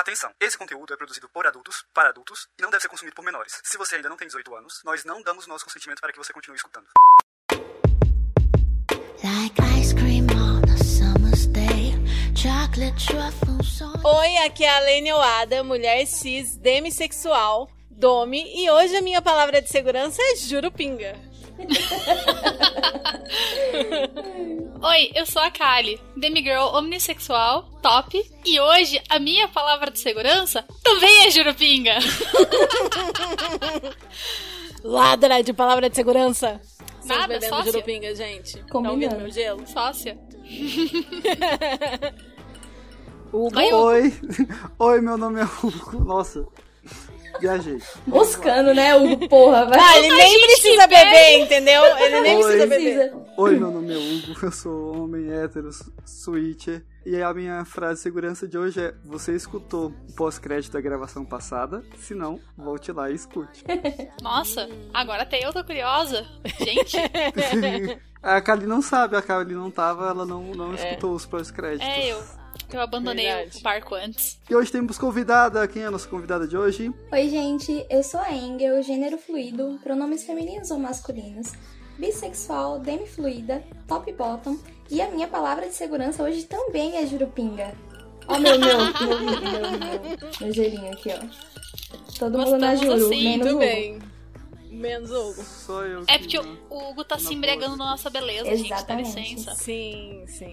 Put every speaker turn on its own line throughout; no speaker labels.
Atenção, esse conteúdo é produzido por adultos, para adultos, e não deve ser consumido por menores. Se você ainda não tem 18 anos, nós não damos nosso consentimento para que você continue escutando.
Oi, aqui é a Lene Oada, mulher cis, demissexual, dome, e hoje a minha palavra de segurança é jurupinga.
Oi, eu sou a Kali, demigirl omnissexual, top, e hoje a minha palavra de segurança também é jurupinga.
Ladra de palavra de segurança.
Nada,
bebendo
sócia.
jurupinga, gente. Tá
Combinado.
ouvindo meu gelo?
Sócia.
Hugo.
Hugo.
Oi, oi, meu nome é Hugo. Nossa, viajei.
Moscando, né, Hugo? Porra, vai.
Ah, ele nem precisa beber, entendeu? Ele nem
Oi.
precisa beber.
Oi, meu nome é Hugo, eu sou homem hétero, switcher. E a minha frase de segurança de hoje é: Você escutou o pós-crédito da gravação passada? Se não, volte lá e escute.
Nossa, agora até eu tô curiosa. Gente,
a Kali não sabe, a Kali não tava, ela não, não escutou os pós-créditos.
é eu. Eu abandonei
Verdade.
o barco antes.
E hoje temos convidada, quem é a nossa convidada de hoje?
Oi, gente, eu sou a Engel, gênero fluido, pronomes femininos ou masculinos, bissexual, demifluida, top bottom, e a minha palavra de segurança hoje também é jurupinga. Ó, meu, meu, meu, meu, meu, meu gelinho aqui, ó. Todo mundo na
Gostamos
juro,
assim,
menos
Muito
o
bem. Menos o Hugo.
Só eu.
É
que
porque o Hugo tá se embriagando na nossa beleza, gente. Dá
Exatamente.
licença.
Sim, sim.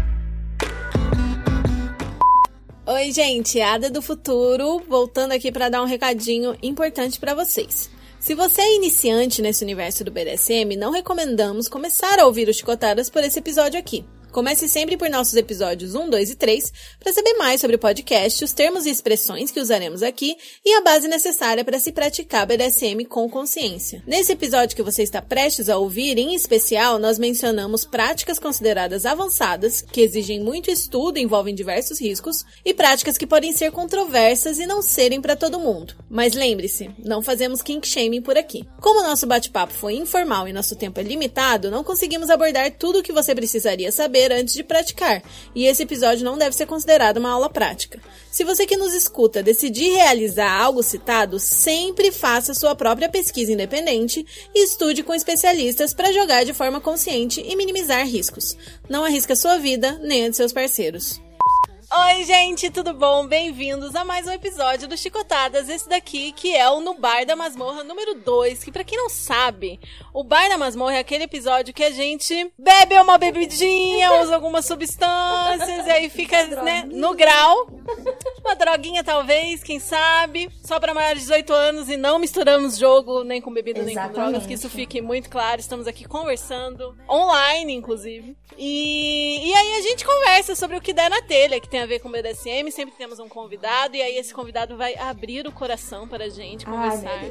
Oi, gente, Ada do Futuro, voltando aqui para dar um recadinho importante para vocês. Se você é iniciante nesse universo do BDSM, não recomendamos começar a ouvir os chicotadas por esse episódio aqui. Comece sempre por nossos episódios 1, 2 e 3 para saber mais sobre o podcast, os termos e expressões que usaremos aqui e a base necessária para se praticar BDSM com consciência. Nesse episódio que você está prestes a ouvir, em especial, nós mencionamos práticas consideradas avançadas, que exigem muito estudo envolvem diversos riscos, e práticas que podem ser controversas e não serem para todo mundo. Mas lembre-se, não fazemos kink shaming por aqui. Como nosso bate-papo foi informal e nosso tempo é limitado, não conseguimos abordar tudo o que você precisaria saber antes de praticar, e esse episódio não deve ser considerado uma aula prática. Se você que nos escuta decidir realizar algo citado, sempre faça sua própria pesquisa independente e estude com especialistas para jogar de forma consciente e minimizar riscos. Não arrisque a sua vida nem a de seus parceiros. Oi, gente, tudo bom? Bem-vindos a mais um episódio do Chicotadas. Esse daqui que é o No Bar da Masmorra número 2. Que pra quem não sabe, o Bar da Masmorra é aquele episódio que a gente bebe uma bebidinha, usa algumas substâncias e aí fica né, no grau. Uma droguinha, talvez, quem sabe. Só pra maiores de 18 anos e não misturamos jogo nem com bebida nem com
Exatamente.
drogas, que isso fique muito claro. Estamos aqui conversando, online, inclusive. E, e aí a gente conversa sobre o que der na telha, que tem a ver com BDSM. Sempre temos um convidado, e aí esse convidado vai abrir o coração para a gente conversar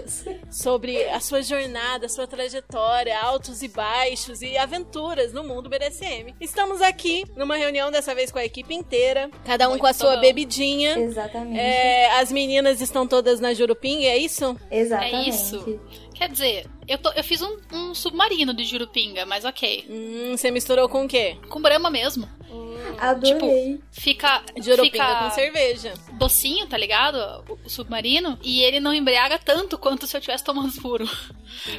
sobre a sua jornada, a sua trajetória, altos e baixos e aventuras no mundo BDSM. Estamos aqui numa reunião, dessa vez com a equipe inteira, cada um
Muito
com a sua
bom.
bebidinha.
Exatamente.
É, as meninas estão todas na Juruping, é isso?
Exatamente.
É isso. Quer dizer, eu, tô- eu fiz um, um submarino de jurupinga, mas ok.
Hum, você misturou com o quê?
Com brama mesmo.
Adorei.
Fica,
Jurupinga
fica
com cerveja.
docinho, tá ligado? O, o submarino. E ele não embriaga tanto quanto se eu tivesse tomando puro.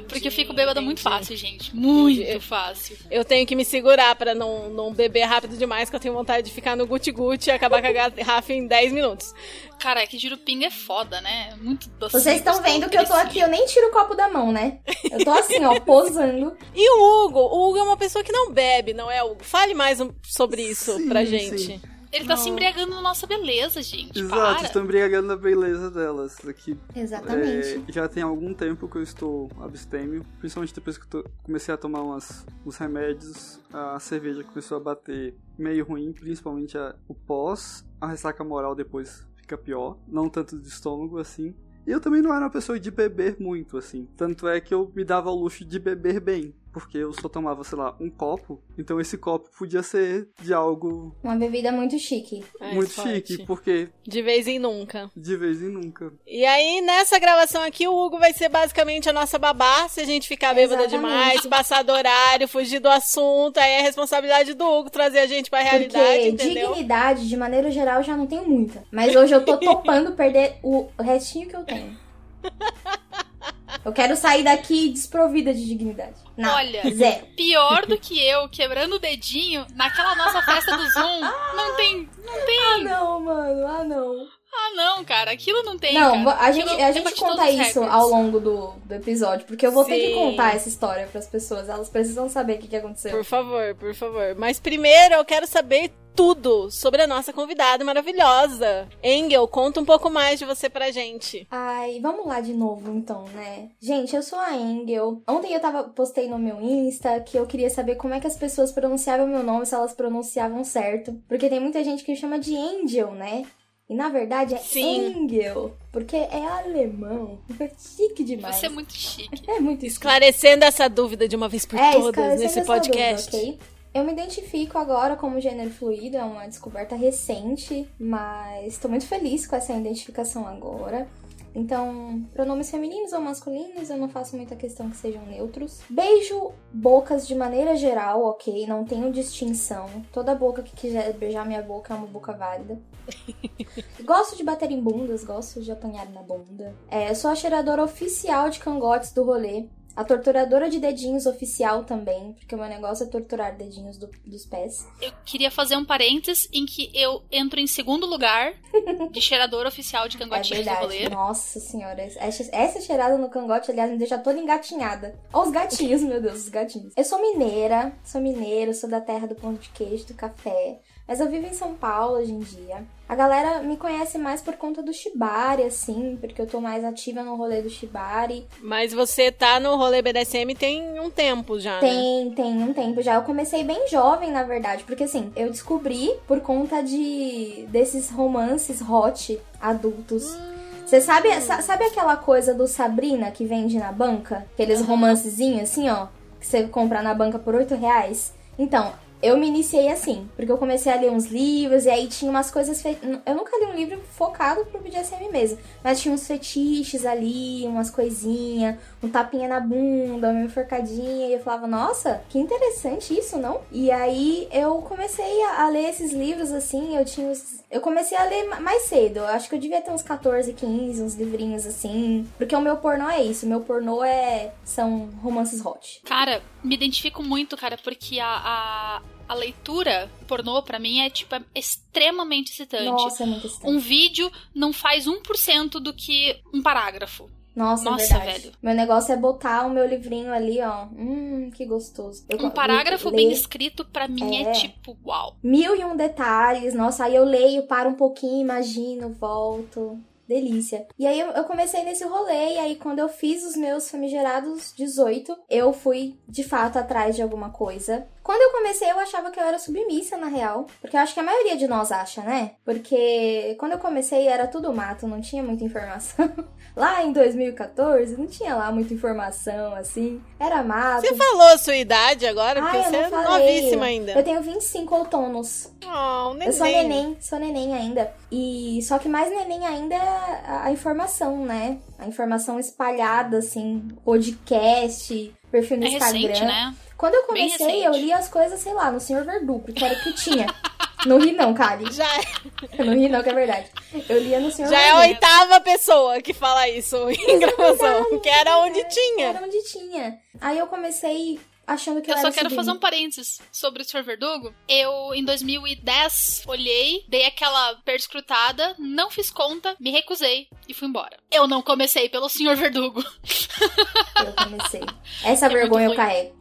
Porque eu fico bêbada muito
entendi.
fácil, gente. Muito
Entendi.
fácil.
Eu tenho que me segurar pra não, não beber rápido demais, que eu tenho vontade de ficar no guti-guti e acabar com a garrafa em 10 minutos.
Cara, é que jurupinga é foda, né? Muito doce.
Vocês estão vendo que eu tô aqui, eu nem tiro o copo da mão, né? Eu tô assim, ó, posando.
E o Hugo? O Hugo é uma pessoa que não bebe, não é, Hugo? Fale mais um- sobre isso
Sim,
pra
sim.
gente.
Ele tá
Não.
se embriagando na nossa beleza, gente.
Exato,
Para.
estão embriagando na beleza delas. Aqui,
Exatamente.
É, já tem algum tempo que eu estou abstêmio, principalmente depois que eu comecei a tomar umas, uns remédios, a cerveja começou a bater meio ruim, principalmente a- o pós, a ressaca moral depois fica pior. Não tanto de estômago assim. E eu também não era uma pessoa de beber muito, assim. Tanto é que eu me dava ao luxo de beber bem porque eu só tomava, sei lá, um copo, então esse copo podia ser de algo
Uma bebida muito chique.
Mais
muito
forte.
chique, porque
De vez em nunca.
de vez em nunca.
E aí, nessa gravação aqui, o Hugo vai ser basicamente a nossa babá. Se a gente ficar bêbada
Exatamente.
demais, passar do horário, fugir do assunto, aí é responsabilidade do Hugo trazer a gente pra realidade,
Porque
entendeu?
dignidade, de maneira geral, eu já não tenho muita. Mas hoje eu tô topando perder o restinho que eu tenho. Eu quero sair daqui desprovida de dignidade. Não,
Olha,
zero.
pior do que eu quebrando o dedinho naquela nossa festa do Zoom. Não tem. Não tem.
Ah, não, mano. Ah, não.
Ah, não, cara. Aquilo não tem.
Não,
cara.
a gente,
Aquilo
a gente conta isso ao longo do, do episódio, porque eu vou ter que
Sim.
contar essa história pras pessoas. Elas precisam saber o que, que aconteceu.
Por favor, por favor. Mas primeiro eu quero saber tudo sobre a nossa convidada maravilhosa. Engel, conta um pouco mais de você pra gente.
Ai, vamos lá de novo então, né? Gente, eu sou a Engel. Ontem eu tava postei no meu Insta que eu queria saber como é que as pessoas pronunciavam meu nome, se elas pronunciavam certo. Porque tem muita gente que chama de Angel, né? E na verdade é
Sim.
Engel, porque é alemão. É chique demais.
Você é muito chique.
É muito chique.
Esclarecendo essa dúvida de uma vez por
É,
todas nesse podcast.
dúvida? Eu me identifico agora como gênero fluido, é uma descoberta recente, mas estou muito feliz com essa identificação agora. Então, pronomes femininos ou masculinos, eu não faço muita questão que sejam neutros. Beijo bocas de maneira geral, ok? Não tenho distinção. Toda boca que quiser beijar minha boca é uma boca válida. gosto de bater em bundas, gosto de apanhar na bunda. É, sou a cheiradora oficial de cangotes do rolê. A torturadora de dedinhos oficial também, porque o meu negócio é torturar dedinhos do- dos pés.
Eu queria fazer um parênteses em que eu entro em segundo lugar de cheirador oficial de
É
cangotinhos do rolê.
Nossa senhora. Essa, essa cheirada no cangote, aliás, me deixa toda engatinhada. Ó, os gatinhos, meu Deus, os gatinhos. Eu sou mineira, sou mineira, sou da terra do pão de queijo, do café. Mas eu vivo em São Paulo hoje em dia. A galera me conhece mais por conta do Shibari, assim, porque eu tô mais ativa no rolê do Shibari.
Mas você tá no rolê BDSM tem um tempo já, né?
Tem, tem um tempo já. Eu comecei bem jovem, na verdade, porque assim, eu descobri por conta de desses romances hot adultos. Você sabe, sa- sabe aquela coisa do Sabrina que vende na banca? Aqueles romancezinhos assim, ó, que você compra na banca por 8 reais? Então, eu me iniciei assim, porque eu comecei a ler uns livros e aí tinha umas coisas. Fe... Eu nunca li um livro focado pro BDSM mesmo, mas tinha uns fetiches ali, umas coisinhas, um tapinha na bunda, uma enforcadinha, e eu falava, nossa, que interessante isso, não? E aí eu comecei a, ler esses livros assim, eu tinha. Eu comecei a ler ma- mais cedo, eu acho que eu devia ter uns 14, 15, uns livrinhos assim. Porque o meu pornô é isso, o meu pornô é. são romances hot.
Cara, me identifico muito, cara, porque a, a, a leitura pornô, pra mim, é, tipo, é extremamente excitante.
Nossa, é muito estranho.
Um vídeo não faz 1% do que um parágrafo.
Nossa,
Nossa,
é
velho.
Meu negócio é botar o meu livrinho ali, ó. Hum, que gostoso. Eu
Um parágrafo bem escrito, pra mim, é,
É.
tipo, uau.
Mil e um detalhes. Nossa, aí eu leio, paro um pouquinho, imagino, volto. Delícia. E aí eu, eu comecei nesse rolê, e aí quando eu fiz os meus famigerados 18, eu fui de fato atrás de alguma coisa. Quando eu comecei, eu achava que eu era submissa, na real. Porque eu acho que a maioria de nós acha, né? Porque quando eu comecei era tudo mato, não tinha muita informação. lá em 2014, não tinha lá muita informação, assim. Era mato.
Você falou a sua idade agora? Porque
Ai,
você
não
é
falei.
novíssima ainda.
Eu tenho 25 outonos.
Oh, neném.
Eu sou neném, sou neném ainda. E só que mais neném ainda é a, a informação, né? A informação espalhada, assim, podcast, perfil no
É
Instagram.
recente, né?
Quando eu comecei, eu li as coisas, sei lá, no Senhor Verdugo, que era o que tinha. Não ri não, Kali.
Já,
Eu não ri não, que é verdade. Eu lia no Senhor
já é a
Verdugo.
oitava pessoa que fala isso em gravação. Que era onde tinha.
Era onde tinha. Aí eu comecei achando que eu,
Eu só quero fazer um parênteses sobre o Sr. Verdugo. Eu, em 2010, olhei, dei aquela perscrutada, não fiz conta, me recusei e fui embora. Eu não comecei pelo Sr. Verdugo.
Eu comecei. Essa
É
vergonha eu carrego.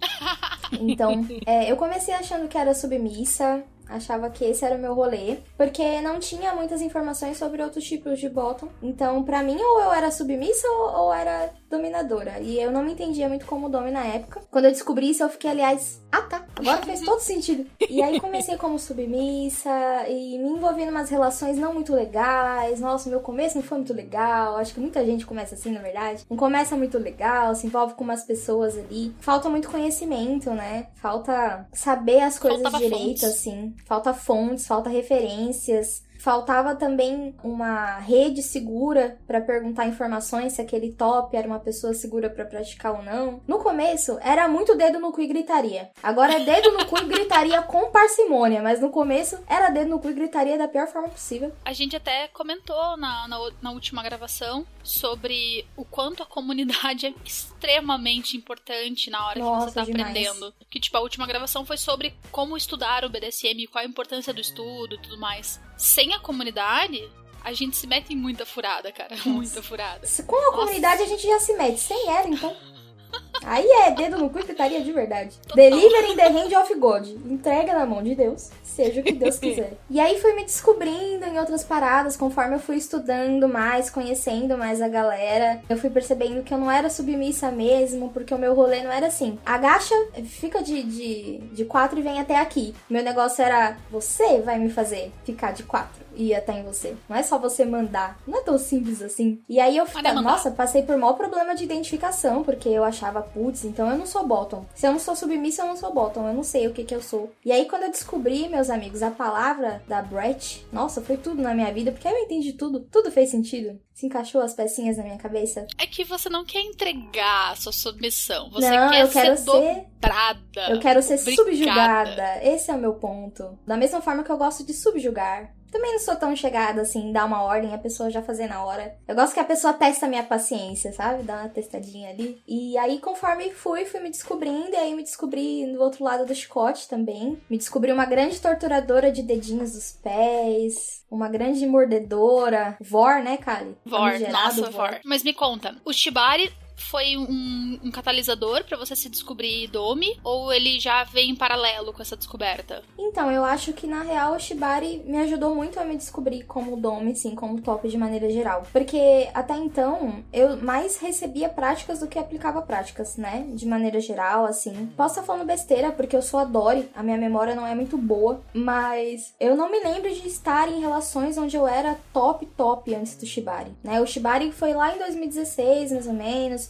Então, é, eu comecei achando que era submissa, achava que esse era o meu rolê, porque não tinha muitas informações sobre outros tipos de bottom. Então, pra mim, ou eu era submissa ou, ou era dominadora. E eu não me entendia muito como dome na época. Quando eu descobri isso, eu fiquei, aliás, ah tá, Agora fez todo sentido. E aí comecei como submissa e me envolvi em umas relações não muito legais. Nossa, meu começo não foi muito legal. Acho que muita gente começa assim, na verdade. Não começa muito legal, se envolve com umas pessoas ali. Falta muito conhecimento, né? Falta saber as coisas
Faltava
direito,
fontes.
assim. Falta fontes, falta referências. Faltava também uma rede segura para perguntar informações se aquele top era uma pessoa segura para praticar ou não. No começo era muito dedo no cu e gritaria. Agora é dedo no cu e gritaria com parcimônia, mas no começo era dedo no cu e gritaria da pior forma possível.
A gente até comentou na, na, na última gravação sobre o quanto a comunidade é extremamente importante na hora que
Nossa,
você tá
demais.
aprendendo. Que, tipo, a última gravação foi sobre como estudar o BDSM, qual a importância do estudo e tudo mais. Sem a comunidade, a gente se mete em muita furada, cara. Muita furada.
Se- Com a comunidade a gente já se mete, sem ela então. Aí é dedo no cu e gritaria de verdade. Deliver in the hand of God. Entrega na mão de Deus, seja o que Deus quiser. E aí fui me descobrindo em outras paradas, conforme eu fui estudando mais, conhecendo mais a galera. Eu fui percebendo que eu não era submissa mesmo, porque o meu rolê não era assim. Agacha, fica de, de, de quatro e vem até aqui. Meu negócio era, você vai me fazer ficar de quatro e ir até em você. Não é só você mandar. Não é tão simples assim. E aí eu
dá.
nossa, passei por maior problema de identificação, porque eu achava, putz, então eu não sou bottom. Se eu não sou submissa, eu não sou bottom. Eu não sei o que que eu sou. E aí quando eu descobri, meus amigos, a palavra da Brett, nossa, foi tudo na minha vida, porque aí eu entendi tudo. Tudo fez sentido. Se encaixou as pecinhas na minha cabeça.
É que você não quer entregar a sua submissão. Você
não,
quer
eu quero
ser
ser
dobrada.
Eu quero ser
obrigada.
subjugada. Esse é o meu ponto. Da mesma forma que eu gosto de subjugar. Também não sou tão chegada assim, dar uma ordem a pessoa já fazer na hora. Eu gosto que a pessoa testa a minha paciência, sabe? Dá uma testadinha ali. E aí, conforme fui, fui me descobrindo. E aí, me descobri no outro lado do chicote também. Me descobri uma grande torturadora de dedinhos dos pés. Uma grande mordedora. Vor, né, Kali?
Vor, nossa, Vor. Mas me conta, o Shibari foi um, um catalisador pra você se descobrir Domi? Ou ele já vem em paralelo com essa descoberta?
Então, eu acho que na real o Shibari me ajudou muito a me descobrir como Dome, sim, como top de maneira geral. Porque até então eu mais recebia práticas do que aplicava práticas, né? De maneira geral, assim. Posso estar falando besteira, porque eu sou a Dory, a minha memória não é muito boa, mas eu não me lembro de estar em relações onde eu era top, top antes do Shibari, né? O Shibari foi lá em 2016, mais ou menos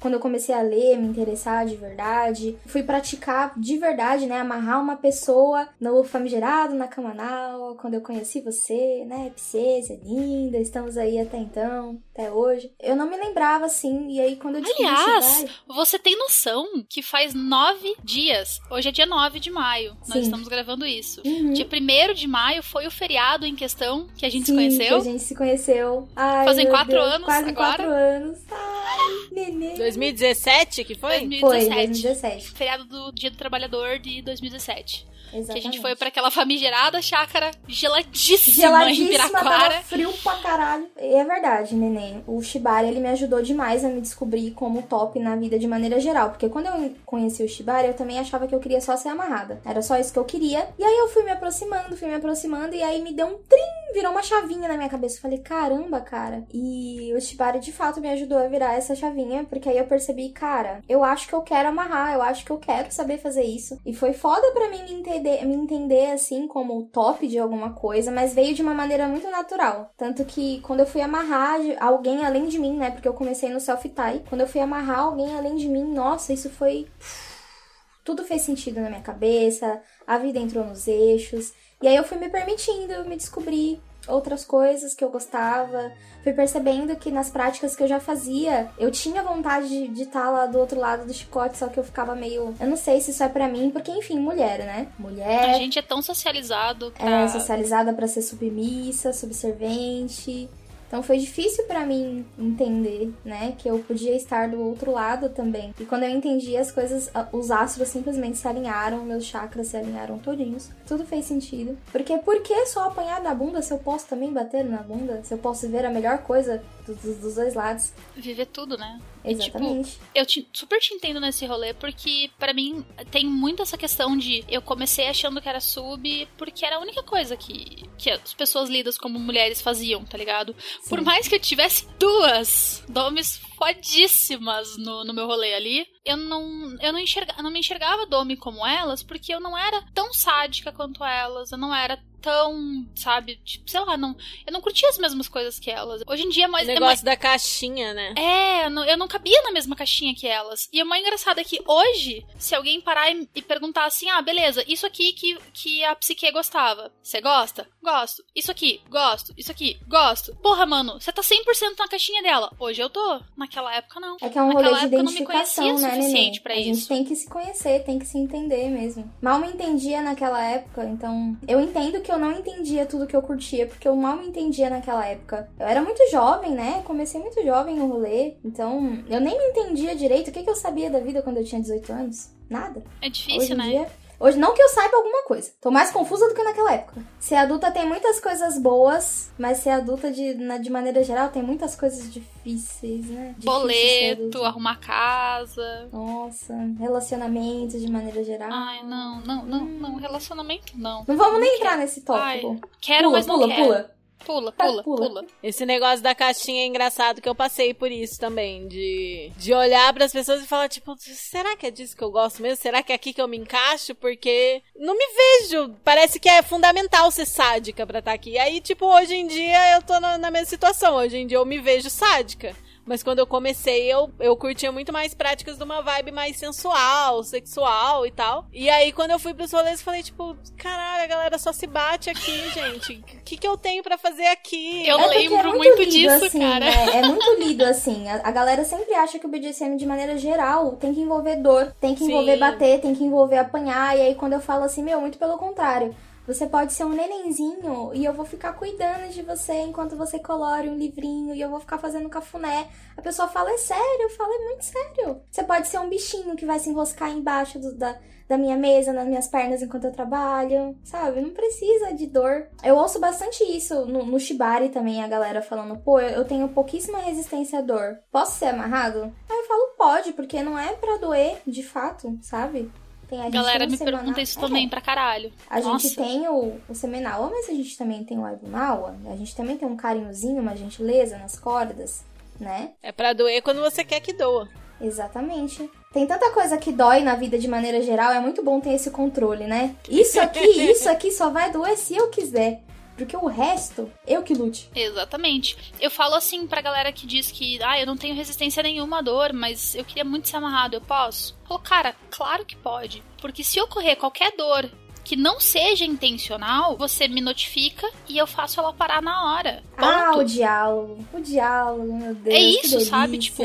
quando eu comecei a ler, me interessar de verdade. Fui praticar de verdade, né? Amarrar uma pessoa no famigerado, na Camanal, quando eu conheci você, né? Você é linda, estamos aí até então, até hoje. Eu não me lembrava assim, e aí quando eu descobri
Aliás,
Shibari-
você tem noção que faz nove dias. Hoje é dia 9 de maio. Nós
Sim.
estamos gravando isso.
Uhum.
Dia 1 de maio foi o feriado em questão que a gente
Sim,
se conheceu.
que a gente se conheceu. Ai,
Fazem quatro
Deus,
anos
Quase
agora?
quatro anos. Ai, nenê.
2017 que foi?
2017.
Foi, 2017.
Feriado do Dia do Trabalhador de 2017.
Exatamente.
Que a gente foi pra aquela famigerada chácara geladíssima, em
Geladíssima, tava
Piraquara.
frio pra caralho. E é verdade, neném. O Shibari, ele me ajudou demais a me descobrir como top na vida de maneira geral. Porque quando eu conheci o Shibari, eu também achava que eu queria só ser amarrada. Era só isso que eu queria. E aí eu fui me aproximando, fui me aproximando. E aí me deu um trim, virou uma chavinha na minha cabeça. Eu falei, caramba, cara. E o Shibari, de fato, me ajudou a virar essa chavinha. Porque aí eu percebi, cara, eu acho que eu quero amarrar. Eu acho que eu quero saber fazer isso. E foi foda pra mim me entender, me entender assim, como top de alguma coisa, mas veio de uma maneira muito natural. Tanto que quando eu fui amarrar alguém além de mim, né? Porque eu comecei no self-tie. Quando eu fui amarrar alguém além de mim, nossa, isso foi. Tudo fez sentido na minha cabeça, a vida entrou nos eixos. E aí eu fui me permitindo me descobrir outras coisas que eu gostava. Fui percebendo que nas práticas que eu já fazia, eu tinha vontade de- estar lá do outro lado do chicote, só que eu ficava meio. Eu não sei se isso é pra mim, porque enfim, mulher, né? Mulher.
A gente é tão socializado pra...
É, socializada pra ser submissa, subservente. Então foi difícil pra mim entender, né, que eu podia estar do outro lado também. E quando eu entendi as coisas, os astros simplesmente se alinharam, meus chakras se alinharam todinhos. Tudo fez sentido. Porque por que só apanhar na bunda se eu posso também bater na bunda? Se eu posso ver a melhor coisa do- do- dos dois lados?
Viver tudo, né? E, tipo,
Exatamente.
Eu te- super te entendo nesse rolê, porque pra mim tem muito essa questão de eu comecei achando que era sub porque era a única coisa que, que as pessoas lidas como mulheres faziam, tá ligado? Por mais que eu tivesse duas domes fodíssimas no, no meu rolê ali. Eu não, eu não, enxerga, eu não me enxergava Domi como elas, porque eu não era tão sádica quanto elas, eu não era tão, sabe, tipo, sei lá, não, eu não curtia as mesmas coisas que elas. Hoje em dia é mais.
O
é
negócio
mais-
da caixinha, né?
é, eu não, eu não cabia na mesma caixinha que elas. E o mais engraçado é que hoje, se alguém parar e, e perguntar assim, ah, beleza, isso aqui que, que a psique gostava, você gosta? Gosto. Isso aqui, gosto. Isso aqui, gosto. Porra, mano, você tá 100% na caixinha dela. Hoje eu tô. Naquela época, não.
É que é um
Naquela
rolê de
época eu não me
identificação,
conhecia
né,
suficiente
Nenê?
pra
a
isso.
gente tem que se conhecer, tem que se entender mesmo. Mal me entendia naquela época, então eu entendo que eu não entendia tudo que eu curtia, porque eu mal me entendia naquela época. Eu era muito jovem, né? Comecei muito jovem no rolê, então eu nem me entendia direito. O que, que eu sabia da vida quando eu tinha 18 anos? Nada.
É
Hoje
difícil,
em
né?
dia. Hoje, não que eu saiba alguma coisa. Tô mais confusa do que naquela época. Ser adulta tem muitas coisas boas, mas ser adulta de, na- de maneira geral tem muitas coisas difíceis, né? Difícil
Boleto, arrumar casa.
Nossa, relacionamentos de maneira geral.
Ai, não, não, não, não. Relacionamento, não.
Não vamos nem entrar nesse tópico.
Quero,
pula,
mas não
pula,
quero.
Pula.
Pula, pula,
Pula.
Esse negócio da caixinha é engraçado que eu passei por isso também. De, de olhar pras pessoas e falar, tipo, será que é disso que eu gosto mesmo? Será que é aqui que eu me encaixo? Porque não me vejo. Parece que é fundamental ser sádica pra estar aqui. Aí, tipo, hoje em dia eu tô na, na mesma situação. Hoje em dia eu me vejo sádica. Mas quando eu comecei, eu, eu curtia muito mais práticas de uma vibe mais sensual, sexual e tal. E aí, quando eu fui pros rolês, eu falei, tipo, caralho, a galera só se bate aqui, gente. O que, que eu tenho pra fazer aqui?
Eu
É
lembro
é muito,
muito
lido,
disso,
assim,
cara.
né? É muito lido, assim. A, a galera sempre acha que o BDSM, de maneira geral, tem que envolver dor, tem que
Sim.
envolver bater, tem que envolver apanhar. E aí, quando eu falo assim, meu, muito pelo contrário. Você pode ser um nenenzinho e eu vou ficar cuidando de você enquanto você colore um livrinho e eu vou ficar fazendo cafuné. A pessoa fala, é sério? Eu falo, é muito sério. Você pode ser um bichinho que vai se enroscar embaixo do- da, da minha mesa, nas minhas pernas enquanto eu trabalho, sabe? Não precisa de dor. Eu ouço bastante isso no, no Shibari também, a galera falando, pô, eu, eu tenho pouquíssima resistência à dor. Posso ser amarrado? Aí eu falo, pode, porque não é pra doer, de fato, sabe? Tem, a
Galera
tem
me
semanal-
pergunta isso
É.
também pra caralho.
A
Nossa.
gente tem o, o seminal, mas a gente também tem o Aibunawa. A gente também tem um carinhozinho, uma gentileza nas cordas, né?
É pra doer quando você quer que doa.
Exatamente. Tem tanta coisa que dói na vida de maneira geral, é muito bom ter esse controle, né? Isso aqui, isso aqui só vai doer se eu quiser. Porque o resto, eu que lute.
Exatamente. Eu falo assim pra galera que diz que, ah, eu não tenho resistência nenhuma à dor, mas eu queria muito ser amarrado, eu posso? Eu falo, cara, claro que pode. Porque se ocorrer qualquer dor que não seja intencional, você me notifica e eu faço ela parar na hora.
Ah,
Ponto.
o diálogo. O diálogo, meu Deus.
É isso, sabe? Tipo.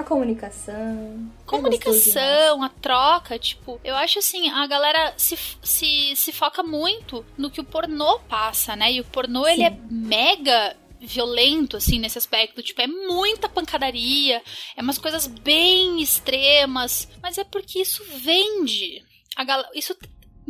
A comunicação. É
comunicação, a troca, tipo, eu acho assim, a galera se, se, se foca muito no que o pornô passa, né? E o pornô, ele
Sim.
é mega violento, assim, nesse aspecto. Tipo, é muita pancadaria, é umas coisas bem extremas, mas é porque isso vende. A gal... Isso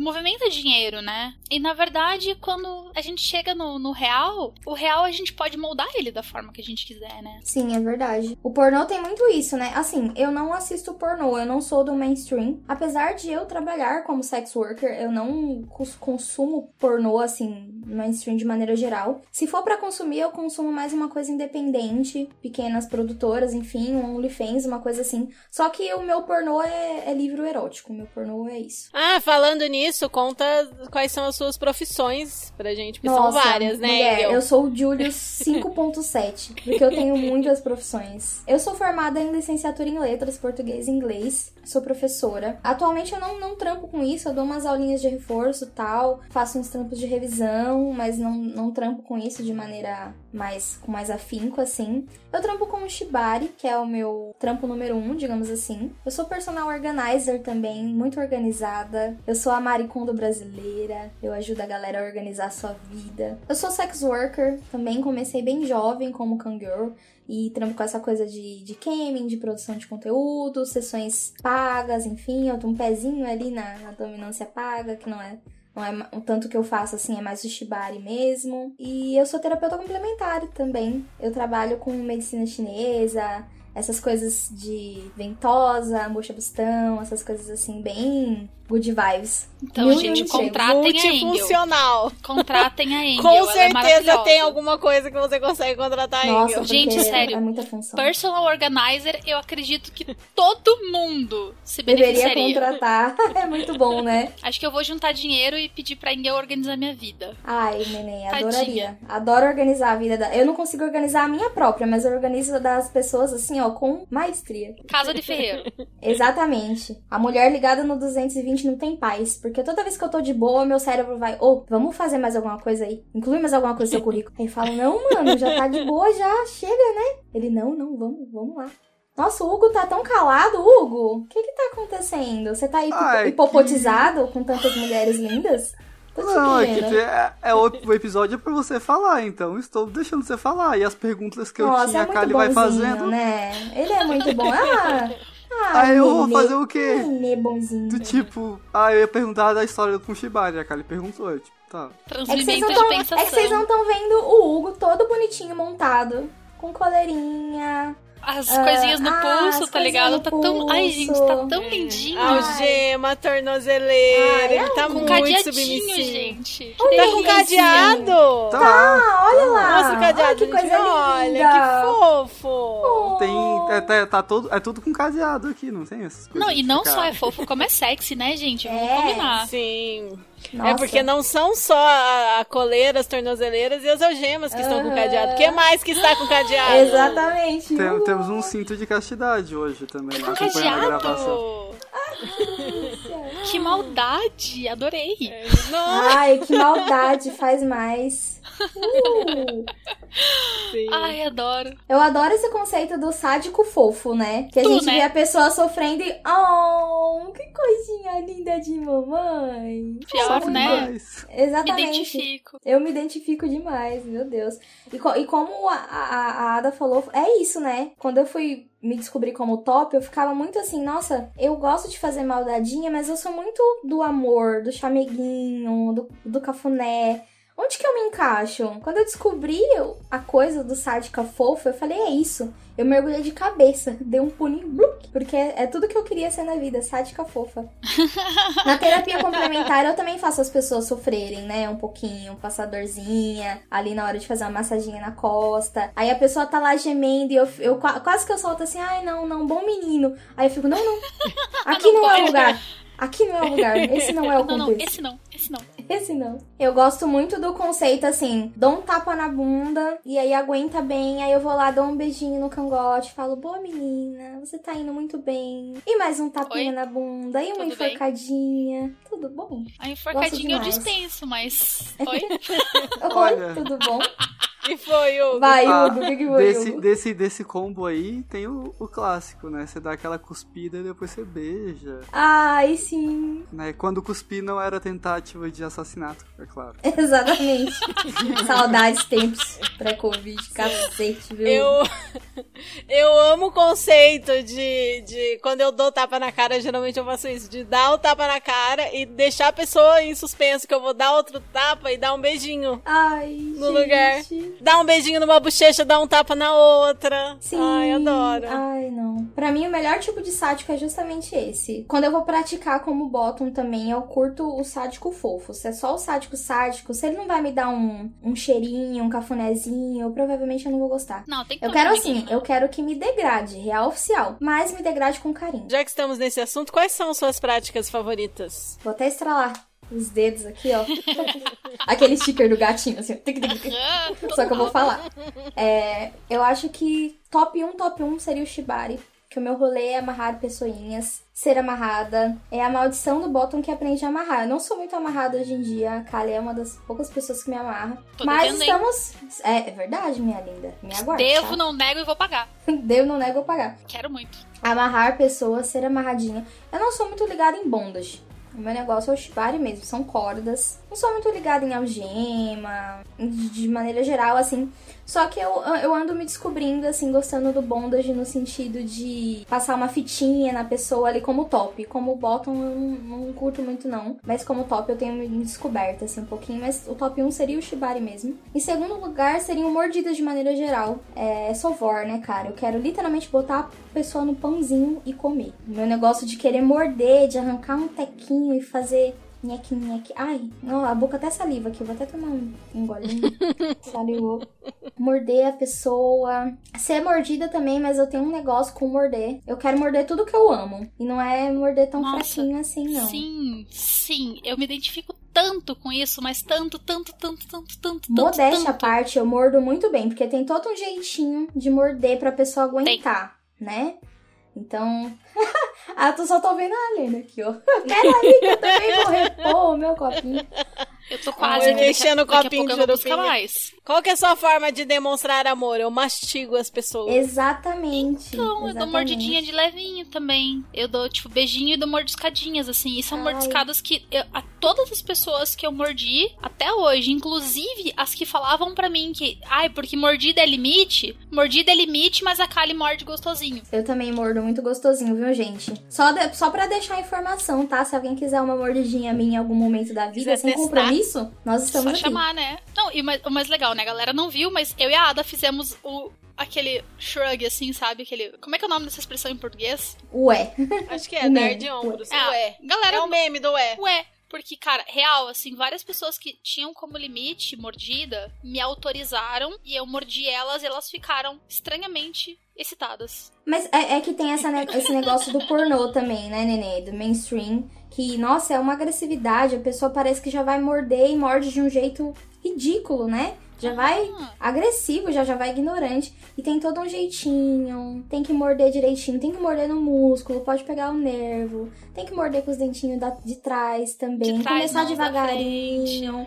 movimenta dinheiro, né? E na verdade, quando a gente chega no, no real, o real a gente pode moldar ele da forma que a gente quiser, né?
Sim, é verdade. O pornô tem muito isso, né? Assim, eu não assisto pornô, eu não sou do mainstream. Apesar de eu trabalhar como sex worker, eu não cons- consumo pornô, assim, mainstream de maneira geral. Se for pra consumir, eu consumo mais uma coisa independente, pequenas produtoras, enfim, um OnlyFans, uma coisa assim. Só que o meu pornô é, é livro erótico, o meu pornô é isso.
Ah, falando nisso, conta quais são as suas profissões pra gente, porque
Nossa,
são várias, né?
mulher,
Engel?
eu sou o Julius 5.7, porque eu tenho muitas profissões. Eu sou formada em licenciatura em letras, português e inglês. Sou professora. Atualmente eu não, não trampo com isso, eu dou umas aulinhas de reforço e tal, faço uns trampos de revisão, mas não, não trampo com isso de maneira mais com mais afinco, assim. Eu trampo com o Shibari, que é o meu trampo número um, digamos assim. Eu sou personal organizer também, muito organizada. Eu sou a maricondo brasileira. Eu ajudo a galera a organizar a sua vida. Eu sou sex worker, também comecei bem jovem como cangirl. E trampo com essa coisa de, de camming, de produção de conteúdo, sessões pagas, enfim. Eu tenho um pezinho ali na, na dominância paga, que não é não é o tanto que eu faço assim, é mais o shibari mesmo. E eu sou terapeuta complementar também. Eu trabalho com medicina chinesa, essas coisas de ventosa, moxa bustão, essas coisas assim bem good vibes.
Então, gente, contratem a Engel.
Multifuncional.
Contratem a Engel.
Com
ela é
certeza
maravilhosa.
tem alguma coisa que você consegue contratar
Nossa,
Engel.
porque
Gente, sério.
É muita função.
Personal Organizer, eu acredito que todo mundo se
Deveria
beneficiaria.
contratar. é muito bom, né?
Acho que eu vou juntar dinheiro e pedir pra Engel organizar minha vida.
Ai, neném, adoraria. Adoro organizar a vida da. Eu não consigo organizar a minha própria, mas eu organizo a das pessoas assim, ó, com maestria.
Casa de ferreiro.
Exatamente. A mulher ligada no 220 não tem paz. Porque toda vez que eu tô de boa, meu cérebro vai, ô, vamos fazer mais alguma coisa aí? Inclui mais alguma coisa no seu currículo. Aí fala, não, mano, já tá de boa já, chega, né? Ele, não, não, vamos, vamos lá. Nossa, o Hugo tá tão calado, Hugo. O que que tá acontecendo? Você tá
Ah, é
hipopotizado com tantas mulheres lindas? Tô
Não, é que é, é episódio é pra você falar, então estou deixando você falar. E as perguntas que eu
Nossa,
tinha,
é
a Kali vai fazendo.
né? Ele é muito bom. Ah, ah
Aí eu vou fazer o quê?
Nenê bonzinho.
Do tipo, ah, eu ia perguntar da história do Shibari, a Kali perguntou, eu, tipo, tá.
É que vocês não
de
tão-
pensação.
é que vocês não estão vendo o Hugo todo bonitinho montado, com coleirinha.
As
Ah,
coisinhas no
ah,
pulso,
as
tá ligado? Tá tão. Ai,
pulso.
gente, tá tão lindinho.
Algema, tornozeleira,
Ai,
ele tá
Com
muito
cadeadinho,
submissivo.
gente. Que
Tá com cadeado?
Tá,
Ah, olha lá.
Mostra o cadeado,
Ai, que
gente.
coisa
Olha,
linda.
que fofo.
Oh.
tem. É, tá, tá todo, é tudo com cadeado aqui, não tem essas coisas.
Não, e não
ficar-
só é fofo, como é sexy, né, gente? Vamos
É,
combinar.
Sim. É
Nossa.
porque não são só a, a coleira, as tornozeleiras e as algemas que estão com cadeado. O que mais que está com cadeado?
Exatamente.
Tem- temos um cinto de castidade hoje também,
Com
a gravação.
cadeado!
Que maldade, adorei.
Nossa,
Ai, que maldade, faz mais. Uh.
sim.
Ai, adoro.
Eu adoro esse conceito do sádico fofo, né? Que a
Tu,
gente
né?
vê a pessoa sofrendo e. Oh, que coisinha linda de mamãe.
Pior,
Sofre
né?
mais.
Me
Exatamente.
identifico.
Eu me identifico demais, meu Deus. E, co- e como a, a, a Ada falou, é isso, né? Quando eu fui me descobrir como top, eu ficava muito assim, nossa, eu gosto de fazer maldadinha, mas eu sou muito do amor, do chameguinho, do, do cafuné. Onde que eu me encaixo? Quando eu descobri a coisa do sádica fofa, eu falei, é isso. Eu mergulhei de cabeça, dei um pulinho, blup, porque é, é tudo que eu queria ser na vida, sádica fofa. Na terapia complementar, eu também faço as pessoas sofrerem, né? Um pouquinho, passadorzinha, ali na hora de fazer uma massaginha na costa. Aí a pessoa tá lá gemendo e eu, eu qua- quase que eu solto assim, ai, não, não, bom menino. Aí eu fico, não, não, aqui não, é o lugar. Aqui não é o lugar, esse não é o
Não, não,
contexto.
esse não, esse não.
Esse não. Eu gosto muito do conceito assim: dou um tapa na bunda e aí aguenta bem. Aí eu vou lá, dou um beijinho no cangote, falo: boa menina, você tá indo muito bem. E mais um tapinha
Oi?
na bunda, e uma
Tudo bem?
enforcadinha. Tudo bom?
A enforcadinha eu dispenso, mas. Oi?
Olha.
Oi, tudo bom?
E foi, Hugo?
Vai,
Ah,
Hugo, o que, que foi,
desse,
Hugo?
desse, desse combo aí tem o, o clássico, né? Você dá aquela cuspida e depois você beija.
Ai, sim.
Né? Quando cuspir não era tentativa de assassinato, é claro.
Exatamente. Saudades, tempos pré-Covid, cacete, viu?
Eu, eu amo o conceito de, de quando eu dou tapa na cara, geralmente eu faço isso, de dar o tapa na cara e deixar a pessoa em suspenso, que eu vou dar outro tapa e dar um beijinho
Ai,
no
gente.
lugar. Dar um beijinho numa bochecha, dar um tapa na outra.
Sim.
Ai, adoro.
Ai, não. Pra mim, o melhor tipo de sádico é justamente esse. Quando eu vou praticar como bottom também, eu curto o sádico fofo. Se é só o sádico sádico, se ele não vai me dar um, um cheirinho, um cafunézinho, provavelmente eu não vou gostar.
Não, tem que
Eu
ter um
quero assim,
né?
eu quero que me degrade, real oficial. Mas me degrade com carinho.
Já que estamos nesse assunto, quais são suas práticas favoritas?
Vou até estralar os dedos aqui, ó. Aquele sticker do gatinho, assim.
Ah,
Só que eu vou falar. É, eu acho que top 1, top 1 seria o Shibari. Que o meu rolê é amarrar pessoinhas, ser amarrada. É a maldição do bottom que aprende a amarrar. Eu não sou muito amarrada hoje em dia. A Kali é uma das poucas pessoas que me amarra.
Tô
Mas
hein?
estamos. É, é verdade, minha linda. Me aguarde.
Devo,
tá?
não nego e vou pagar.
Devo, não nego, vou pagar.
Quero muito.
Amarrar pessoas, ser amarradinha. Eu não sou muito ligada em bondage. O meu negócio é o shibari mesmo, são cordas. Não sou muito ligada em algema, de maneira geral, assim. Só que eu, eu ando me descobrindo, assim, gostando do bondage no sentido de passar uma fitinha na pessoa ali como top. Como bottom eu não, não curto muito não. Mas como top eu tenho me descoberto, assim, um pouquinho. Mas o top 1 seria o Shibari mesmo. Em segundo lugar, seriam mordidas de maneira geral. É sovor, né, cara? Eu quero literalmente botar a pessoa no pãozinho e comer. Meu negócio de querer morder, de arrancar um tequinho e fazer Nheque, nheque. Ai, não, a boca até saliva aqui. Vou até tomar um, um golinho. Salivou. Morder a pessoa. Ser mordida também, mas eu tenho um negócio com morder. Eu quero morder tudo que eu amo. E não é morder tão
Nossa,
fraquinho assim, não.
Sim, sim. Eu me identifico tanto com isso, mas tanto, tanto, tanto, tanto, tanto, tanto.
Modéstia à
tanto.
parte, eu mordo muito bem, porque tem todo um jeitinho de morder pra pessoa aguentar, né? Então. ah, tu só tô vendo a Helena aqui, ó. Peraí, que eu também vou repor o meu copinho.
Eu tô quase aqui,
mexendo o copinho de
buscar mais.
Qual que é a sua forma de demonstrar amor? Eu mastigo as pessoas.
Exatamente.
Então, eu dou
exatamente.
mordidinha de levinho também. Eu dou, tipo, beijinho e dou mordiscadinhas, assim. E são
Ai.
mordiscadas que eu- a todas as pessoas que eu mordi até hoje, inclusive as que falavam pra mim que, ai, porque mordida é limite, mordida é limite, mas a Kali morde gostosinho.
Eu também mordo muito gostosinho, viu, gente? Só, de, só pra deixar a informação, tá? Se alguém quiser uma mordidinha minha em algum momento da vida,
Quiser
sem
testar.
compromisso, nós estamos
Só
aqui.
chamar, né? Não, e o mais, o mais legal, né? A galera não viu, mas eu e a Ada fizemos o. Aquele shrug, assim, sabe? Aquele. Como é que é o nome dessa expressão em português?
Ué.
Acho que é, dar
meme.
de ombros.
É,
Ué.
Galera,
É o meme do ué.
Ué, porque, cara, real, assim, várias pessoas que tinham como limite mordida me autorizaram e eu mordi elas e elas ficaram estranhamente excitadas.
Mas é, é que tem essa ne- esse negócio do pornô também, né, Nenê? Do mainstream. Que, nossa, é uma agressividade. A pessoa parece que já vai morder e morde de um jeito ridículo, né? Já vai
Ah,
agressivo, já já vai ignorante. E tem todo um jeitinho. Tem que morder direitinho. Tem que morder no músculo. Pode pegar o nervo. Tem que morder com os dentinhos da- de trás também.
De trás,
Começar devagarinho.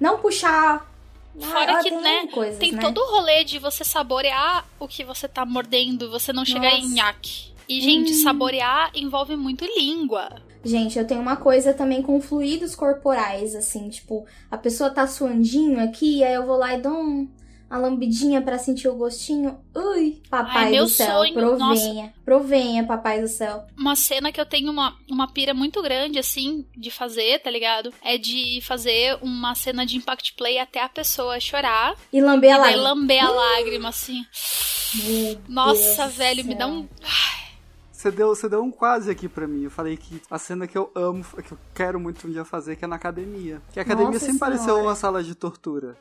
Não puxar.
Fora
Ah,
que,
tem
né,
coisas,
tem
né?
todo o rolê de você saborear o que você tá mordendo, você não chegar em nhaque. E, gente,
Hum.
saborear envolve muito língua.
Gente, eu tenho uma coisa também com fluidos corporais, assim, tipo, a pessoa tá suandinho aqui, aí eu vou lá e dou um, uma lambidinha pra sentir o gostinho. Ui, papai
Ai,
do céu,
sonho,
provenha, provenha, papai do céu.
Uma cena que eu tenho uma, uma pira muito grande, assim, de fazer, tá ligado? É de fazer uma cena de impact play até a pessoa chorar.
E lamber a
e daí
lágrima.
lamber a lágrima, assim.
Meu
Nossa,
Deus
velho, me dá um.
Você deu, você deu um quase aqui pra mim. Eu falei que a cena que eu amo, que eu quero muito um dia fazer, que é na academia. Que a academia
Nossa
sempre pareceu
Senhora.
uma sala de tortura.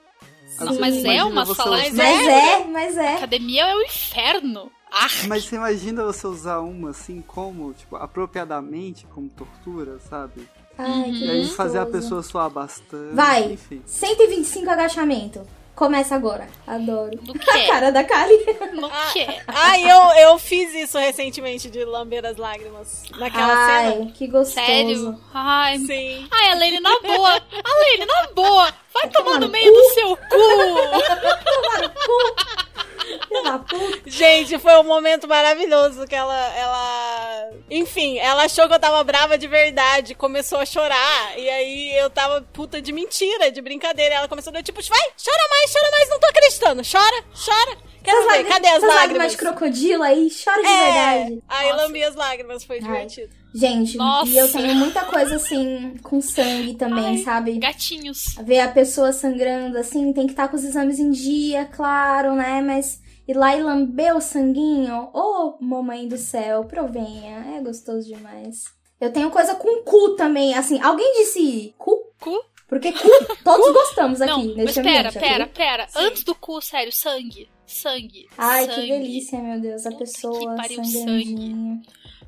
Não, mas é
imagina
uma sala
Mas é, mas é.
Academia é o inferno. Ah,
Mas você imagina você usar uma assim como, tipo, apropriadamente como tortura, sabe?
Ai, que
E aí fazer a pessoa suar bastante.
Vai.
Enfim.
125 agachamento. Começa agora. Adoro.
do
A cara da Kali.
No que?
Ah, eu, eu fiz isso recentemente de lamber as lágrimas. Naquela cena.
Ai, que gostoso.
Sério? Ai,
Sim.
ai, Elaine, na boa. Elaine, na boa. Vai tomar
tomar
no meio do seu cu.
Gente, foi um momento maravilhoso que ela, ela. Enfim, ela achou que eu tava brava de verdade, começou a chorar. E aí eu tava puta de mentira, de brincadeira. Ela começou a dar tipo, vai, chora mais, chora mais, não tô acreditando. Chora, chora. Quero ver,
lágrimas-
cadê as
essas
lágrimas?
de crocodilo aí, chora de
É,
verdade.
Aí
Nossa.
lambi as lágrimas, foi divertido.
Gente,
Nossa.
e eu tenho muita coisa assim com sangue também,
Ai.
sabe?
Gatinhos.
Ver a pessoa sangrando assim, tem que estar com os exames em dia, claro, né? Mas ir lá e lamber o sanguinho, ô mamãe do céu, provenha, é gostoso demais. Eu tenho coisa com cu também, assim, alguém disse cu?
Cu?
Porque cu, todos gostamos aqui
Não, mas
neste
pera,
ambiente,
pera,
ok?
pera. Antes do cu, sério, sangue. Sangue.
Ai,
sangue.
que delícia, meu Deus, a
Puta que
pessoa
pariu,
sangrandinha.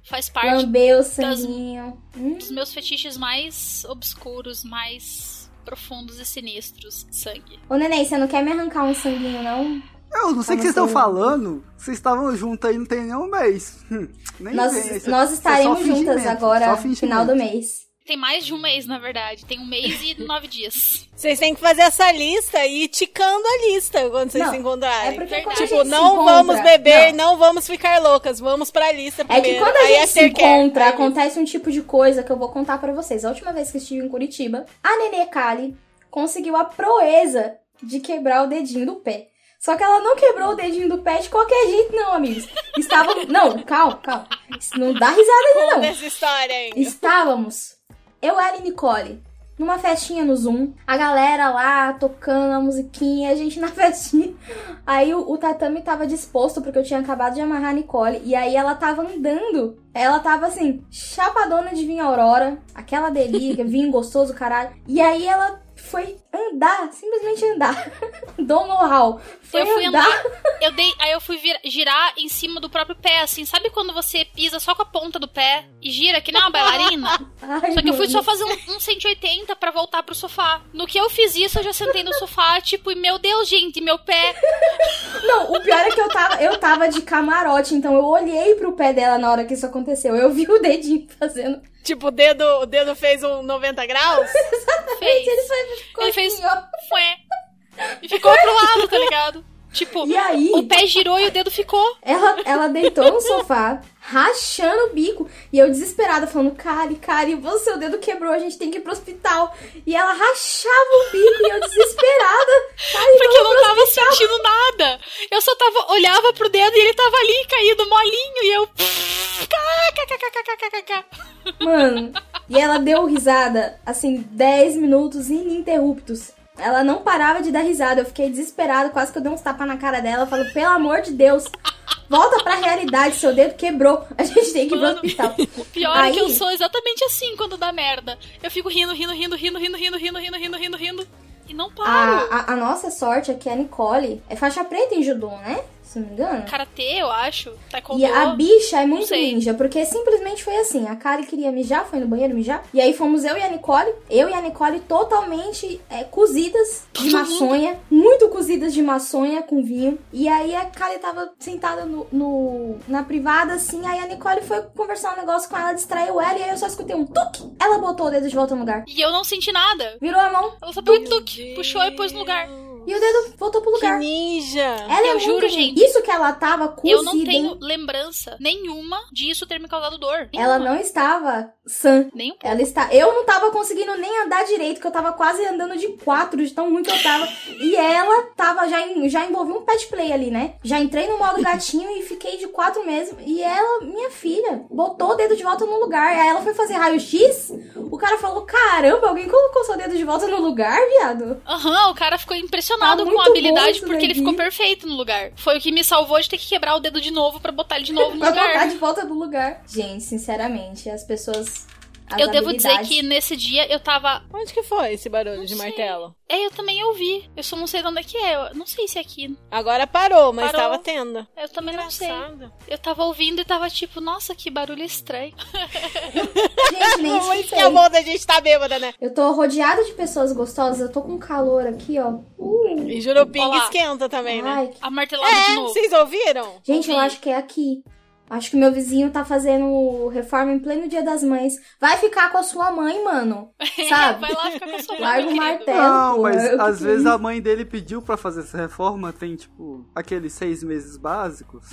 Faz parte
o sanguinho. Hum?
dos meus fetiches mais obscuros, mais profundos e sinistros. Sangue.
Ô, neném, você não quer me arrancar um sanguinho, não?
Eu não sei o que
Como
vocês estão falando. Vocês estavam juntos aí não tem nem um mês. Hum, nem
Nós,
vem, isso-
nós
é
estaremos
só
juntas agora, final do mês.
Tem mais de um mês, na verdade. Tem um mês e nove dias.
Vocês têm que fazer essa lista e ir ticando a lista quando vocês
Não,
se encontrarem.
é porque
Verdade.
quando a
Tipo,
se
não
encontra-
vamos beber,
Não.
não. vamos ficar loucas, vamos pra lista
É
primeiro.
que quando a gente se
aftercare.
encontra, acontece um tipo de coisa que eu vou contar pra vocês. A última vez que eu estive em Curitiba, a Nenê Kali conseguiu a proeza de quebrar o dedinho do pé. Só que ela não quebrou o dedinho do pé de qualquer jeito, não, amigos. Estávamos. Não, calma, calma. Não dá risada ainda, não.
Dessa história aí.
Estávamos, eu, ela e Nicole, numa festinha no Zoom. A galera lá tocando a musiquinha, a gente na festinha. Aí o, o tatame tava disposto, porque eu tinha acabado de amarrar a Nicole. E aí ela tava andando. Ela tava assim, chapadona de vinho Aurora. Aquela delícia, vinho gostoso, caralho. E aí ela foi andar, simplesmente andar. Do know-how. Foi
eu fui
andar.
andar, eu dei, aí eu fui vir- girar em cima do próprio pé, assim. Sabe quando você pisa só com a ponta do pé e gira que nem uma bailarina?
Ai,
Só que eu fui só fazer um, um 180 pra voltar pro sofá. No que eu fiz isso, eu já sentei no sofá, tipo, e meu Deus, gente, meu pé.
Não, o pior é que eu tava, eu tava de camarote, então eu olhei pro pé dela na hora que isso aconteceu. Eu vi o dedinho fazendo.
Tipo, o dedo, o dedo fez um 90 graus?
Fez.
Ele foi, ficou
Ele fez-
assim.
Foi. E ficou pro lado, tá ligado? Tipo,
E aí?
o pé girou e o dedo ficou.
Ela, ela deitou no sofá, rachando o bico. E eu desesperada, falando, Cari, Cari, você, seu dedo quebrou, a gente tem que ir pro hospital. E ela rachava o bico e eu desesperada.
Porque eu não tava
hospital.
sentindo nada. Eu só tava, olhava pro dedo e ele tava ali, caído, molinho, e eu...
Mano, e ela deu risada, assim, 10 minutos ininterruptos. Ela não parava de dar risada. Eu fiquei desesperada, quase que eu dei uns tapas na cara dela. Eu falo, pelo amor de Deus, volta pra realidade, seu dedo quebrou. A gente tem que ir pro hospital.
O pior é que eu
Aí-
sou exatamente assim quando dá merda. Eu fico rindo, rindo, rindo, rindo, rindo, rindo, rindo, rindo, rindo, rindo, rindo. E não paro.
A, a, a nossa sorte é que a Nicole é faixa preta em judô, né? Se não me engano.
Karatê, eu acho. Taekwondo.
E a bicha é muito ninja, porque simplesmente foi assim: a Kari queria mijar, foi no banheiro mijar. E aí fomos eu e a Nicole, eu e a Nicole totalmente é, cozidas de maçonha, muito cozidas de maçonha com vinho. E aí a Kari tava sentada no, no- na privada, assim. Aí a Nicole foi conversar um negócio com ela, distraiu ela, e aí eu só escutei um tuque. Ela botou o dedo de volta no lugar.
E eu não senti nada.
Virou a mão
Ela só um tuque, puxou e pôs no lugar.
E o dedo voltou pro
Que
lugar.
ninja!
Ela é
Eu
muito
juro, gente.
Isso que ela tava cozida.
Eu não tenho
hein?
lembrança nenhuma disso ter me causado dor.
Ela
Nenhuma.
não estava sã.
Nem um pouco.
Ela está. Eu não tava conseguindo nem andar direito, que eu tava quase andando de quatro, de tão ruim que eu tava. E ela tava. Já, em- já envolvi um pet play ali, né? Já entrei no modo gatinho e fiquei de quatro meses. E ela, minha filha, botou o dedo de volta no lugar. Aí ela foi fazer raio-x. O cara falou: caramba, alguém colocou seu dedo de volta no lugar, viado?
Aham, o cara ficou impressionado
Tá
com a habilidade porque ele ficou perfeito no lugar. Foi o que me salvou de ter que quebrar o dedo de novo pra botar ele de novo no
Pra botar
lugar.
de volta no lugar. Gente, sinceramente, as pessoas. As
Eu devo dizer que nesse dia eu tava.
Onde que foi esse barulho de
Não sei.
martelo?
É, eu também ouvi. Eu só não sei de onde é que é. Eu não sei se é aqui.
Agora parou, mas
Parou.
tava tendo.
Eu também não sei.
Engraçado.
Eu tava ouvindo e tava tipo, nossa, que barulho estranho.
Gente, nem
Muito que bom da gente tá bêbada, né?
Eu tô rodeada de pessoas gostosas, eu tô com calor aqui, ó. Uh.
E Jurupinga
Olá.
esquenta também, né?
Ai, que-
A martelada de
É,
novo.
vocês ouviram?
Gente, eu
Ouvi.
acho que é aqui. Acho que meu vizinho tá fazendo reforma em pleno dia das mães. Vai ficar com a sua mãe, mano. Sabe?
Vai lá ficar com a sua mãe,
Larga o martelo.
Não, mas
eu
às
que-
vezes a mãe dele pediu pra fazer essa reforma, tem tipo aqueles seis meses básicos.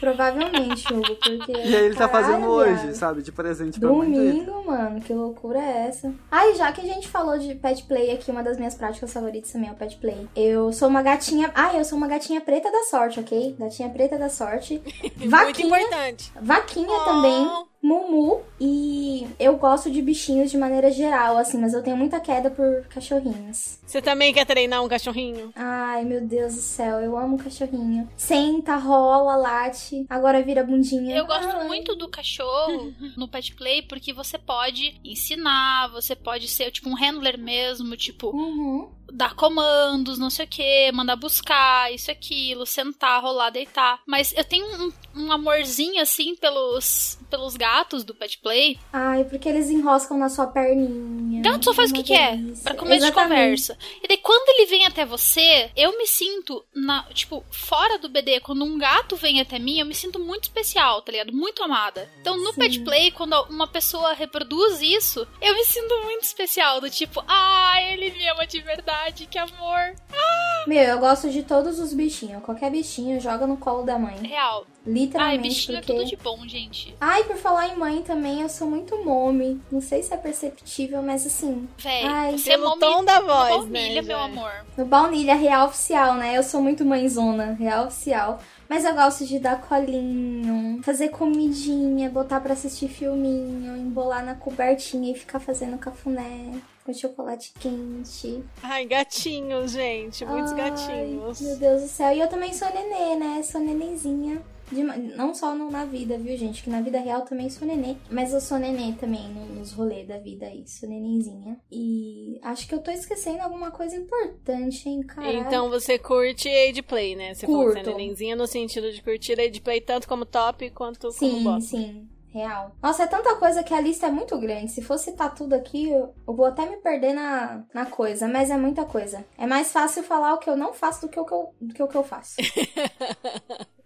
Provavelmente, Hugo, porque.
E aí ele tá
Caralho,
fazendo hoje, sabe? De presente pra mãe dele.
Domingo, mano, que loucura é essa? Ai, já que a gente falou de pet play aqui, uma das minhas práticas favoritas também é o pet play. Eu sou uma gatinha. Ai, eu sou uma gatinha preta da sorte, ok? Gatinha preta da sorte.
Muito
Vaquinha.
importante.
Vaquinha
Oh.
também. Mumu. E eu gosto de bichinhos de maneira geral, assim, mas eu tenho muita queda por cachorrinhos.
Você também quer treinar um cachorrinho?
Ai, meu Deus do céu, eu amo cachorrinho. Senta, rola, late, agora vira bundinha.
Eu gosto
Ai.
muito do cachorro no pet play porque você pode ensinar, você pode ser tipo um handler mesmo, tipo,
Uhum.
dar comandos, não sei o que, mandar buscar, isso, aquilo, sentar, rolar, deitar. Mas eu tenho um, um amorzinho assim pelos, pelos gatos do pet play.
Ai, porque eles enroscam na sua perninha.
Gato só faz o
Uma
que quer,
delícia.
pra começo de
Exatamente.
conversa. E daí quando ele vem até você, eu me sinto, na, tipo, fora do BD, quando um gato vem até mim, eu me sinto muito especial, tá ligado? Muito amada. Então no
Sim.
pet play, quando uma pessoa reproduz isso, eu me sinto muito especial, do tipo, ah, ele me ama de verdade. que amor.
Meu, eu gosto de todos os bichinhos. Qualquer bichinho joga no colo da mãe.
Real.
Literalmente.
Ai, bichinho
porque...
é tudo de bom, gente.
Ai, por falar em mãe também, eu sou muito mome. Não sei se é perceptível, mas assim.
Véi,
Ai,
você é mome...
tom da voz,
baunilha,
né?
meu amor.
No baunilha, real oficial, né? Eu sou muito mãezona, real oficial. Mas eu gosto de dar colinho, fazer comidinha, botar pra assistir filminho, embolar na cobertinha e ficar fazendo cafuné com chocolate quente.
Ai, gatinhos, gente. Muitos
Ai,
gatinhos.
Meu Deus do céu. E eu também sou nenê, né? Sou nenenzinha. De não só no- na vida, viu, gente? Que na vida real também sou nenê. Mas eu sou nenê também no- nos rolês da vida aí. Sou nenenzinha. E acho que eu tô esquecendo alguma coisa importante, hein, cara?
Então você curte Age Play, né? Você falou que é
Curto.
nenenzinha no sentido de curtir Age Play tanto como top quanto como
Sim,
bottom.
sim. Real. Nossa, é tanta coisa que a lista é muito grande. Se fosse citar tudo aqui, eu, eu vou até me perder na, na coisa. Mas é muita coisa. É mais fácil falar o que eu não faço do que o que eu, do que o que eu faço.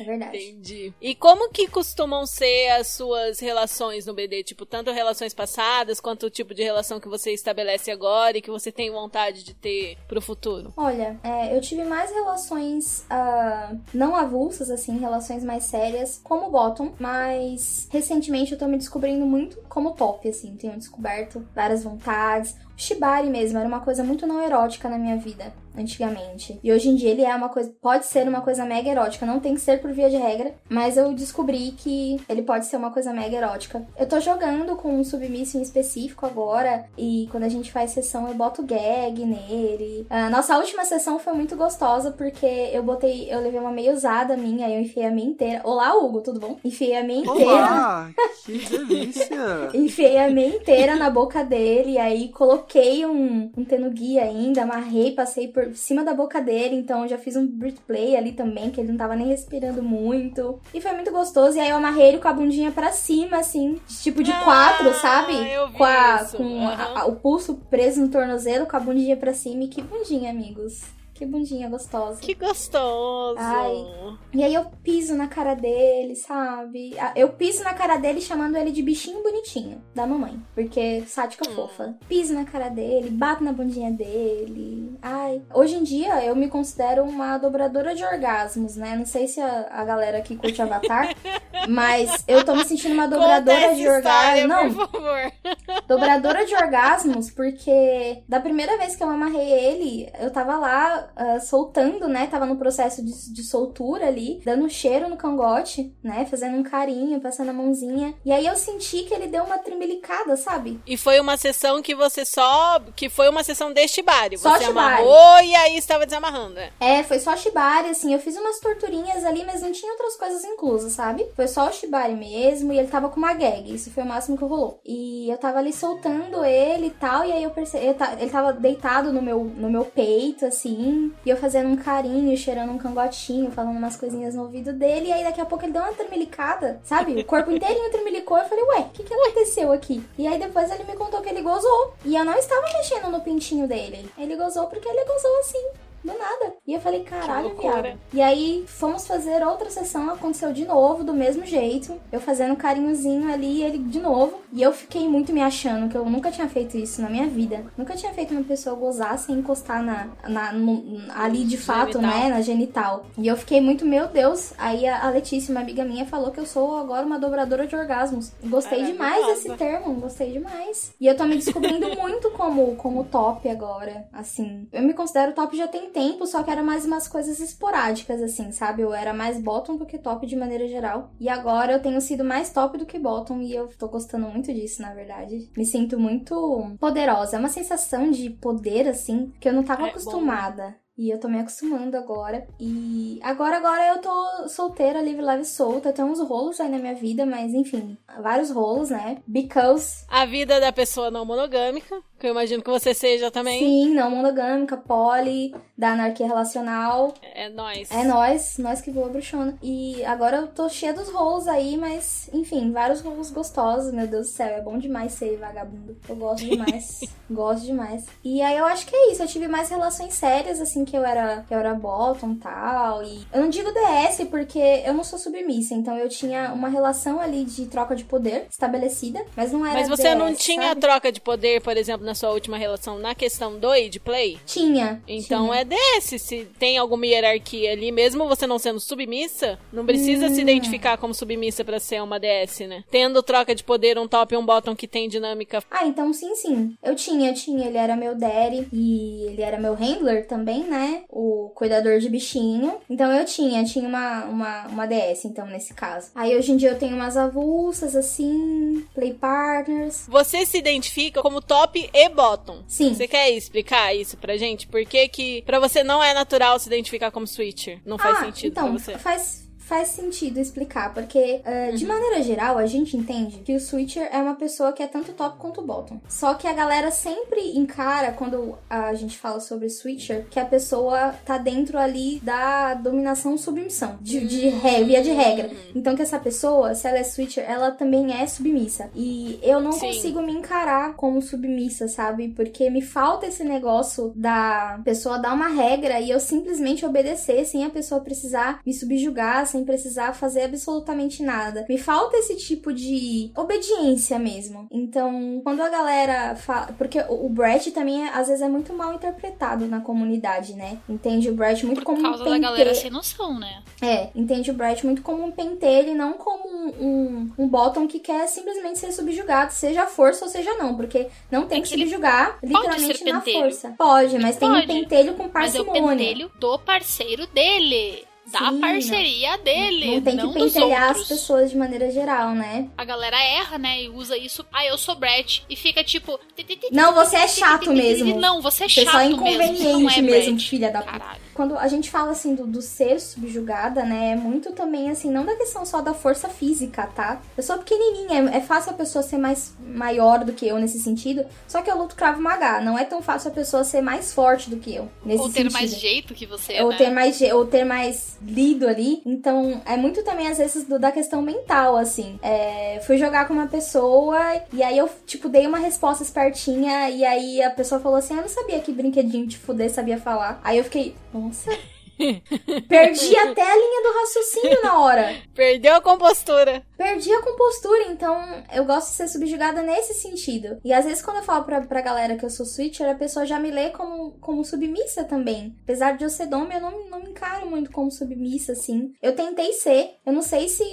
é verdade.
Entendi. E como que costumam ser as suas relações no BD? Tipo, tanto relações passadas, quanto o tipo de relação que você estabelece agora e que você tem vontade de ter pro futuro?
Olha, é, eu tive mais relações ah, não avulsas, assim, relações mais sérias, como bottom, mas recentemente eu tô me descobrindo muito como top, assim, tenho descoberto várias vontades. Shibari mesmo era uma coisa muito não erótica na minha vida, antigamente. E hoje em dia ele é uma coisa, pode ser uma coisa mega erótica, não tem que ser por via de regra, mas eu descobri que ele pode ser uma coisa mega erótica. Eu tô jogando com um submisso em específico agora, e quando a gente faz sessão eu boto gag nele. A nossa última sessão foi muito gostosa porque eu botei, eu levei uma meia usada minha, eu enfiei a minha inteira. Olá, Hugo, tudo bom? Enfiei a minha inteira.
Olá! Que delícia!
Enfiei a meia inteira na boca dele, e aí coloquei um, um tenuguia ainda, amarrei, passei por cima da boca dele, então já fiz um Brit Play ali também, que ele não tava nem respirando muito. E foi muito gostoso, e aí eu amarrei ele com a bundinha pra cima, assim, de tipo de
Ah,
quatro, sabe? com a-
isso,
com a-
aham.
a- o pulso preso no tornozelo, com a bundinha pra cima, e que bundinha, amigos. Que bundinha gostosa.
Que gostoso!
Ai. E aí eu piso na cara dele, sabe? Eu piso na cara dele chamando ele de bichinho bonitinho da mamãe. Porque sádica
Hum.
fofa. Piso na cara dele, bato na bundinha dele. Ai. Hoje em dia eu me considero uma dobradora de orgasmos, né? Não sei se a, a galera aqui curte Avatar, mas eu tô me sentindo uma dobradora de orgasmos. Não,
por favor.
dobradora de orgasmos, porque da primeira vez que eu amarrei ele, eu tava lá ah, soltando, né? Tava no processo de, de soltura ali, dando um cheiro no cangote, né? Fazendo um carinho, passando a mãozinha. E aí eu senti que ele deu uma tremilicada, sabe?
E foi uma sessão que você só. que foi uma sessão de Shibari.
Só
Você
Shibari.
amarrou e aí estava desamarrando, né?
É, foi só shibari, assim, eu fiz umas torturinhas ali, mas não tinha outras coisas inclusas, sabe? Foi só o shibari mesmo, e ele tava com uma gag, isso foi o máximo que rolou. E eu tava ali soltando ele e tal, e aí eu percebi, ele tava deitado no meu, no meu peito, assim, e eu fazendo um carinho, cheirando um cangotinho, falando umas coisinhas no ouvido dele, e aí daqui a pouco ele deu uma tremelicada, sabe? O corpo inteirinho tremelicou, eu falei, ué, o que que aconteceu aqui? E aí depois ele me contou que ele gozou, e eu não estava mexendo no pintinho dele. Ele gozou porque ele gozou assim, do nada. E eu falei, caralho, viado. E aí fomos fazer outra sessão, aconteceu de novo, do mesmo jeito. Eu fazendo um carinhozinho ali, ele de novo. E eu fiquei muito me achando, que eu nunca tinha feito isso na minha vida. Nunca tinha feito uma pessoa gozar sem encostar na, na, no- ali de fato,
Genital.
né? Na genital. E eu fiquei muito, meu Deus. Aí a Letícia, uma amiga minha, falou que eu sou agora uma dobradora de orgasmos. Gostei demais
Maravilhosa.
desse termo, gostei demais. E eu tô me descobrindo muito como, como top agora, assim. Eu me considero top já tem tempo, só que era mais umas coisas esporádicas, assim, sabe? Eu era mais bottom do que top de maneira geral. E agora eu tenho sido mais top do que bottom e eu tô gostando muito disso, na verdade. Me sinto muito poderosa. É uma sensação de poder, assim, que eu não tava
É bom,
acostumada. E eu tô me acostumando agora. E agora, agora eu tô solteira, livre, leve, solta. Tem uns rolos aí na minha vida, mas enfim, vários rolos, né? Because,
A vida da pessoa não monogâmica, que eu imagino que você seja também.
sim, não monogâmica, poli, da anarquia relacional.
É nóis.
É nós, nós que voa bruxona. E agora eu tô cheia dos rolos aí, mas enfim, vários rolos gostosos, meu Deus do céu, é bom demais ser vagabundo. Eu gosto demais. gosto demais. E aí eu acho que é isso, eu tive mais relações sérias, assim, que eu era, que eu era bottom tal. E eu não digo DS porque eu não sou submissa, então eu tinha uma relação ali de troca de poder estabelecida, mas não era
Mas você
DS,
não tinha
sabe?
troca de poder, por exemplo, na sua última relação, na questão do id play?
Tinha.
Então
tinha.
é desse. Se tem alguma hierarquia ali, mesmo você não sendo submissa, não precisa
Hum.
se identificar como submissa pra ser uma DS, né? Tendo troca de poder, um top e um bottom que tem dinâmica.
Ah, então sim, sim. Eu tinha, eu tinha. Ele era meu daddy e ele era meu handler também, né? O cuidador de bichinho. Então eu tinha, tinha uma, uma, uma DS, então, nesse caso. Aí hoje em dia eu tenho umas avulsas, assim, play partners.
Você se identifica como top e bottom.
Sim.
Você quer explicar isso pra gente? Por que que pra você não é natural se identificar como switcher? Não faz
ah,
sentido
então,
pra você?
Faz, faz sentido explicar, porque uh, de maneira geral a gente entende que o switcher é uma pessoa que é tanto top quanto bottom. Só que a galera sempre encara, quando a gente fala sobre switcher, que a pessoa tá dentro ali da dominação submissão, de, de re- via de regra. Então que essa pessoa, se ela é switcher, ela também é submissa. E eu não
Sim.
consigo me encarar como submissa, sabe? Porque me falta esse negócio da pessoa dar uma regra e eu simplesmente obedecer sem a pessoa precisar me subjugar, sem precisar fazer absolutamente nada. Me falta esse tipo de obediência mesmo. Então, quando a galera fala. Porque o Brett também, é- às vezes, é muito mal interpretado na comunidade, né? Entende o Brett muito
Por
como
causa
um
da
pentelho.
galera sem noção, né?
É, entende o Brett muito como um pentelho e não como um, um, um bottom que quer simplesmente ser subjugado, seja a força ou seja não, porque não tem
É
que
que ele
subjugar
pode
literalmente
ser
na
pentelho.
força. Pode, mas tem um
pode.
pentelho com
Mas é o
parcimônia.
pentelho do parceiro dele. Da
Sim,
parceria dele.
Não tem que
não dos
pentelhar as pessoas de maneira geral, né?
A galera erra, né? E usa isso. Ah, eu sou Brett. E fica tipo.
Não, você é chato mesmo.
Não, você é
Você
chato
só é
mesmo. Você não
inconveniente
é
mesmo, filha da puta. Quando a gente fala assim do, do ser subjugada, né? É muito também assim, não da questão só da força física, tá? Eu sou pequenininha, é, é fácil a pessoa ser mais maior do que eu nesse sentido. Só que eu luto cravo magá. Não é tão fácil a pessoa ser mais forte do que eu nesse
Ou ter
sentido.
mais jeito que você,
ou
né?
ter mais ou ter mais lido ali então é muito também às vezes do- da questão mental assim É, fui jogar com uma pessoa e aí eu tipo dei uma resposta espertinha e aí a pessoa falou assim ah, eu não sabia que brinquedinho de fuder sabia falar aí eu fiquei nossa perdi até a linha do raciocínio na hora
Perdeu a compostura.
perdi a compostura, então eu gosto de ser subjugada nesse sentido. E às vezes quando eu falo pra, pra galera que eu sou switcher, a pessoa já me lê como, como submissa também. Apesar de eu ser dom, eu não, não me encaro muito como submissa, assim. Eu tentei ser, eu não sei se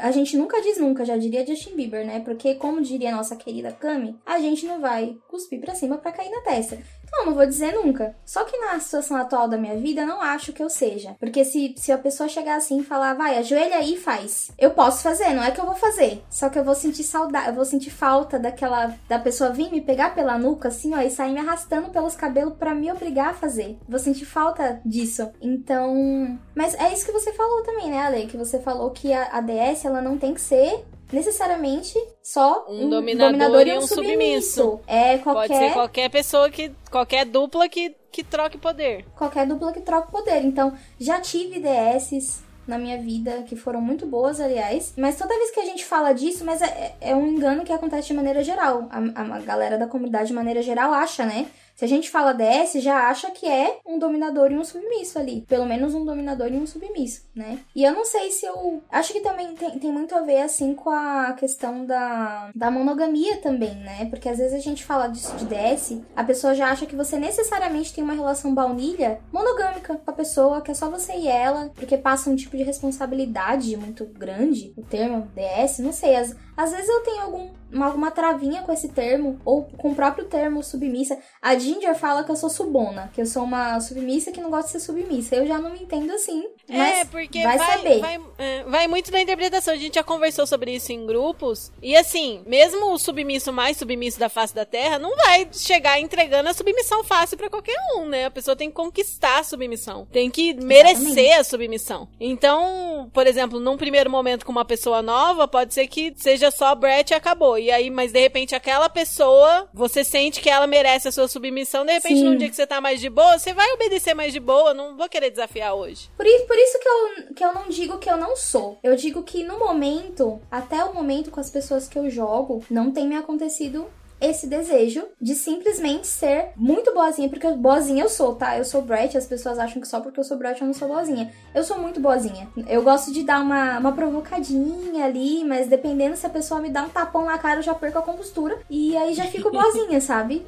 a gente nunca diz nunca, já diria Justin Bieber, né? Porque como diria a nossa querida Cami, a gente não vai cuspir pra cima pra cair na testa. Eu não vou dizer nunca. Só que na situação atual da minha vida, não acho que eu seja. Porque se, se a pessoa chegar assim e falar, vai, ajoelha aí e faz. Eu posso fazer, não é que eu vou fazer. Só que eu vou sentir saudade, eu vou sentir falta daquela. da pessoa vir me pegar pela nuca, assim, ó, e sair me arrastando pelos cabelos pra me obrigar a fazer. Vou sentir falta disso. Então. Mas é isso que você falou também, né, Ale? Que você falou que a, a DS, ela não tem que ser. Necessariamente só
Um dominador e um submisso.
É qualquer
Pode ser qualquer pessoa que. qualquer dupla que, que troque poder.
qualquer dupla que troca o poder. Então, já tive DSs na minha vida que foram muito boas, aliás. Mas toda vez que a gente fala disso, mas é, é um engano que acontece de maneira geral. A- a galera da comunidade, de maneira geral, acha, né? Se a gente fala DS, já acha que é um dominador e um submisso ali. Pelo menos um dominador e um submisso, né? E eu não sei se eu. Acho que também tem, tem muito a ver, assim, com a questão da, da monogamia também, né? Porque às vezes a gente fala disso de DS, a pessoa já acha que você necessariamente tem uma relação baunilha monogâmica com a pessoa, que é só você e ela, porque passa um tipo de responsabilidade muito grande, o termo DS, não sei. Às, às vezes eu tenho algum, uma, alguma travinha com esse termo, ou com o próprio termo submissa. A Ginger fala que eu sou subona, que eu sou uma submissa que não gosta de ser submissa. Eu já não me entendo assim.
É, porque
vai,
vai,
saber.
vai, é, vai muito da interpretação. A gente já conversou sobre isso em grupos. E assim, mesmo o submisso mais submisso da face da terra, não vai chegar entregando a submissão fácil pra qualquer um, né? A pessoa tem que conquistar a submissão. Tem que merecer a submissão. Então, por exemplo, num primeiro momento com uma pessoa nova, pode ser que seja só Brett e acabou. E aí, mas de repente aquela pessoa, você sente que ela merece a sua submissão. De repente,
Sim.
num dia que você tá mais de boa, você vai obedecer mais de boa. Não vou querer desafiar hoje.
Por isso, por isso que, eu, que eu não digo que eu não sou. Eu digo que no momento, até o momento com as pessoas que eu jogo, não tem me acontecido esse desejo de simplesmente ser muito boazinha, porque boazinha eu sou, tá? Eu sou Brett, as pessoas acham que só porque eu sou Brett eu não sou boazinha. Eu sou muito boazinha. Eu gosto de dar uma, uma provocadinha ali, mas dependendo se a pessoa me dá um tapão na cara, eu já perco a compostura. E aí já fico boazinha, sabe?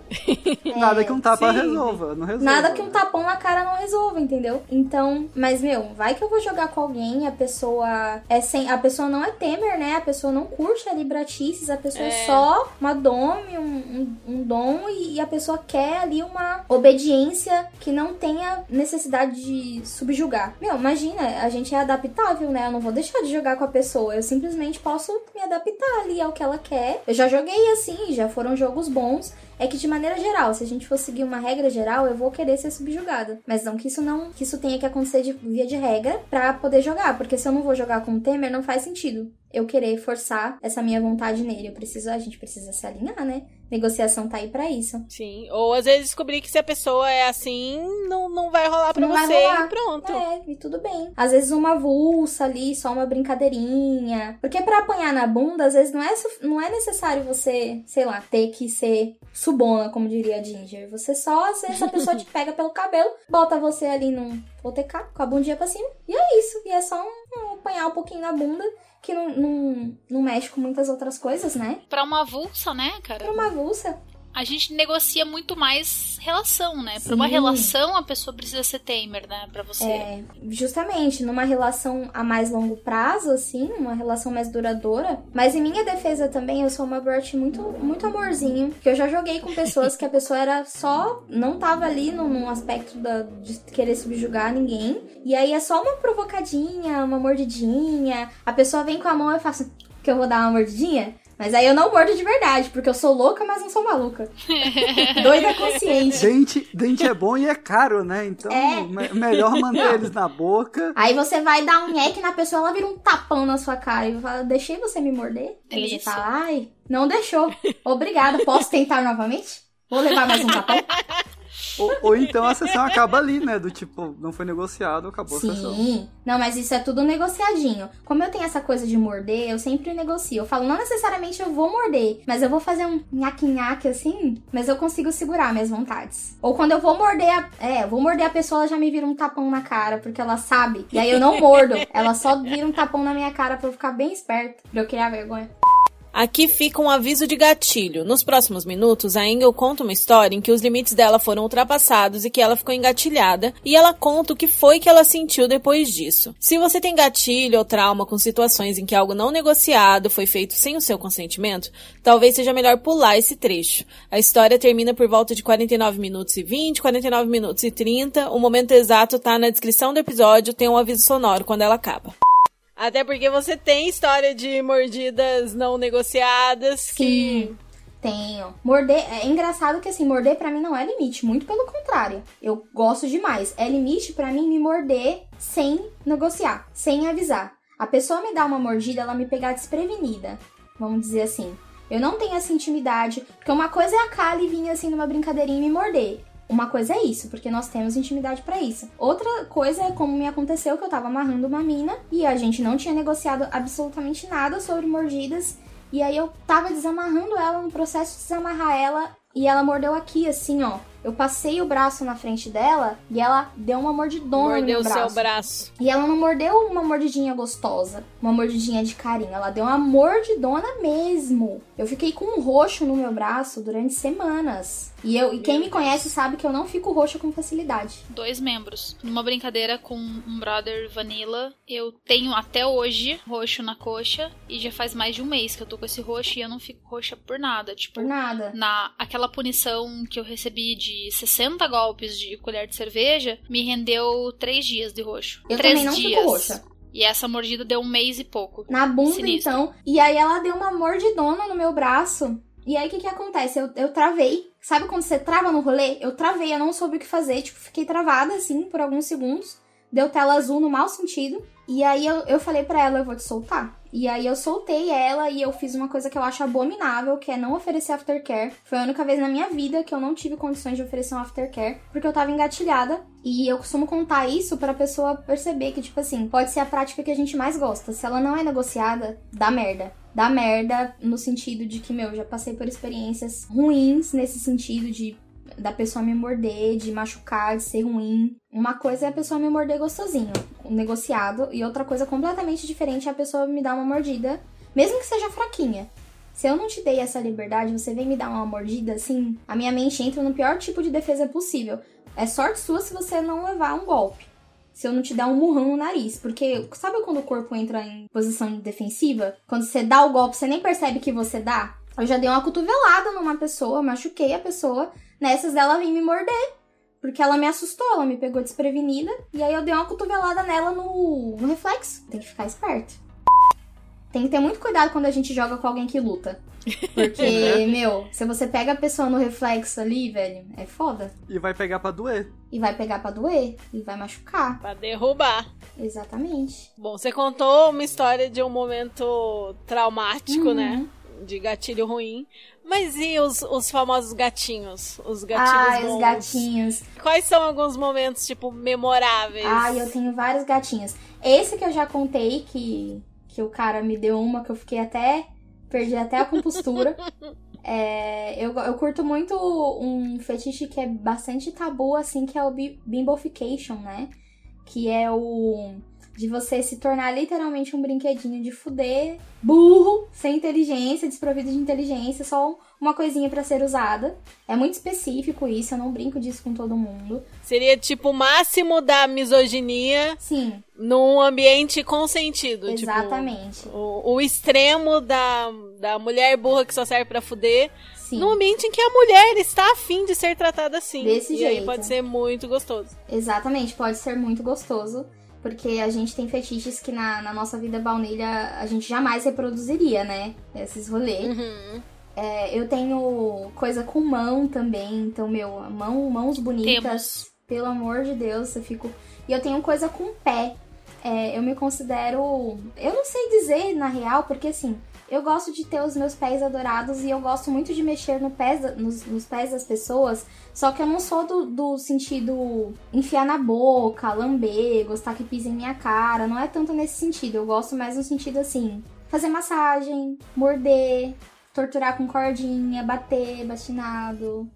Nada que um tapa
sim.
resolva, não resolva.
Nada que um tapão na cara não resolva, entendeu? Então, mas meu, vai que eu vou jogar com alguém, a pessoa é sem, a pessoa não é temer, né? A pessoa não curte ali bratices, a pessoa é,
É.
só uma dome, um, um, um dom e, e a pessoa quer ali uma obediência que não tenha necessidade de subjugar. Meu, imagina, a gente é adaptável, né? Eu não vou deixar de jogar com a pessoa, eu simplesmente posso me adaptar ali ao que ela quer. Eu já joguei assim, já foram jogos bons. É que de maneira geral, se a gente for seguir uma regra geral, eu vou querer ser subjugada. Mas não que isso não que isso tenha que acontecer de via de regra pra poder jogar, porque se eu não vou jogar com o Temer, não faz sentido eu querer forçar essa minha vontade nele. Eu preciso, a gente precisa se alinhar, né? Negociação tá aí pra isso.
Sim. Ou às vezes descobrir que se a pessoa é assim, não, não vai rolar pra
Não vai
você
rolar.
e pronto.
É, e tudo bem. Às vezes uma vulsa ali, só uma brincadeirinha. Porque pra apanhar na bunda, às vezes não é, não é necessário você, sei lá, ter que ser subona, como diria a Ginger. Você só, às vezes a pessoa te pega pelo cabelo, bota você ali num OTK, com a bundinha pra cima, e é isso. E é só um, um apanhar um pouquinho na bunda, que não, não, não mexe com muitas outras coisas, né?
Pra uma avulsa, né, cara?
Pra uma vulsa.
A gente negocia muito mais relação, né? Pra uma relação, a pessoa precisa ser tamer, né? Pra você.
É, justamente, numa relação a mais longo prazo, assim, uma relação mais duradoura. Mas em minha defesa também, eu sou uma Bert muito, muito amorzinho. Que eu já joguei com pessoas que a pessoa era só. não tava ali num, num aspecto da- de querer subjugar ninguém. E aí é só uma provocadinha, uma mordidinha. A pessoa vem com a mão e eu faço que eu vou dar uma mordidinha. Mas aí eu não mordo de verdade, porque eu sou louca, mas não sou maluca. Doida consciente.
Dente, dente é bom e é caro, né? Então,
É.
me- melhor manter eles na boca.
Aí você vai dar um nheque na pessoa, ela vira um tapão na sua cara e fala, deixei você me morder? Aí você fala, ai, não deixou. Obrigada, posso tentar novamente? Vou levar mais um tapão?
Ou, ou então a sessão acaba ali, né? Do tipo, não foi negociado, acabou a sessão.
Sim. Não, mas isso é tudo negociadinho. Como eu tenho essa coisa de morder, eu sempre negocio. Eu falo, não necessariamente eu vou morder, mas eu vou fazer um nhaque-nhaque assim, mas eu consigo segurar minhas vontades. Ou quando eu vou morder a. É, eu vou morder a pessoa, ela já me vira um tapão na cara, porque ela sabe. E aí eu não mordo. ela só vira um tapão na minha cara pra eu ficar bem esperto, pra eu criar vergonha.
Aqui fica um aviso de gatilho. Nos próximos minutos, a Engel conta uma história em que os limites dela foram ultrapassados e que ela ficou engatilhada, e ela conta o que foi que ela sentiu depois disso. Se você tem gatilho ou trauma com situações em que algo não negociado foi feito sem o seu consentimento, talvez seja melhor pular esse trecho. A história termina por volta de 49 minutos e 20, 49 minutos e 30. O momento exato tá na descrição do episódio, tem um aviso sonoro quando ela acaba. Até porque você tem história de mordidas não negociadas que.
Sim. Tenho. Morder, é engraçado que assim, morder pra mim não é limite, muito pelo contrário. Eu gosto demais. É limite pra mim me morder sem negociar, sem avisar. A pessoa me dá uma mordida, ela me pegar desprevenida, vamos dizer assim. Eu não tenho essa intimidade, porque uma coisa é a Kali vir assim numa brincadeirinha e me morder. Uma coisa é isso, porque nós temos intimidade pra isso. Outra coisa é como me aconteceu que eu tava amarrando uma mina e a gente não tinha negociado absolutamente nada sobre mordidas. E aí eu tava desamarrando ela no processo de desamarrar ela e ela mordeu aqui assim, ó. Eu passei o braço na frente dela e ela deu uma mordidona
Mordeu
no meu braço.
seu braço.
E ela não mordeu uma mordidinha gostosa, uma mordidinha de carinho. Ela deu uma mordidona mesmo. Eu fiquei com um roxo no meu braço durante semanas. E, eu, e quem me conhece sabe que eu não fico roxa com facilidade.
Dois membros. Numa brincadeira com um brother Vanilla, eu tenho até hoje roxo na coxa. E já faz mais de um mês que eu tô com esse roxo e eu não fico roxa por nada. Tipo,
Por nada.
na aquela punição que eu recebi de 60 golpes de colher de cerveja, me rendeu três dias de roxo.
Eu
três
também não
dias.
fico roxa.
E essa mordida deu um mês e pouco.
Na bunda,
Sinistro.
então. E aí ela deu uma mordidona no meu braço. E aí o que que acontece? Eu, eu travei. Sabe quando você trava no rolê? Eu travei, eu não soube o que fazer. Tipo, fiquei travada assim por alguns segundos. Deu tela azul no mau sentido. E aí eu, eu falei pra ela, eu vou te soltar. E aí eu soltei ela e eu fiz uma coisa que eu acho abominável, que é não oferecer aftercare. Foi a única vez na minha vida que eu não tive condições de oferecer um aftercare, porque eu tava engatilhada. E eu costumo contar isso pra pessoa perceber que, tipo assim, pode ser a prática que a gente mais gosta. Se ela não é negociada, dá merda. Dá merda no sentido de que, meu, já passei por experiências ruins nesse sentido de da pessoa me morder, de machucar, de ser ruim. Uma coisa é a pessoa me morder gostosinho, negociado, e outra coisa completamente diferente é a pessoa me dar uma mordida, mesmo que seja fraquinha. Se eu não te dei essa liberdade, você vem me dar uma mordida assim, a minha mente entra no pior tipo de defesa possível. É sorte sua se você não levar um golpe. Se eu não te der um murrão no nariz. Porque sabe quando o corpo entra em posição defensiva? Quando você dá o golpe, você nem percebe que você dá? Eu já dei uma cotovelada numa pessoa, machuquei a pessoa. Nessas dela vir me morder. Porque ela me assustou, ela me pegou desprevenida. E aí eu dei uma cotovelada nela no, no reflexo. Tem que ficar esperto. Tem que ter muito cuidado quando a gente joga com alguém que luta. Porque, meu, se você pega a pessoa no reflexo ali, velho, é foda.
E vai pegar pra doer.
E vai pegar pra doer. E vai machucar.
Pra derrubar.
Exatamente.
Bom, você contou uma história de um momento traumático,
Uhum.
né? De gatilho ruim. Mas e os, os famosos gatinhos? Os gatinhos
Ai,
bons?
os gatinhos.
Quais são alguns momentos, tipo, memoráveis?
Ai, eu tenho vários gatinhos. Esse que eu já contei, que, que o cara me deu uma, que eu fiquei até. Perdi até a compostura. É, eu, eu curto muito um fetiche que é bastante tabu, assim, que é o bi- bimbofication, né? Que é o de você se tornar literalmente um brinquedinho de fuder, burro, sem inteligência, desprovido de inteligência, só uma coisinha pra ser usada. É muito específico isso, eu não brinco disso com todo mundo.
Seria tipo o máximo da misoginia
Sim,
num ambiente consentido.
exatamente.
Tipo, o, o extremo da, da mulher burra que só serve pra fuder.
Sim.
Num ambiente em que a mulher está afim de ser tratada assim.
Desse
e aí
jeito.
pode ser muito gostoso.
Exatamente, pode ser muito gostoso, porque a gente tem fetiches que na, na nossa vida baunilha a gente jamais reproduziria, né? Esses rolês.
Uhum.
É, eu tenho coisa com mão também, então, meu, mão, mãos bonitas.
Temos.
Pelo amor de Deus, eu fico. E eu tenho coisa com pé. É, eu me considero. Eu não sei dizer na real, porque assim, eu gosto de ter os meus pés adorados e eu gosto muito de mexer no pés nos, nos pés das pessoas. Só que eu não sou do, do sentido enfiar na boca, lamber, gostar que pise em minha cara. Não é tanto nesse sentido. Eu gosto mais no sentido assim: fazer massagem, morder, torturar com cordinha, bater, bastinado.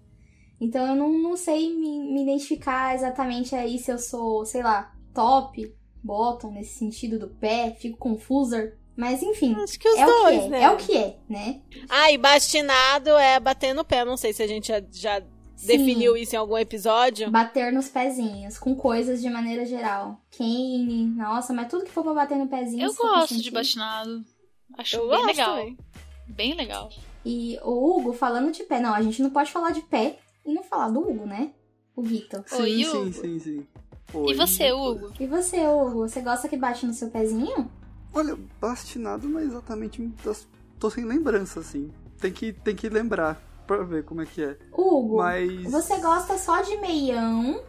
Então eu não, não sei me, me identificar exatamente aí se eu sou, sei lá, top, bottom, nesse sentido do pé, fico confusa. Mas enfim,
Acho que os
é o
dois,
que é,
né?
é o que é, né?
Ah, e bastinado é bater no pé. Não sei se a gente já, já
Sim.
definiu isso em algum episódio.
Bater nos pezinhos, com coisas de maneira geral. Cane, nossa, mas tudo que for pra bater no pezinho.
Eu gosto de bastinado. Acho
Eu
bem
gosto
legal. Bem legal.
E o Hugo, falando de pé, não, a gente não pode falar de pé e não falar do Hugo, né? O Guito.
Sim,
Oi,
sim,
Hugo.
sim, sim.
E
Oi.
você, Hugo?
E você, Hugo, você gosta que bate no seu pezinho?
Olha, bastinado não é exatamente. das- Tô sem lembrança, assim. Tem que, tem que lembrar pra ver como é que é.
Hugo,
Mas.
você gosta só de meião?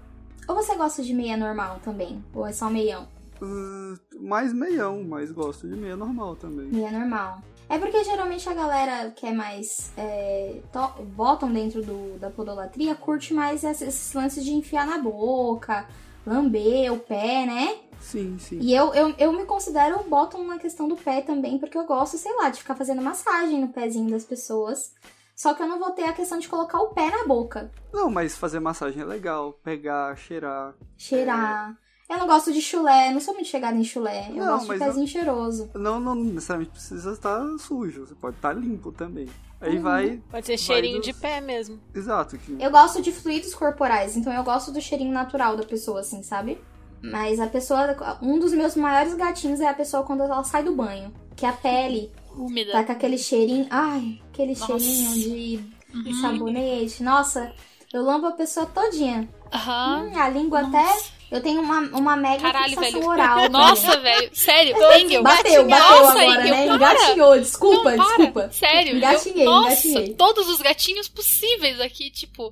Ou você gosta de meia normal também? Ou é só meião?
ah, mais meião, mas gosto de meia normal também.
Meia normal. É porque geralmente a galera que é mais é, to- bottom dentro do, da podolatria curte mais esses, esses lances de enfiar na boca, lamber o pé, né?
Sim, sim.
E eu, eu, eu me considero bottom na questão do pé também, porque eu gosto, sei lá, de ficar fazendo massagem no pezinho das pessoas. Só que eu não vou ter a questão de colocar o pé na boca,
Não, mas fazer massagem é legal. Pegar, cheirar.
cheirar. Eu não gosto de chulé, não sou muito chegada em chulé. Eu
Não,
gosto de pezinho cheiroso.
Não, não necessariamente precisa estar sujo. Você pode estar limpo também. Aí
Uhum.
vai.
Pode ser cheirinho
dos-
de pé mesmo.
Exato. Que...
Eu gosto de fluidos corporais, então eu gosto do cheirinho natural da pessoa, assim, sabe? Mas a pessoa. Um dos meus maiores gatinhos é a pessoa quando ela sai do banho. Que a pele
Úmida.
tá com aquele cheirinho. Ai, aquele
Nossa.
cheirinho de,
Uhum.
sabonete. Nossa, eu lambo a pessoa todinha.
Aham.
Hum, a língua até. Eu tenho uma, uma mega
Caralho,
fixação
velho.
oral. também.
Nossa, velho. Sério, Engel.
Bateu, bateu
Nossa,
agora,
Engel,
né?
para.
Engatinhou, desculpa,
Não,
desculpa.
Sério.
Engatinhei,
eu, nossa,
engatinhei.
todos os gatinhos possíveis aqui, tipo,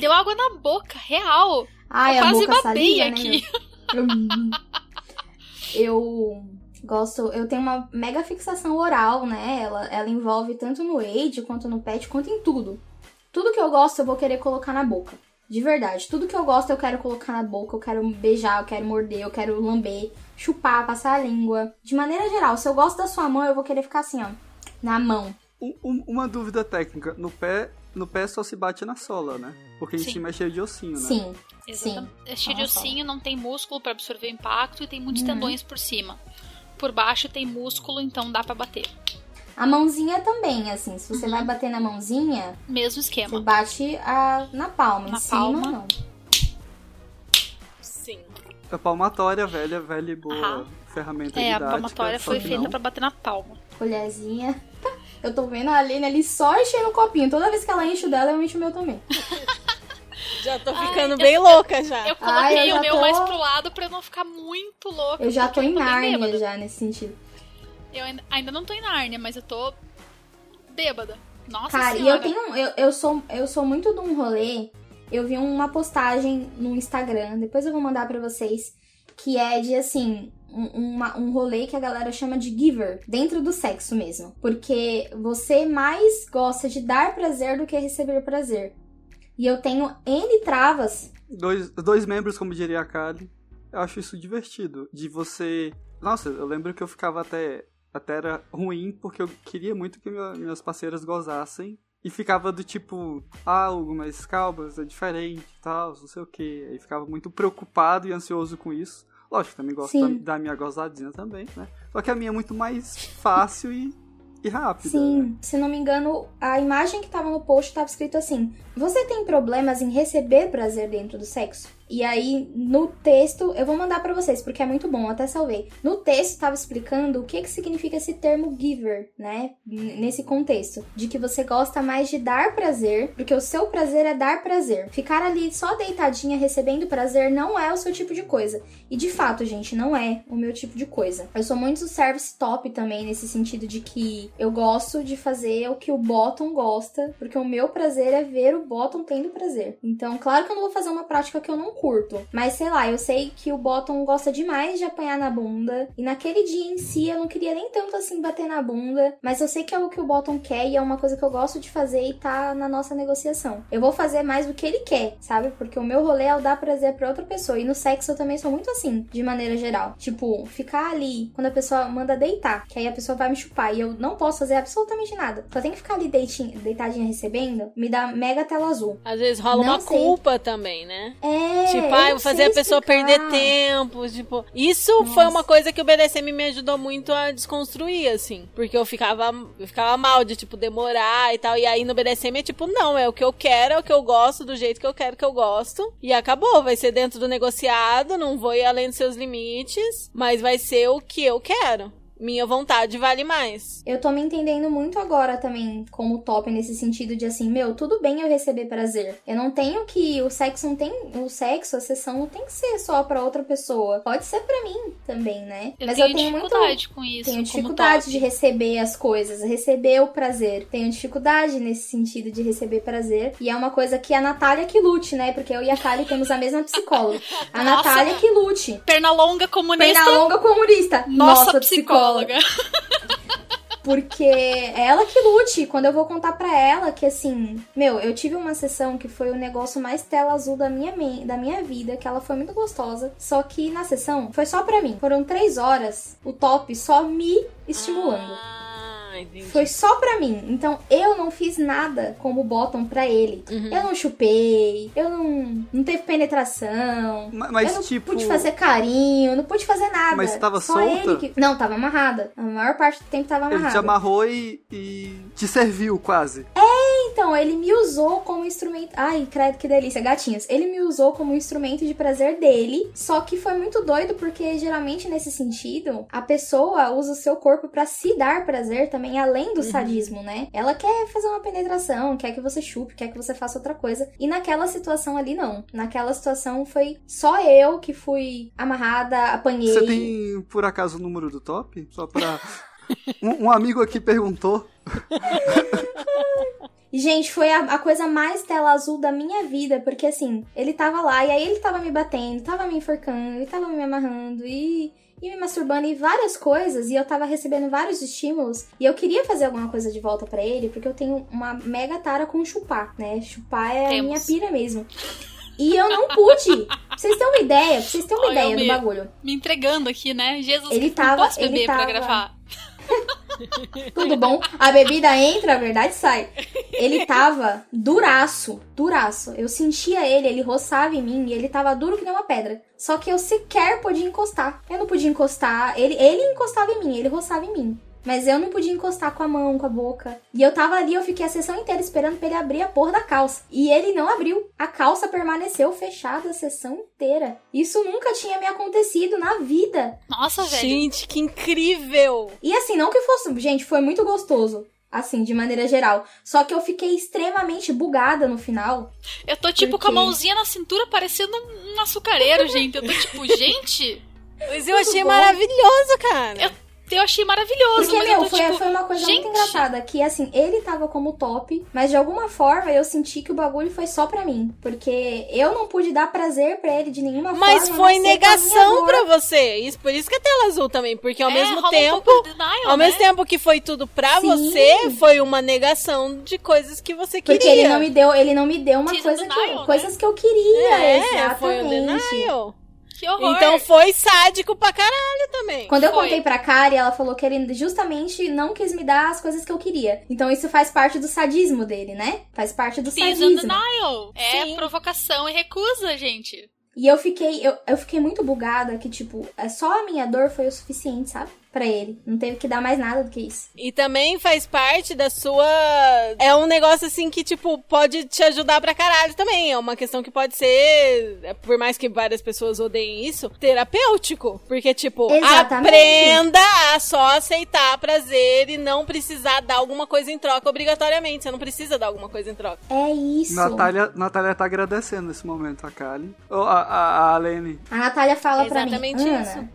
deu água na boca, real.
Ai,
eu quase babei
saliva,
aqui.
Né? Hum. eu gosto, eu tenho uma mega fixação oral, né? Ela, ela envolve tanto no age, quanto no pet, quanto em tudo. Tudo que eu gosto eu vou querer colocar na boca. De verdade, tudo que eu gosto eu quero colocar na boca, eu quero beijar, eu quero morder, eu quero lamber, chupar, passar a língua. De maneira geral, se eu gosto da sua mão, eu vou querer ficar assim, ó, na mão.
Um- um- uma dúvida técnica. No pé, no pé só se bate na sola, né? Porque em
Sim.
cima é cheio de ossinho, né?
Sim,
Exatamente. É de
Nossa.
ossinho, não tem músculo pra absorver o impacto e tem muitos
Uhum.
tendões por cima. Por baixo tem músculo, então dá pra bater.
A mãozinha também, assim, se você vai bater na mãozinha,
Mesmo
você
esquema.
bate a, na palma,
Na
em cima
palma.
não.
Sim.
A palmatória, velha, velha e boa
Aham.
ferramenta
É, a
didática,
palmatória
só
foi feita pra bater na palma.
Colherzinha. Eu tô vendo a Aline ali só enchendo o copinho. Toda vez que ela enche o dela, eu encho o meu também.
Já tô
Ai,
ficando
eu-
bem louca já.
Eu
Ai,
coloquei
eu já
o meu
tô-
mais pro lado pra eu não ficar muito louca.
Eu já tô em Nárnia
bêbada.
já nesse sentido.
Eu ainda, ainda não tô em Nárnia, mas eu tô bêbada. Nossa
Cara, e
senhora.
eu tenho. Eu, eu, sou, eu sou muito de um rolê. Eu vi uma postagem no Instagram, depois eu vou mandar pra vocês, que é de assim. Um, uma- um rolê que a galera chama de giver, dentro do sexo mesmo. Porque você mais gosta de dar prazer do que receber prazer. E eu tenho N travas.
Dois, dois membros, como diria a Kali. Eu acho isso divertido. De você. Nossa, eu lembro que eu ficava até. Até era ruim, porque eu queria muito que minha- minhas parceiras gozassem. E ficava do tipo, ah, Hugo, mas calma, é diferente e tal, não sei o que. Aí ficava muito preocupado e ansioso com isso. Lógico, também gosto da, da minha gozadinha também, né? Só que a minha é muito mais fácil e, e rápida. né?
Sim, se não me engano, a imagem que tava no post tava escrito assim: Você tem problemas em receber prazer dentro do sexo? E aí, no texto, eu vou mandar pra vocês, porque é muito bom, até salvei. No texto tava explicando o que que significa esse termo giver, né? Nesse contexto. De que você gosta mais de dar prazer, porque o seu prazer é dar prazer. Ficar ali só deitadinha recebendo prazer não é o seu tipo de coisa. E de fato, gente, não é o meu tipo de coisa. Eu sou muito service top também, nesse sentido de que eu gosto de fazer o que o bottom gosta, porque o meu prazer é ver o bottom tendo prazer. Então, claro que eu não vou fazer uma prática que eu não curto, mas sei lá, eu sei que o bottom gosta demais de apanhar na bunda, e naquele dia em si eu não queria nem tanto assim bater na bunda, mas eu sei que é o que o bottom quer e é uma coisa que eu gosto de fazer e tá na nossa negociação. Eu vou fazer mais do que ele quer, sabe? Porque o meu rolê é o dar prazer pra outra pessoa, e no sexo eu também sou muito assim, de maneira geral. Tipo, ficar ali quando a pessoa manda deitar, que aí a pessoa vai me chupar e eu não posso fazer absolutamente nada. Só tenho que ficar ali deitinha, deitadinha recebendo, me dá mega tela azul.
Às vezes rola
Não
uma
sei.
culpa também, né?
É.
Tipo,
eu
ah, vou fazer a pessoa
explicar.
perder tempo. Tipo, isso foi
Nossa.
uma coisa que o BDSM me ajudou muito a desconstruir, assim. Porque eu ficava, eu ficava mal de, tipo, demorar e tal. E aí no BDSM é tipo, não, é o que eu quero, é o que eu gosto, do jeito que eu quero que eu gosto. E acabou, vai ser dentro do negociado, não vou ir além dos seus limites, mas vai ser o que eu quero. Minha vontade vale mais.
Eu tô me entendendo muito agora também como top nesse sentido de assim, meu, tudo bem eu receber prazer. Eu não tenho que o sexo não tem, o sexo, a sessão não tem que ser só pra outra pessoa. Pode ser pra mim também, né?
Eu
Mas
tenho
eu tenho muito
dificuldade com isso.
tenho
como
dificuldade
top.
de receber as coisas, receber o prazer. Tenho dificuldade nesse sentido de receber prazer. E é uma coisa que a Natália que lute, né? Porque eu e a Kali temos a mesma psicóloga. A
Nossa.
Natália que lute.
Perna longa comunista.
Perna longa comunista.
Nossa, psicóloga.
Porque é ela que lute. Quando eu vou contar pra ela que, assim, meu, eu tive uma sessão que foi o negócio mais tela azul da minha, da minha vida, que ela foi muito gostosa. Só que na sessão foi só pra mim. Foram três horas, o top só me estimulando.
Ah, entendi.
Foi só pra mim. Então eu não fiz nada como bottom pra ele.
Uhum.
Eu não chupei, eu não, não teve penetração.
Ma- Mas,
eu não
tipo.
pude fazer carinho, não pude fazer nada.
Mas tava
Só
solta?
ele que... Não, tava amarrada. A maior parte do tempo tava
Ele
amarrada.
te amarrou e, e te serviu quase.
Então, ele me usou como instrumento. Ai, credo que delícia, gatinhos. Ele me usou como instrumento de prazer dele. Só que foi muito doido, porque geralmente nesse sentido, a pessoa usa o seu corpo pra se dar prazer também, além do sadismo, né? Ela quer fazer uma penetração, quer que você chupe, quer que você faça outra coisa. E naquela situação ali, não. Naquela situação foi só eu que fui amarrada, apanhei.
Você tem, por acaso, o número do top? Só pra. um, um amigo aqui perguntou.
Gente, foi a, a coisa mais tela azul da minha vida, porque assim, ele tava lá e aí ele tava me batendo, tava me enforcando, ele tava me amarrando e e me masturbando e várias coisas, e eu tava recebendo vários estímulos, e eu queria fazer alguma coisa de volta pra ele, porque eu tenho uma mega tara com chupar, né? Chupar é a
Temos.
minha pira mesmo. E eu não pude. Pra vocês terem uma ideia, pra vocês terem uma
Olha,
ideia
eu
do
me-
bagulho.
Me entregando aqui, né? Jesus,
Ele
não
tava-
posso beber
ele
pra
tava-
gravar.
Tudo bom? A bebida entra, a verdade sai. Ele tava duraço, duraço. Eu sentia ele, ele roçava em mim e ele tava duro que nem uma pedra. Só que eu sequer podia encostar. Eu não podia encostar. Ele, ele encostava em mim, ele roçava em mim. Mas eu não podia encostar com a mão, com a boca. E eu tava ali, eu fiquei a sessão inteira esperando pra ele abrir a porra da calça. E ele não abriu. A calça permaneceu fechada a sessão inteira. Isso nunca tinha me acontecido na vida.
Nossa, velho.
Gente, que incrível!
E assim, não que fosse. Gente, foi muito gostoso. Assim, de maneira geral. Só que eu fiquei extremamente bugada no final.
Eu tô tipo
Por
com a mãozinha na cintura parecendo um, um açucareiro, gente. Eu tô tipo, gente,
Mas eu achei
bom.
maravilhoso, cara.
Eu- eu achei maravilhoso,
Porque,
mas
meu,
tô
foi,
tipo.
foi uma coisa
gente.
muito engraçada. Que, assim, ele tava como top, mas de alguma forma eu senti que o bagulho foi só pra mim. Porque eu não pude dar prazer pra ele de nenhuma
Mas
forma. a
foi
a
negação pra você. Isso, por isso que é tela azul também. Porque ao
é,
mesmo
um
tempo.
de denial,
Ao
né?
mesmo tempo que foi tudo pra
Sim.
você, foi uma negação de coisas que você queria.
Porque ele não me deu, ele não me deu uma
Season
coisa que,
denial, né?
coisas que eu queria.
É,
exatamente.
foi um denial.
Que horror.
Então foi sádico pra caralho também.
Quando eu
Foi.
contei pra Kari, ela falou que ele justamente não quis me dar as coisas que eu queria. Então isso faz parte do sadismo dele, né? Faz parte do
Season
sadismo.
denial. É
Sim.
provocação e recusa, gente.
E eu fiquei, eu, eu fiquei muito bugada que, tipo, é só a minha dor foi o suficiente, sabe? Pra ele. Não teve que dar mais nada do que isso.
E também faz parte da sua. É um negócio assim que, tipo, pode te ajudar pra caralho também. É uma questão que pode ser, é, por mais que várias pessoas odeiem isso, terapêutico. Porque, tipo,
Exatamente.
aprenda a só aceitar prazer e não precisar dar alguma coisa em troca obrigatoriamente. Você não precisa dar alguma coisa em troca.
É isso.
Natália, Natália tá agradecendo nesse momento a Kali. Ou a, a, a Alene.
A Natália fala
É
pra mim,
exatamente isso.
Ana,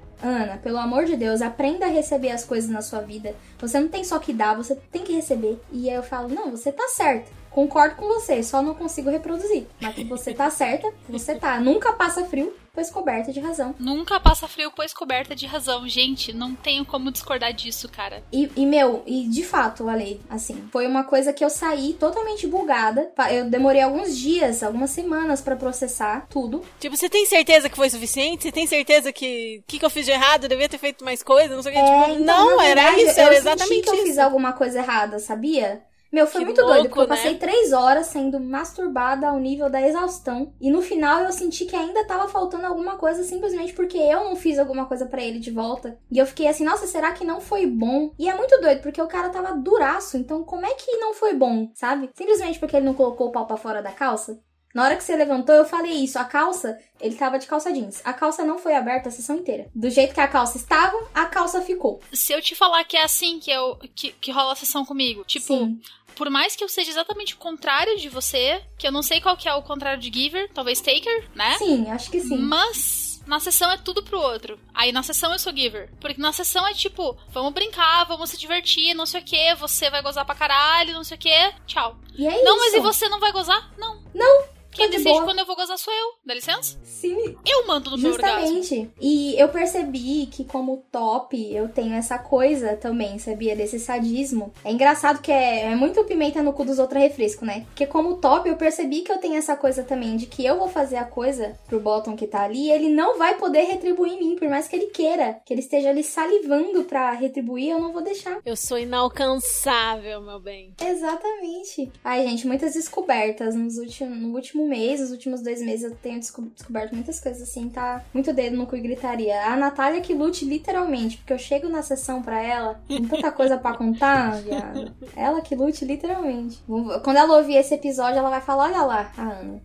pelo amor de Deus, aprenda a receber as coisas na sua vida. Você não tem só que dar, você tem que receber. E aí eu falo, não, você tá certa. Concordo com você, só não consigo reproduzir. Mas que você tá certa, você tá. Nunca passa frio, pois coberta de razão.
Nunca passa frio, pois coberta de razão. Gente, não tenho como discordar disso, cara.
E, e, meu, e de fato, Ale, assim, foi uma coisa que eu saí totalmente bugada. Eu demorei alguns dias, algumas semanas pra processar tudo.
Tipo, você tem certeza que foi suficiente? Você tem certeza que o que, que eu fiz de errado? Eu devia ter feito mais coisa? Não sei o que.
É,
tipo,
então,
não,
na
era
verdade,
isso,
eu
era
senti
exatamente
que eu
isso.
fiz alguma coisa errada, sabia? Meu, foi
Que
muito doido,
louco,
porque eu
né?
passei três horas sendo masturbada ao nível da exaustão. E no final eu senti que ainda tava faltando alguma coisa, simplesmente porque eu não fiz alguma coisa pra ele de volta. E eu fiquei assim, nossa, será que não foi bom? E é muito doido, porque o cara tava duraço, então como é que não foi bom, sabe? Simplesmente porque ele não colocou o pau pra fora da calça? Na hora que você levantou, eu falei isso. A calça, ele tava de calça jeans. A calça não foi aberta a sessão inteira. Do jeito que a calça estava, a calça ficou.
Se eu te falar que é assim que, eu, que, que rola a sessão comigo, tipo,
Sim.
Por mais que eu seja exatamente o contrário de você, que eu não sei qual que é o contrário de giver, talvez taker, né?
Sim, acho que sim.
Mas na sessão é tudo pro outro. Aí na sessão eu sou giver. Porque na sessão é tipo, vamos brincar, vamos se divertir, não sei o que, você vai gozar pra caralho, não sei o que, tchau.
E é
não,
isso.
mas e você não vai gozar? Não.
Não,
Quem
tô de
decide
boa.
quando eu vou gozar sou eu. Dá licença?
Sim,
Eu mando no meu orgasmo.
justamente. E eu percebi que como top, eu tenho essa coisa também, sabia? Desse sadismo. É engraçado que é, é muito pimenta no cu dos outros refresco, né? Porque como top, eu percebi que eu tenho essa coisa também, de que eu vou fazer a coisa pro bottom que tá ali, e ele não vai poder retribuir em mim, por mais que ele queira. Que ele esteja ali salivando pra retribuir, eu não vou deixar.
Eu sou inalcançável, meu bem.
Exatamente. Ai, gente, muitas descobertas nos últimos, no último mês, nos últimos dois meses, eu tenho desco- descoberto muitas coisas assim, tá? Muito dedo no cu e gritaria. A Natália que lute literalmente, porque eu chego na sessão pra ela, com tanta coisa pra contar, viado. Ela que lute literalmente. Quando ela ouvir esse episódio, ela vai falar: olha lá, a Ana.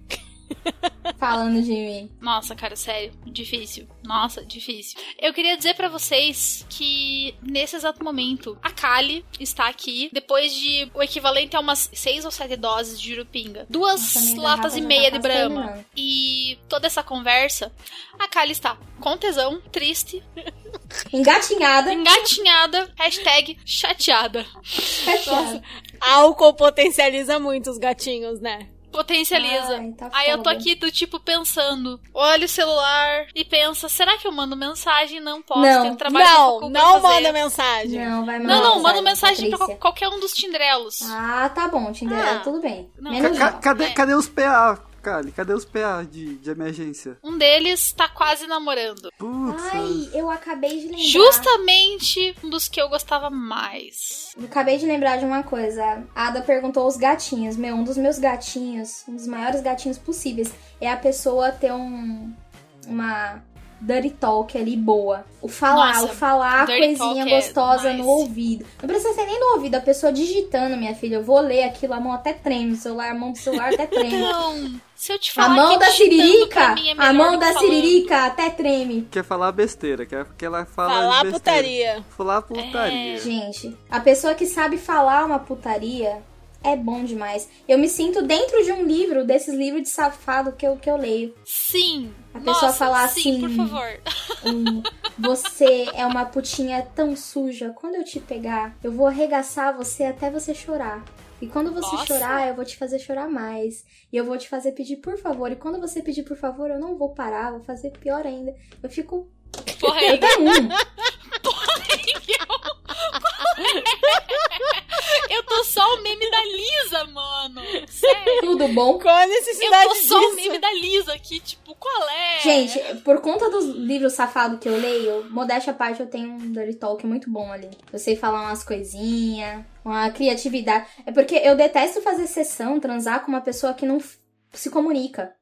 falando de mim.
Nossa, cara, sério, difícil. Nossa, difícil. Eu queria dizer pra vocês que nesse exato momento a Kali está aqui depois de o equivalente a umas seis ou sete doses de jurupinga, duas
Nossa,
latas e meia de
terminando.
e toda essa conversa, a Kali está com tesão, triste,
Engatinhada.
engatinhada, hashtag chateada.
chateada.
Álcool potencializa muito os gatinhos, né?
Potencializa.
Ai, tá
Aí eu tô aqui do tipo pensando, olha o celular e pensa, será que eu mando mensagem? Não posso,
Não.
tenho trabalho
Não,
pra
não manda mensagem.
Não, vai mandar
Não, não, manda mensagem pra
Patrícia.
qual- qualquer um dos tindrelos.
Ah, tá bom, Tinder,
Ah.
tudo bem.
Não.
Menos
Ca- cadê,
É.
cadê os PA, Kali? Cadê os PA de, de emergência?
Um deles tá quase namorando.
Putz.
Ai, eu acabei de lembrar.
Justamente um dos que eu gostava mais.
Eu acabei de lembrar de uma coisa. A Ada perguntou os gatinhos. Meu, um dos meus gatinhos, um dos maiores gatinhos possíveis, é a pessoa ter um. Uma. Dirty talk ali boa. O falar,
Nossa,
o falar coisinha
é
gostosa
demais.
no ouvido. Não precisa ser nem no ouvido, a pessoa digitando, minha filha. Eu vou ler aquilo, a mão até treme, o celular, a mão do celular até treme.
Então, se eu te
A
falar
mão
que
da siririca,
é
a mão da
falando.
siririca até treme.
Quer falar besteira, quer que ela fala
Falar
besteira.
putaria.
Falar putaria.
É.
Gente, a pessoa que sabe falar uma putaria é bom demais. Eu me sinto dentro de um livro, desses livros de safado que eu, que eu leio.
Sim.
A pessoa
Nossa,
falar
sim,
assim-
por favor.
Um, você é uma putinha tão suja. Quando eu te pegar, eu vou arregaçar você até você chorar. E quando você
Nossa.
chorar, eu vou te fazer chorar mais. E eu vou te fazer pedir por favor. E quando você pedir por favor, eu não vou parar, vou fazer pior ainda. Eu fico.
Porra,
Eu tenho um.
eu tô só o meme da Lisa, mano. Sério.
Tudo bom?
Qual a
Eu
necessidade
tô só o
disso?
meme da Lisa aqui, tipo, qual é?
Gente, por conta dos livros safados que eu leio, modéstia à parte, eu tenho um dirty talk muito bom ali. Eu sei falar umas coisinhas, uma criatividade. É porque eu detesto fazer sessão, transar com uma pessoa que não se comunica.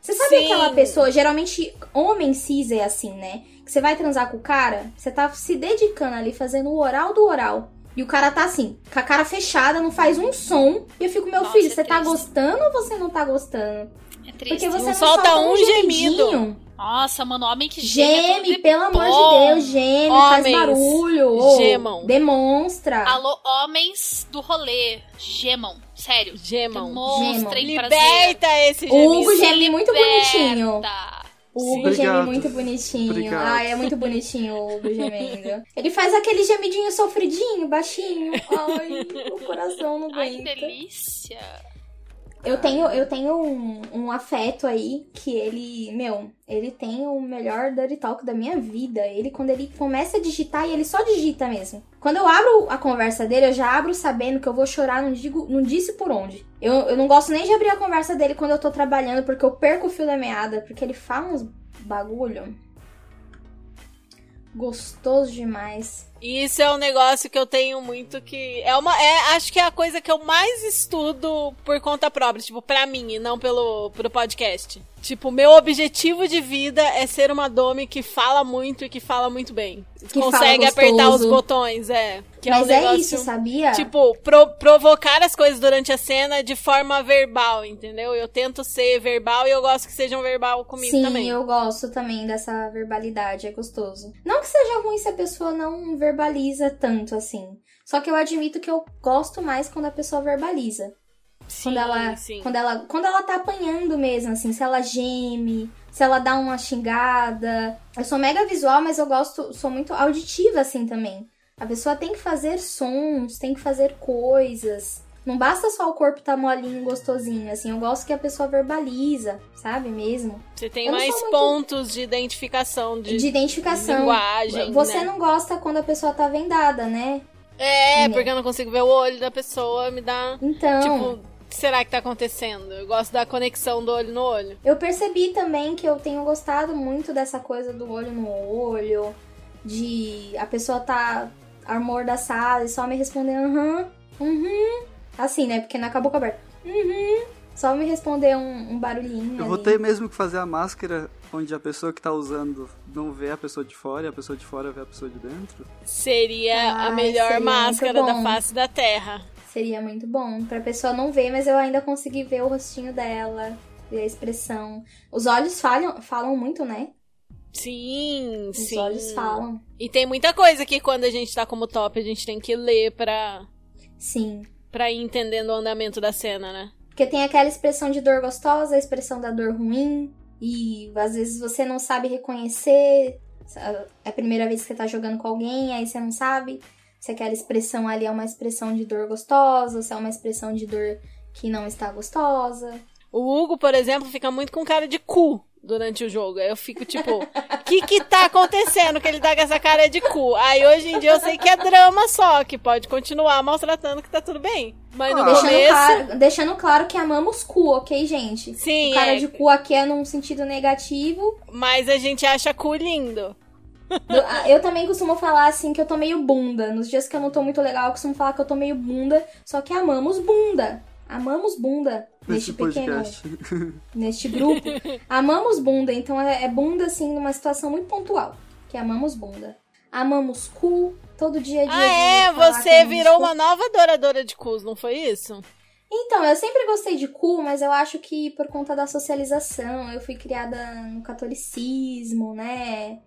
Você sabe
Sim.
aquela pessoa, geralmente homem cis é assim, né? Você vai transar com o cara, você tá se dedicando ali, fazendo o oral do oral. E o cara tá assim, com a cara fechada, não faz um som. E eu fico, meu
Nossa,
filho,
é
você tá
triste.
gostando ou você não tá gostando?
É triste.
Porque você
Não
não,
solta um gemido.
gemidinho.
Nossa, mano, homem que geme. é
Geme,
de
pelo amor de Deus, geme, faz
Homens,
barulho. ô,
gemam.
Demonstra.
Alô, homens do rolê. Gemam. Sério.
Gemam.
Demonstrem prazer.
Liberta esse
O Hugo
gemido.
geme muito bonitinho. O Hugo geme muito bonitinho.
Obrigado.
Ai, é muito bonitinho o Hugo gemendo. Ele faz aquele gemidinho sofridinho, baixinho. Ai, o coração não
Ai, que
aguenta.
delícia.
Eu tenho, eu tenho um, um afeto aí que ele, meu, ele tem o melhor dirty talk da minha vida. Ele, quando ele começa a digitar, e ele só digita mesmo. Quando eu abro a conversa dele, eu já abro sabendo que eu vou chorar, não, digo, não disse por onde. Eu, eu não gosto nem de abrir a conversa dele quando eu tô trabalhando, porque eu perco o fio da meada, porque ele fala uns bagulho. Gostoso demais.
Isso é um negócio que eu tenho muito que. É uma. É, acho que é a coisa que eu mais estudo por conta própria, tipo, pra mim, e não pelo pro podcast. Tipo, meu objetivo de vida é ser uma Domi que fala muito e que fala muito bem.
Que
Consegue apertar os botões, é. Que é
Mas
um
é,
negócio,
isso, sabia?
Tipo, pro- provocar as coisas durante a cena de forma verbal, entendeu? Eu tento ser verbal e eu gosto que sejam verbal comigo
Sim,
também.
eu gosto também dessa verbalidade, é gostoso. Não que seja ruim se a pessoa não verbaliza tanto assim. Só que eu admito que eu gosto mais quando a pessoa verbaliza.
Sim,
Quando ela,
sim.
quando ela, quando ela tá apanhando mesmo, assim, se ela geme, se ela dá uma xingada. Eu sou mega visual, mas eu gosto, sou muito auditiva assim também. A pessoa tem que fazer sons, tem que fazer coisas. Não basta só o corpo tá molinho, gostosinho, assim. Eu gosto que a pessoa verbaliza, sabe mesmo?
Você tem
eu
mais
sou muito-
pontos de identificação, de,
De identificação.
linguagem.
Você
né?
não gosta quando a pessoa tá vendada, né?
É,
Né?
porque eu não consigo ver o olho da pessoa, me dá.
Então.
Tipo, que será que tá acontecendo? Eu gosto da conexão do olho no olho.
Eu percebi também que eu tenho gostado muito dessa coisa do olho no olho, de a pessoa tá amordaçada e só me responder aham, uhum, assim, né? Porque não acabou com a aberta. Uhum, só me responder um, um barulhinho.
Eu vou
ali.
ter mesmo que fazer a máscara onde a pessoa que tá usando não vê a pessoa de fora e a pessoa de fora vê a pessoa de dentro.
Seria a
Ai,
melhor
seria
máscara da face da Terra.
Seria muito bom. Pra pessoa não ver, mas eu ainda conseguir ver o rostinho dela. e a expressão. Os olhos falam, falam muito, né?
Sim,
Os
sim.
olhos falam.
E tem muita coisa que quando a gente tá como top, a gente tem que ler pra,
Sim.
pra ir entendendo o andamento da cena, né?
Porque tem aquela expressão de dor gostosa, a expressão da dor ruim. E às vezes você não sabe reconhecer. É a primeira vez que você tá jogando com alguém, aí você não sabe se aquela expressão ali é uma expressão de dor gostosa, se é uma expressão de dor que não está gostosa.
O Hugo, por exemplo, fica muito com cara de cu durante o jogo. Aí eu fico tipo, o que que tá acontecendo que ele tá com essa cara de cu? Aí hoje em dia eu sei que é drama só, que pode continuar maltratando que tá tudo bem. Mas no.
Deixando
começo...
claro, deixando claro que amamos cu, ok, gente?
Sim,
O cara
é,
de cu aqui é num sentido negativo.
mas a gente acha cu lindo.
Eu também costumo falar assim que eu tô meio bunda. Nos dias que eu não tô muito legal, eu costumo falar que eu tô meio bunda. Só que amamos bunda. Amamos bunda neste
Nesse
pequeno,
podcast.
neste grupo. amamos bunda, então é, é bunda assim numa situação muito pontual. Que amamos bunda. Amamos cu, todo dia é dia
Ah,
de
é? Você virou
cu.
uma nova adoradora de cus, não foi isso?
Então, eu sempre gostei de cu, mas eu acho que por conta da socialização, eu fui criada no catolicismo, né?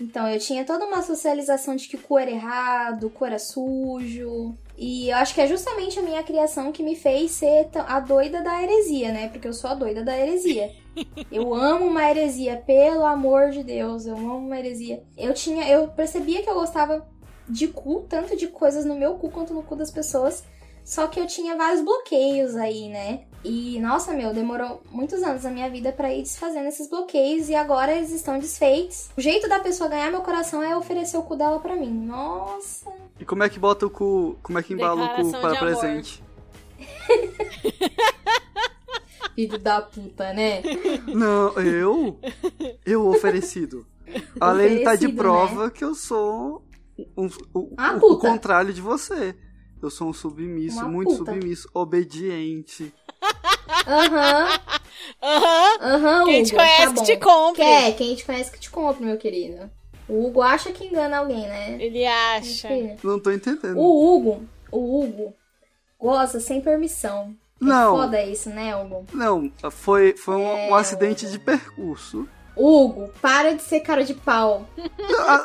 Então, eu tinha toda uma socialização de que o cu era errado, o cu era sujo. E eu acho que é justamente a minha criação que me fez ser a doida da heresia, né? Porque eu sou a doida da heresia. Eu amo uma heresia, pelo amor de Deus, eu amo uma heresia. Eu tinha, eu percebia que eu gostava de cu, tanto de coisas no meu cu quanto no cu das pessoas. Só que eu tinha vários bloqueios aí, né? E, nossa, meu, demorou muitos anos da minha vida pra ir desfazendo esses bloqueios e agora eles estão desfeitos. O jeito da pessoa ganhar meu coração é oferecer o cu dela pra mim. Nossa.
E como é que bota o cu. Como é que embala o cu para presente?
Filho da puta, né?
Não, eu? Eu oferecido. Além tá de prova que eu sou um, o,
Uma
o- o contrário de você. Eu sou um submisso,
Uma
muito
puta.
submisso, obediente.
Aham,
Aham.
aham,
Quem te
Hugo,
conhece
tá
que te compre.
Quer, quem te conhece que te compre, meu querido. O Hugo acha que engana alguém, né?
Ele acha.
Não tô entendendo.
O Hugo, o Hugo goza sem permissão. É
Não.
foda isso, né, Hugo?
Não, foi, foi um,
É,
um acidente de percurso.
Hugo, para de ser cara de pau.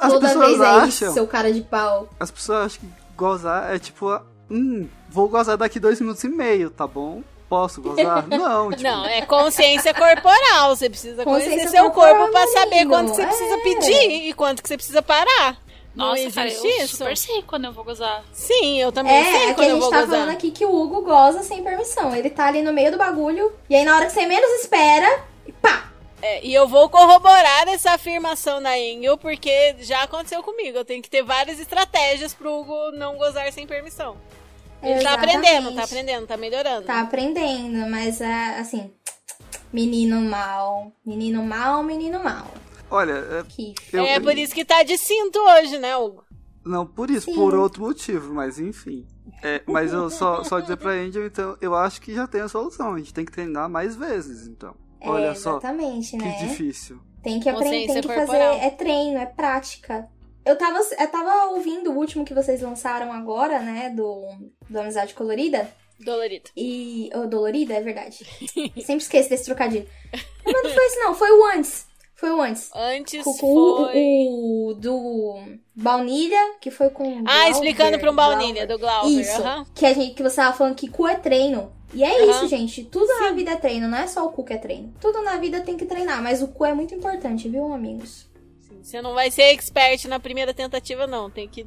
As
Toda
pessoas
vez é
acham.
isso, seu cara de pau.
As pessoas acham que gozar é tipo, hum, vou gozar daqui dois minutos e meio, tá bom? Posso gozar? Não, tipo,
Não, é consciência corporal. Você precisa conhecer seu corpo pra
meu
saber que você precisa
É.
pedir e quanto que você precisa parar.
Nossa,
não
cara, eu
isso?
super sei quando eu vou gozar.
Sim, eu também
É,
sei
é que
quando
a
eu
gente
vou
tá
gozar.
falando aqui que o Hugo goza sem permissão. Ele tá ali no meio do bagulho, e aí na hora que você menos espera, pá!
É, e eu vou corroborar essa afirmação da Engel, porque já aconteceu comigo. Eu tenho que ter várias estratégias pro Hugo não gozar sem permissão. Ele tá
Exatamente.
aprendendo, tá aprendendo, tá melhorando.
Tá aprendendo, mas é assim. Menino mal. Menino mal, menino mal.
olha, é,
Que
eu-
é por isso que tá de cinto hoje, né, Hugo?
não por isso,
Sim.
por outro motivo, mas enfim. É, mas eu só, só dizer pra Angel, então, eu acho que já tem a solução. A gente tem que treinar mais vezes, então. Olha
é,
só,
exatamente,
que
né?
difícil.
Tem que aprender, tem que
corporal.
fazer. É treino, é prática. Eu tava, eu tava ouvindo o último que vocês lançaram agora, né? Do, do Amizade Colorida.
Dolorido.
E. Oh, dolorida, é verdade. Sempre esqueço desse trocadilho. Mas não foi esse, não. Foi o antes. Foi o antes.
Antes
Com, com o,
foi...
o do Baunilha, que foi com.
Ah,
Glauber,
explicando pra um baunilha,
Glauber.
do Glauber.
Isso.
aham.
Que, a gente, que você tava falando que cu é treino. E é
Aham.
isso, gente. Tudo na vida é treino, não é só o cu que é treino. Tudo na vida tem que treinar, mas o cu é muito importante, viu, amigos?
Você não vai ser expert na primeira tentativa, não. Tem que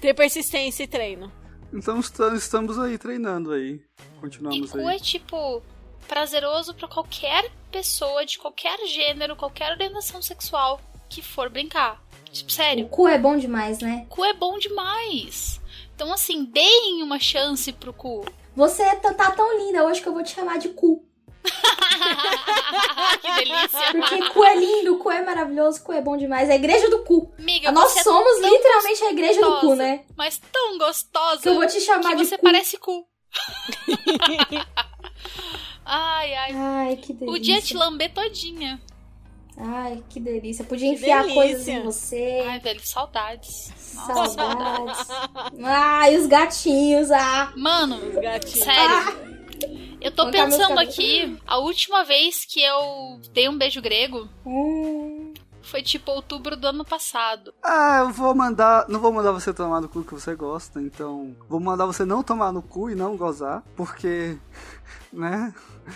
ter persistência e treino.
Então esta- estamos aí treinando aí.
E
Continuamos
cu
aí.
é, tipo, prazeroso pra qualquer pessoa de qualquer gênero, qualquer orientação sexual que for brincar. Tipo,
O
sério,
cu é bom demais, né?
cu é bom demais. Então, assim, deem uma chance pro cu.
Você tá, tá tão linda hoje que eu vou te chamar de cu.
que delícia.
Porque cu é lindo, cu é maravilhoso, cu é bom demais. É a igreja do cu.
Amiga,
Nós
é
somos
tão
literalmente a igreja do cu, né?
Mas tão gostosa
Que eu vou te chamar
que
de
você
cu.
parece cu. ai, ai.
Ai, que delícia.
Podia te lamber todinha.
Ai, que delícia. Podia
Que
enfiar
delícia.
coisas em você.
Ai, velho, saudades. Nossa,
Saudades. Ai, os gatinhos, ah.
Mano,
Gatinho.
sério. Eu tô pensando aqui, a última vez que eu dei um beijo grego
Hum,
foi tipo outubro do ano passado.
Ah, eu vou mandar. Não vou mandar você tomar no cu que você gosta, então. Vou mandar você não tomar no cu e não gozar, porque. Né?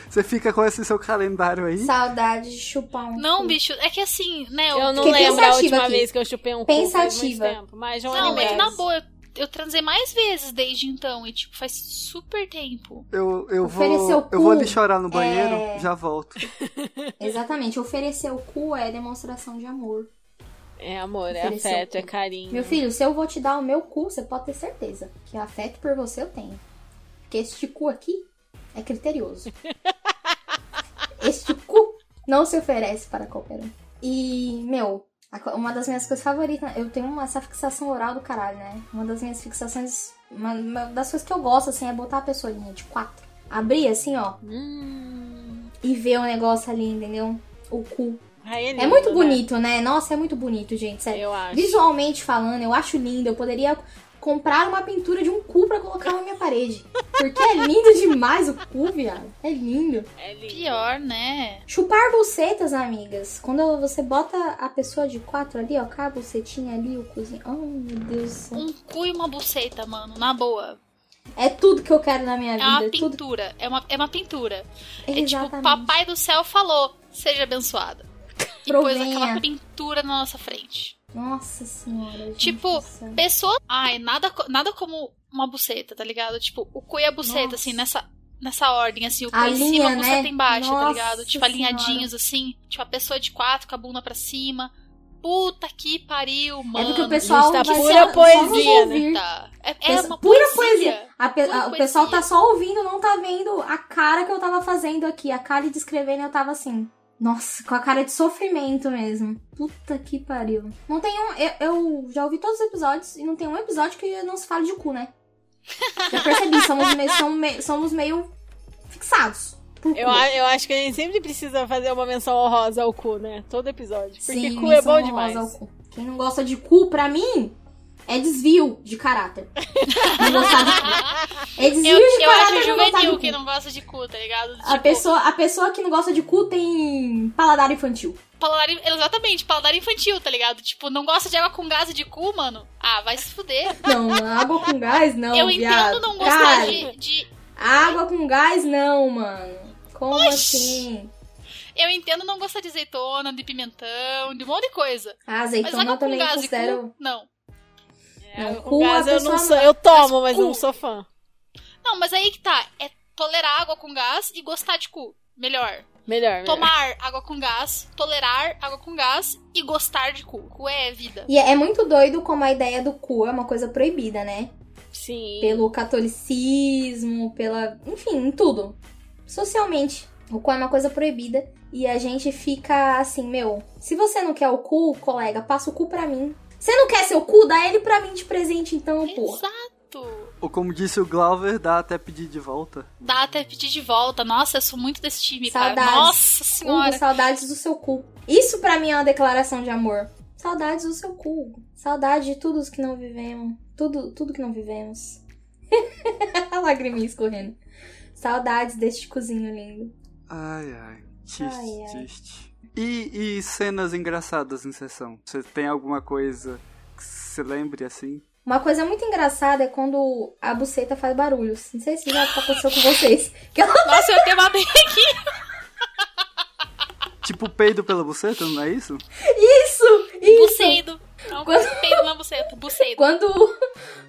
Você fica com esse seu calendário aí.
saudade de chupar um.
Não,
cu.
bicho, é que assim, né? Eu,
Eu não lembro a
pensativa
última
aqui.
vez que eu chupei um cu.
Pensativa.
tempo, mais de um ano
Não,
e
mas
meio.
na boa, eu, transei mais vezes desde então. E, tipo, faz super tempo.
Eu, eu vou. Eu vou ali chorar no banheiro,
é-
já volto.
Exatamente, oferecer o cu é demonstração de amor.
É amor, é afeto, é carinho.
Meu filho, se eu vou te dar o meu cu, você pode ter certeza que afeto por você eu tenho. Porque este cu aqui é criterioso. este cu não se oferece para qualquer um. E, meu, uma das minhas coisas favoritas, eu tenho uma, essa fixação oral do caralho, né? Uma das minhas fixações, uma, uma das coisas que eu gosto, assim, é botar a pessoinha de quatro. Abrir assim, ó,
Hum.
e ver o negócio ali, entendeu? O cu. É
lindo,
muito
né?
bonito, né? Nossa, é muito bonito, gente, sério.
Eu acho.
Visualmente falando, eu acho lindo. Eu poderia comprar uma pintura de um cu pra colocar na minha parede. Porque é lindo demais o cu, viado. É lindo.
É lindo.
Pior, né?
Chupar bucetas, amigas. Quando você bota a pessoa de quatro ali, ó, com a bucetinha ali, o cozinho. Oh, meu Deus do céu.
Um cu e uma buceta, mano, na boa.
É tudo que eu quero na minha
É uma
vida. É tudo.
pintura. É uma, é uma pintura. É tipo, papai do céu falou, seja abençoada. E pôs aquela pintura na nossa frente.
Nossa senhora. gente
Tipo,
céu.
pessoa. Ai, nada, nada como uma buceta, tá ligado? Tipo, o cu e a buceta,
Nossa.
assim, nessa, nessa ordem, assim, o cu
A
em
linha,
cima, a
né?
buceta embaixo, tá
Nossa
ligado? Tipo, alinhadinhos, assim. Tipo, a pessoa de quatro com a bunda pra cima. Puta que pariu, mano.
É porque o pessoal
tá pura
só,
poesia, né?
Tá. É, é uma
pura
poesia.
poesia. A pe-
Pura
a- o pessoal
poesia.
tá só ouvindo, não tá vendo a cara que eu tava fazendo aqui. A cara de escrevendo, eu tava assim. Nossa, com a cara de sofrimento mesmo. Puta que pariu. Não tem um. Eu, eu já ouvi todos os episódios e não tem um episódio que não se fale de cu, né? Já percebi, somos meio, somos meio, somos meio fixados.
Eu, eu acho que a gente sempre precisa fazer uma menção honrosa ao cu, né? Todo episódio. Porque
Sim,
cu é bom demais.
Quem não gosta de cu, pra mim, é desvio de caráter. Não gostar de cu. É desvio
Eu,
de
eu
caráter
acho
gostar de
juvenil que não gosta de cu, tá ligado?
A
Tipo,
pessoa, a pessoa que não gosta de cu tem paladar infantil.
paladar, exatamente, paladar infantil, tá ligado? Tipo, não gosta de água com gás de cu, mano? Ah, vai se fuder.
Não, água com gás não,
eu
viado.
entendo não gostar
Cara,
de, de-
Água com gás não, mano. Como assim?
Eu entendo não gostar de azeitona, de pimentão, de um monte de coisa.
A
Mas
azeitona
água
eu
com
também
gás
considero...
e cu, não.
É,
Não,
gás eu não sou. Eu tomo, mas
cu.
não sou fã.
Não, mas aí que tá. É tolerar água com gás e gostar de cu. Melhor.
Melhor, melhor.
Tomar água com gás, tolerar água com gás e gostar de cu. Cu é vida.
E é muito doido como a ideia do cu é uma coisa proibida, né?
Sim.
Pelo catolicismo, pela. Enfim, em tudo. Socialmente. O cu é uma coisa proibida. E a gente fica assim, meu, se você não quer o cu, colega, passa o cu pra mim. Você não quer seu cu? Dá ele pra mim de presente, então, porra.
Exato.
Ou como disse o Glauber, dá até pedir de volta.
Dá até pedir de volta. Nossa, eu sou muito desse time, cara.
Saudades.
Nossa
Hugo,
senhora.
saudades do seu cu. Isso pra mim é uma declaração de amor. Saudades do seu cu. Hugo. Saudade de tudo que não vivemos. Tudo, tudo que não vivemos. a lagriminha escorrendo. Saudades deste cozinho lindo.
Ai, ai. Triste,
Ai, ai.
triste. E, e cenas engraçadas em sessão? Você tem alguma coisa que se lembre assim?
Uma coisa muito engraçada é quando a buceta faz barulhos. Não sei se já aconteceu com vocês. Que ela...
Nossa, eu tenho uma bem aqui.
Tipo peido pela buceta, não é isso?
Isso! Isso!
Buceido. Não, peido na buceta. Buceido.
Quando,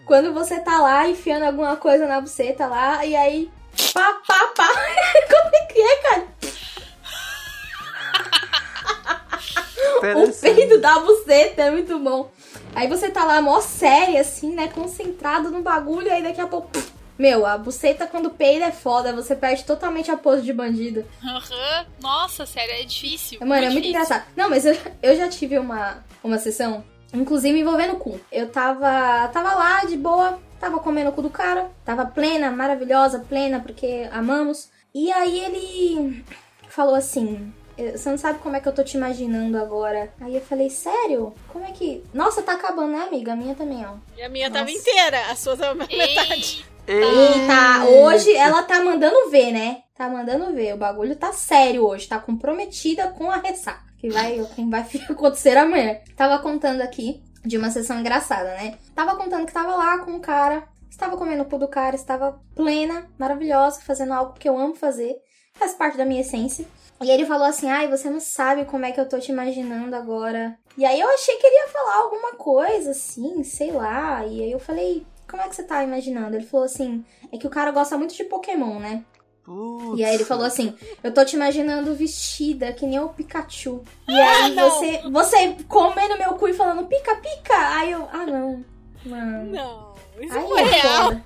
quando você tá lá enfiando alguma coisa na buceta lá, e aí. Pá, pá, pá. Como é que é, cara? O peido da buceta é muito bom. Aí você tá lá mó séria, assim, né? Concentrado no bagulho, aí daqui a pouco. pff, Meu, a buceta quando peida é foda, você perde totalmente a pose de bandido.
Aham. Nossa, sério, é difícil.
Mano, é muito
difícil.
engraçado. Não, mas eu, eu já tive uma, uma sessão, inclusive envolvendo cu. Eu tava, tava lá de boa, tava comendo o cu do cara, tava plena, maravilhosa, plena, porque amamos. E aí ele falou assim. "Eu- Você não sabe como é que eu tô te imaginando agora. Aí eu falei, sério? Como é que. Nossa, tá acabando, né, amiga? A minha também, ó.
E a minha tava
Nossa.
inteira, a sua tava metade.
Eita, hoje ela tá mandando ver, né? Tá mandando ver. O bagulho tá sério hoje. Tá comprometida com a ressaca. Que vai, que vai acontecer amanhã. Tava contando aqui de uma sessão engraçada, né? Tava contando que tava lá com um cara. Estava comendo o cu do cara. Estava plena, maravilhosa, fazendo algo que eu amo fazer. Faz parte da minha essência. E ele falou assim: Ai, você não sabe como é que eu tô te imaginando agora. E aí eu achei que ele ia falar alguma coisa assim, sei lá. E aí eu falei: Como é que você tá imaginando? Ele falou assim: É que o cara gosta muito de Pokémon, né?
Putz.
E aí ele falou assim: Eu tô te imaginando vestida, que nem o Pikachu. E aí você, você comendo meu cu e falando pica, pica. Aí eu, ah não. Mano.
Não, isso
Aí
não é
é
real.
foda.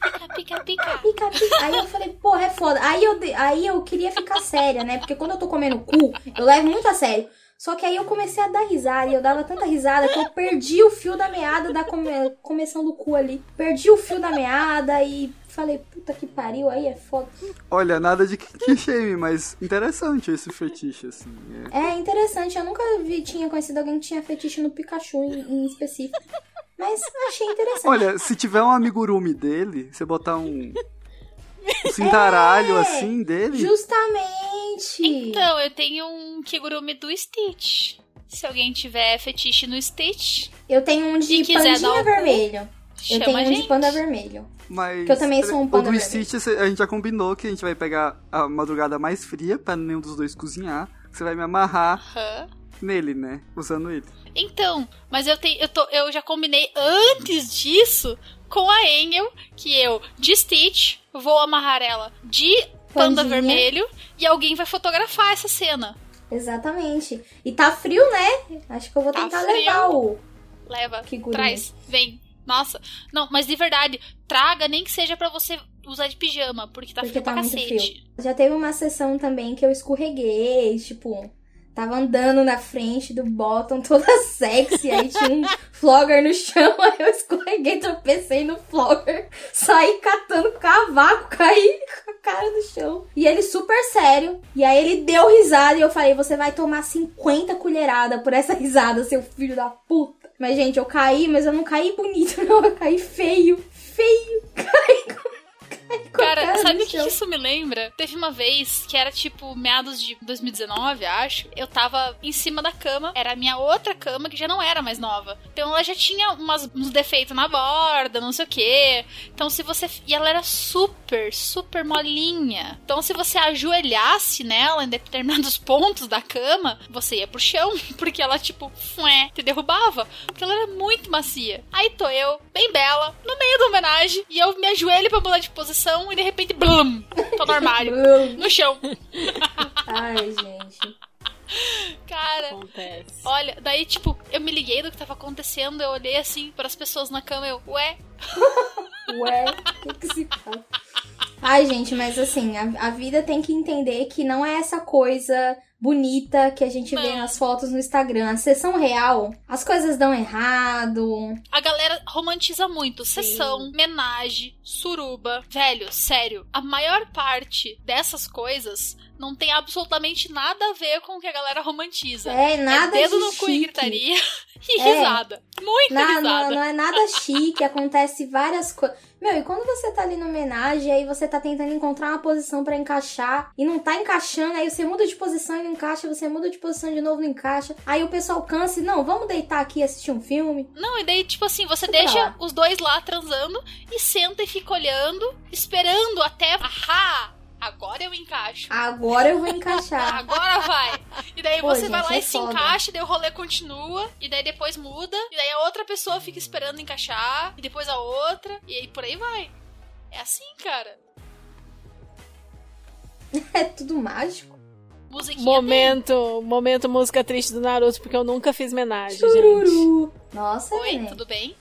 Pica, pica, pica.
Pica, pica. Aí eu falei, porra, é foda. Aí eu, aí eu queria ficar séria, né? Porque quando eu tô comendo cu, eu levo muito a sério. Só que aí eu comecei a dar risada e eu dava tanta risada que eu perdi o fio da meada da come... começão do cu ali. Perdi o fio da meada e falei, puta que pariu, aí é foda.
Olha, nada de que shame, mas interessante esse fetiche, assim. É.
É interessante, eu nunca vi, tinha conhecido alguém que tinha fetiche no Pikachu em, em específico. Mas achei interessante.
Olha, se tiver um amigurumi dele, você botar um. Um cintaralho
É,
assim dele.
Justamente!
Então, eu tenho um Kigurumi do Stitch. Se alguém tiver fetiche no Stitch,
Eu tenho um de pandinha
o
vermelho. Eu tenho um
gente.
de panda vermelho.
Mas.
Que eu também sou um
O
panda
do
vermelho.
Stitch a gente já combinou que a gente vai pegar a madrugada mais fria pra nenhum dos dois cozinhar. Você vai me amarrar
Aham.
Nele, né? Usando ele.
Então, mas eu tenho, eu, tô, eu já combinei antes disso com a Angel que eu, de Stitch, vou amarrar ela de panda
Pandinha.
vermelho e alguém vai fotografar essa cena.
Exatamente. E tá frio, né? Acho que eu vou
Tá
tentar
frio.
levar o.
Leva,
Kigurumi.
traz, vem. Nossa, não, mas de verdade, traga nem que seja pra você usar de pijama, porque tá
porque
frio
tá
pra
muito
cacete.
frio. Já teve uma sessão também que eu escorreguei, tipo. Tava andando na frente do bottom toda sexy, aí tinha um flogger no chão, aí eu escorreguei, tropecei no flogger, saí catando cavaco, caí com a cara no chão. E ele super sério, e aí ele deu risada e eu falei, você vai tomar 50 colheradas por essa risada, seu filho da puta. Mas, gente, eu caí, mas eu não caí bonito, não, eu caí feio, feio, caí com,
Cara, sabe o que
chão.
isso me lembra? Teve uma vez que era tipo meados de 2019, acho. Eu tava em cima da cama. Era a minha outra cama que já não era mais nova. Então ela já tinha umas, uns defeitos na borda, não sei o quê. Então se você. E ela era super, super molinha. Então se você ajoelhasse nela em determinados pontos da cama, você ia pro chão. Porque ela, tipo, fué, te derrubava. Porque ela era muito macia. Aí tô eu, bem bela, no meio da homenagem. E eu me ajoelho pra mudar de posição e de repente, blum, tô no armário. No chão.
Ai, gente.
Cara,
Acontece.
olha, daí, tipo, eu me liguei do que tava acontecendo, eu olhei assim para as pessoas na cama, eu, ué,
Ué, o que, que se passa? Ai, gente, mas assim, a, a vida tem que entender que não é essa coisa bonita que a gente vê
Não.
nas fotos no Instagram. A sessão real, as coisas dão errado.
a galera romantiza muito. Sessão, menage, suruba. Velho, sério, a maior parte dessas coisas não tem absolutamente nada a ver com o que a galera romantiza.
É, nada
é dedo
de
no cu e
chique.
gritaria e
É.
risada. Muita
Na-
risada.
não, não é nada chique, acontece várias coisas. Meu, e quando você tá ali na homenagem, aí você tá tentando encontrar uma posição pra encaixar e não tá encaixando, aí você muda de posição e não encaixa, você muda de posição de novo e não encaixa. Aí o pessoal cansa e, não, vamos deitar aqui e assistir um filme.
Não, e daí, tipo assim, você
Deixa pra
deixa
lá.
os dois lá transando e senta e fica olhando, esperando até. Ahá! Agora eu encaixo.
Agora eu vou encaixar.
Agora vai. E daí
Pô,
você vai
gente,
lá
é
e se
foda.
encaixa, e daí o rolê continua, e daí depois muda, e daí a outra pessoa fica esperando encaixar, e depois a outra, e aí por aí vai. É assim, cara.
É tudo mágico.
Musiquinha
Momento, momento música triste do Naruto, porque eu nunca fiz homenagem, gente.
Chururu. Nossa,
tem. Oi,
né?
tudo bem?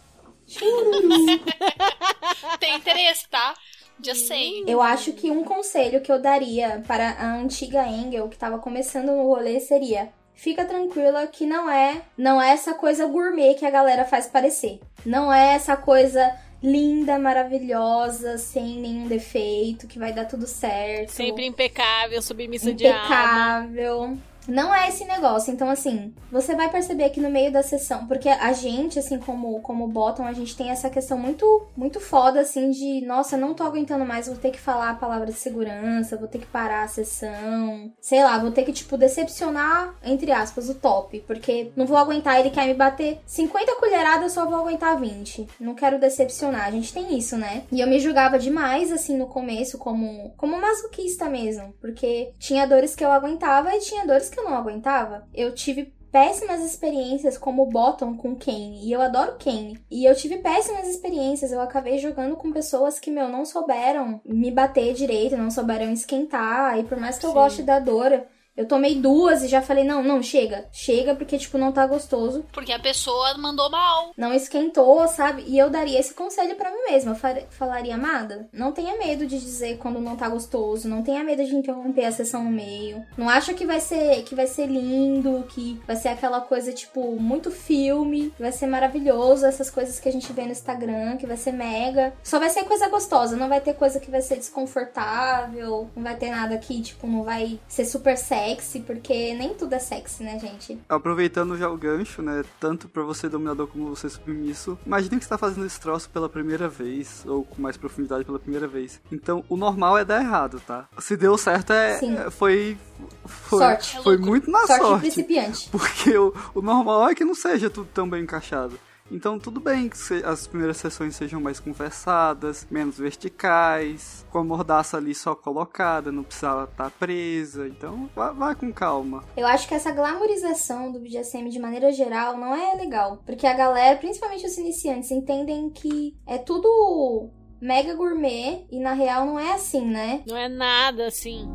Chururu.
Tem interesse, tá? Já sei.
Eu acho que um conselho que eu daria para a antiga Engel que tava começando no rolê seria: fica tranquila que não é, não é essa coisa gourmet que a galera faz parecer. Não é essa coisa linda, maravilhosa, sem nenhum defeito, que vai dar tudo certo.
Sempre impecável, submissa de alma.
impecável. Não é esse negócio. Então, assim, você vai perceber que no meio da sessão, porque a gente, assim, como, como bottom, a gente tem essa questão muito, muito foda, assim, de, nossa, não tô aguentando mais, vou ter que falar a palavra de segurança, vou ter que parar a sessão, sei lá, vou ter que, tipo, decepcionar, entre aspas, o top, porque não vou aguentar, ele quer me bater 50 colheradas, eu só vou aguentar 20. Não quero decepcionar, a gente tem isso, né? E eu me julgava demais, assim, no começo, como, como masoquista mesmo, porque tinha dores que eu aguentava e tinha dores que eu não aguentava. Eu tive péssimas experiências como bottom com Kane. E eu adoro Kane. E eu tive péssimas experiências. Eu acabei jogando com pessoas que, meu, não souberam me bater direito, não souberam esquentar. E por mais que eu
Sim.
goste da dor, eu tomei duas e já falei, não, não, chega. Chega porque, tipo, não tá gostoso.
Porque a pessoa mandou mal.
Não esquentou, sabe? E eu daria esse conselho pra mim mesma. Eu fa- falaria, amada, não tenha medo de dizer quando não tá gostoso, não tenha medo de interromper a sessão no meio. Não acha que vai ser que vai ser lindo, que vai ser aquela coisa tipo muito filme, que vai ser maravilhoso, essas coisas que a gente vê no Instagram, que vai ser mega. Só vai ser coisa gostosa, não vai ter coisa que vai ser desconfortável, não vai ter nada que tipo não vai ser super sexy, porque nem tudo é sexy, né, gente?
Aproveitando já o gancho, né? Tanto pra você dominador como você submisso. Imagina que você tá fazendo esse troço pela primeira vez, ou com mais profundidade pela primeira vez. Então, o normal é dar errado, tá? Se deu certo, é, é- foi. Foi,
Sorte.
foi muito na
Sorte,
sorte.
principiante.
Porque o, o normal é que não seja tudo tão bem encaixado. Então tudo bem que se- as primeiras sessões sejam mais conversadas, menos verticais, com a mordaça ali só colocada, não precisava estar presa. Então vá, vá com calma.
Eu acho que essa glamorização do BDSM de maneira geral não é legal. Porque a galera, principalmente os iniciantes, entendem que é tudo mega gourmet e na real não é assim, né?
Não é nada assim.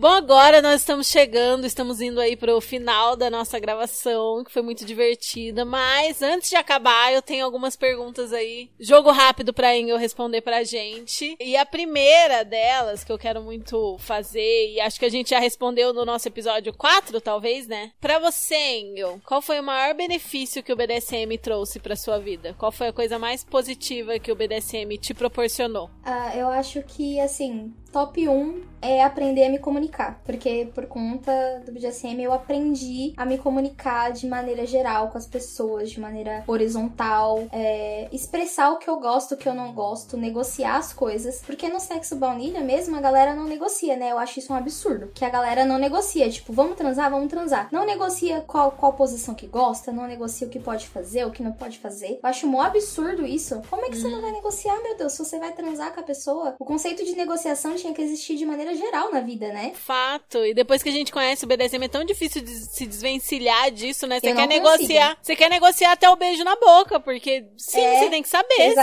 Bom, agora nós estamos chegando, estamos indo aí pro final da nossa gravação, que foi muito divertida, mas antes de acabar, eu tenho algumas perguntas aí, jogo rápido pra Engel responder pra gente. E a primeira delas, que eu quero muito fazer, e acho que a gente já respondeu no nosso episódio 4, talvez, né? Pra você, Engel, qual foi o maior benefício que o BDSM trouxe pra sua vida? Qual foi a coisa mais positiva que o BDSM te proporcionou?
Ah, eu acho que, assim, top 1 é aprender a me comunicar. Porque por conta do BDSM eu aprendi a me comunicar de maneira geral com as pessoas, de maneira horizontal, é, expressar o que eu gosto, o que eu não gosto, negociar as coisas. Porque no sexo baunilha mesmo a galera não negocia, né? Eu acho isso um absurdo. Que a galera não negocia. Tipo, vamos transar, vamos transar. Não negocia qual, qual posição que gosta, não negocia o que pode fazer, o que não pode fazer. Eu acho mó absurdo isso. Como é que você não vai negociar, meu Deus? Se você vai transar com a pessoa, o conceito de negociação tinha que existir de maneira geral na vida, né?
Fato. E depois que a gente conhece o BDSM, é tão difícil de se desvencilhar disso, né? Você quer negociar. Você quer negociar até o beijo na boca, porque sim,
É,
você tem que saber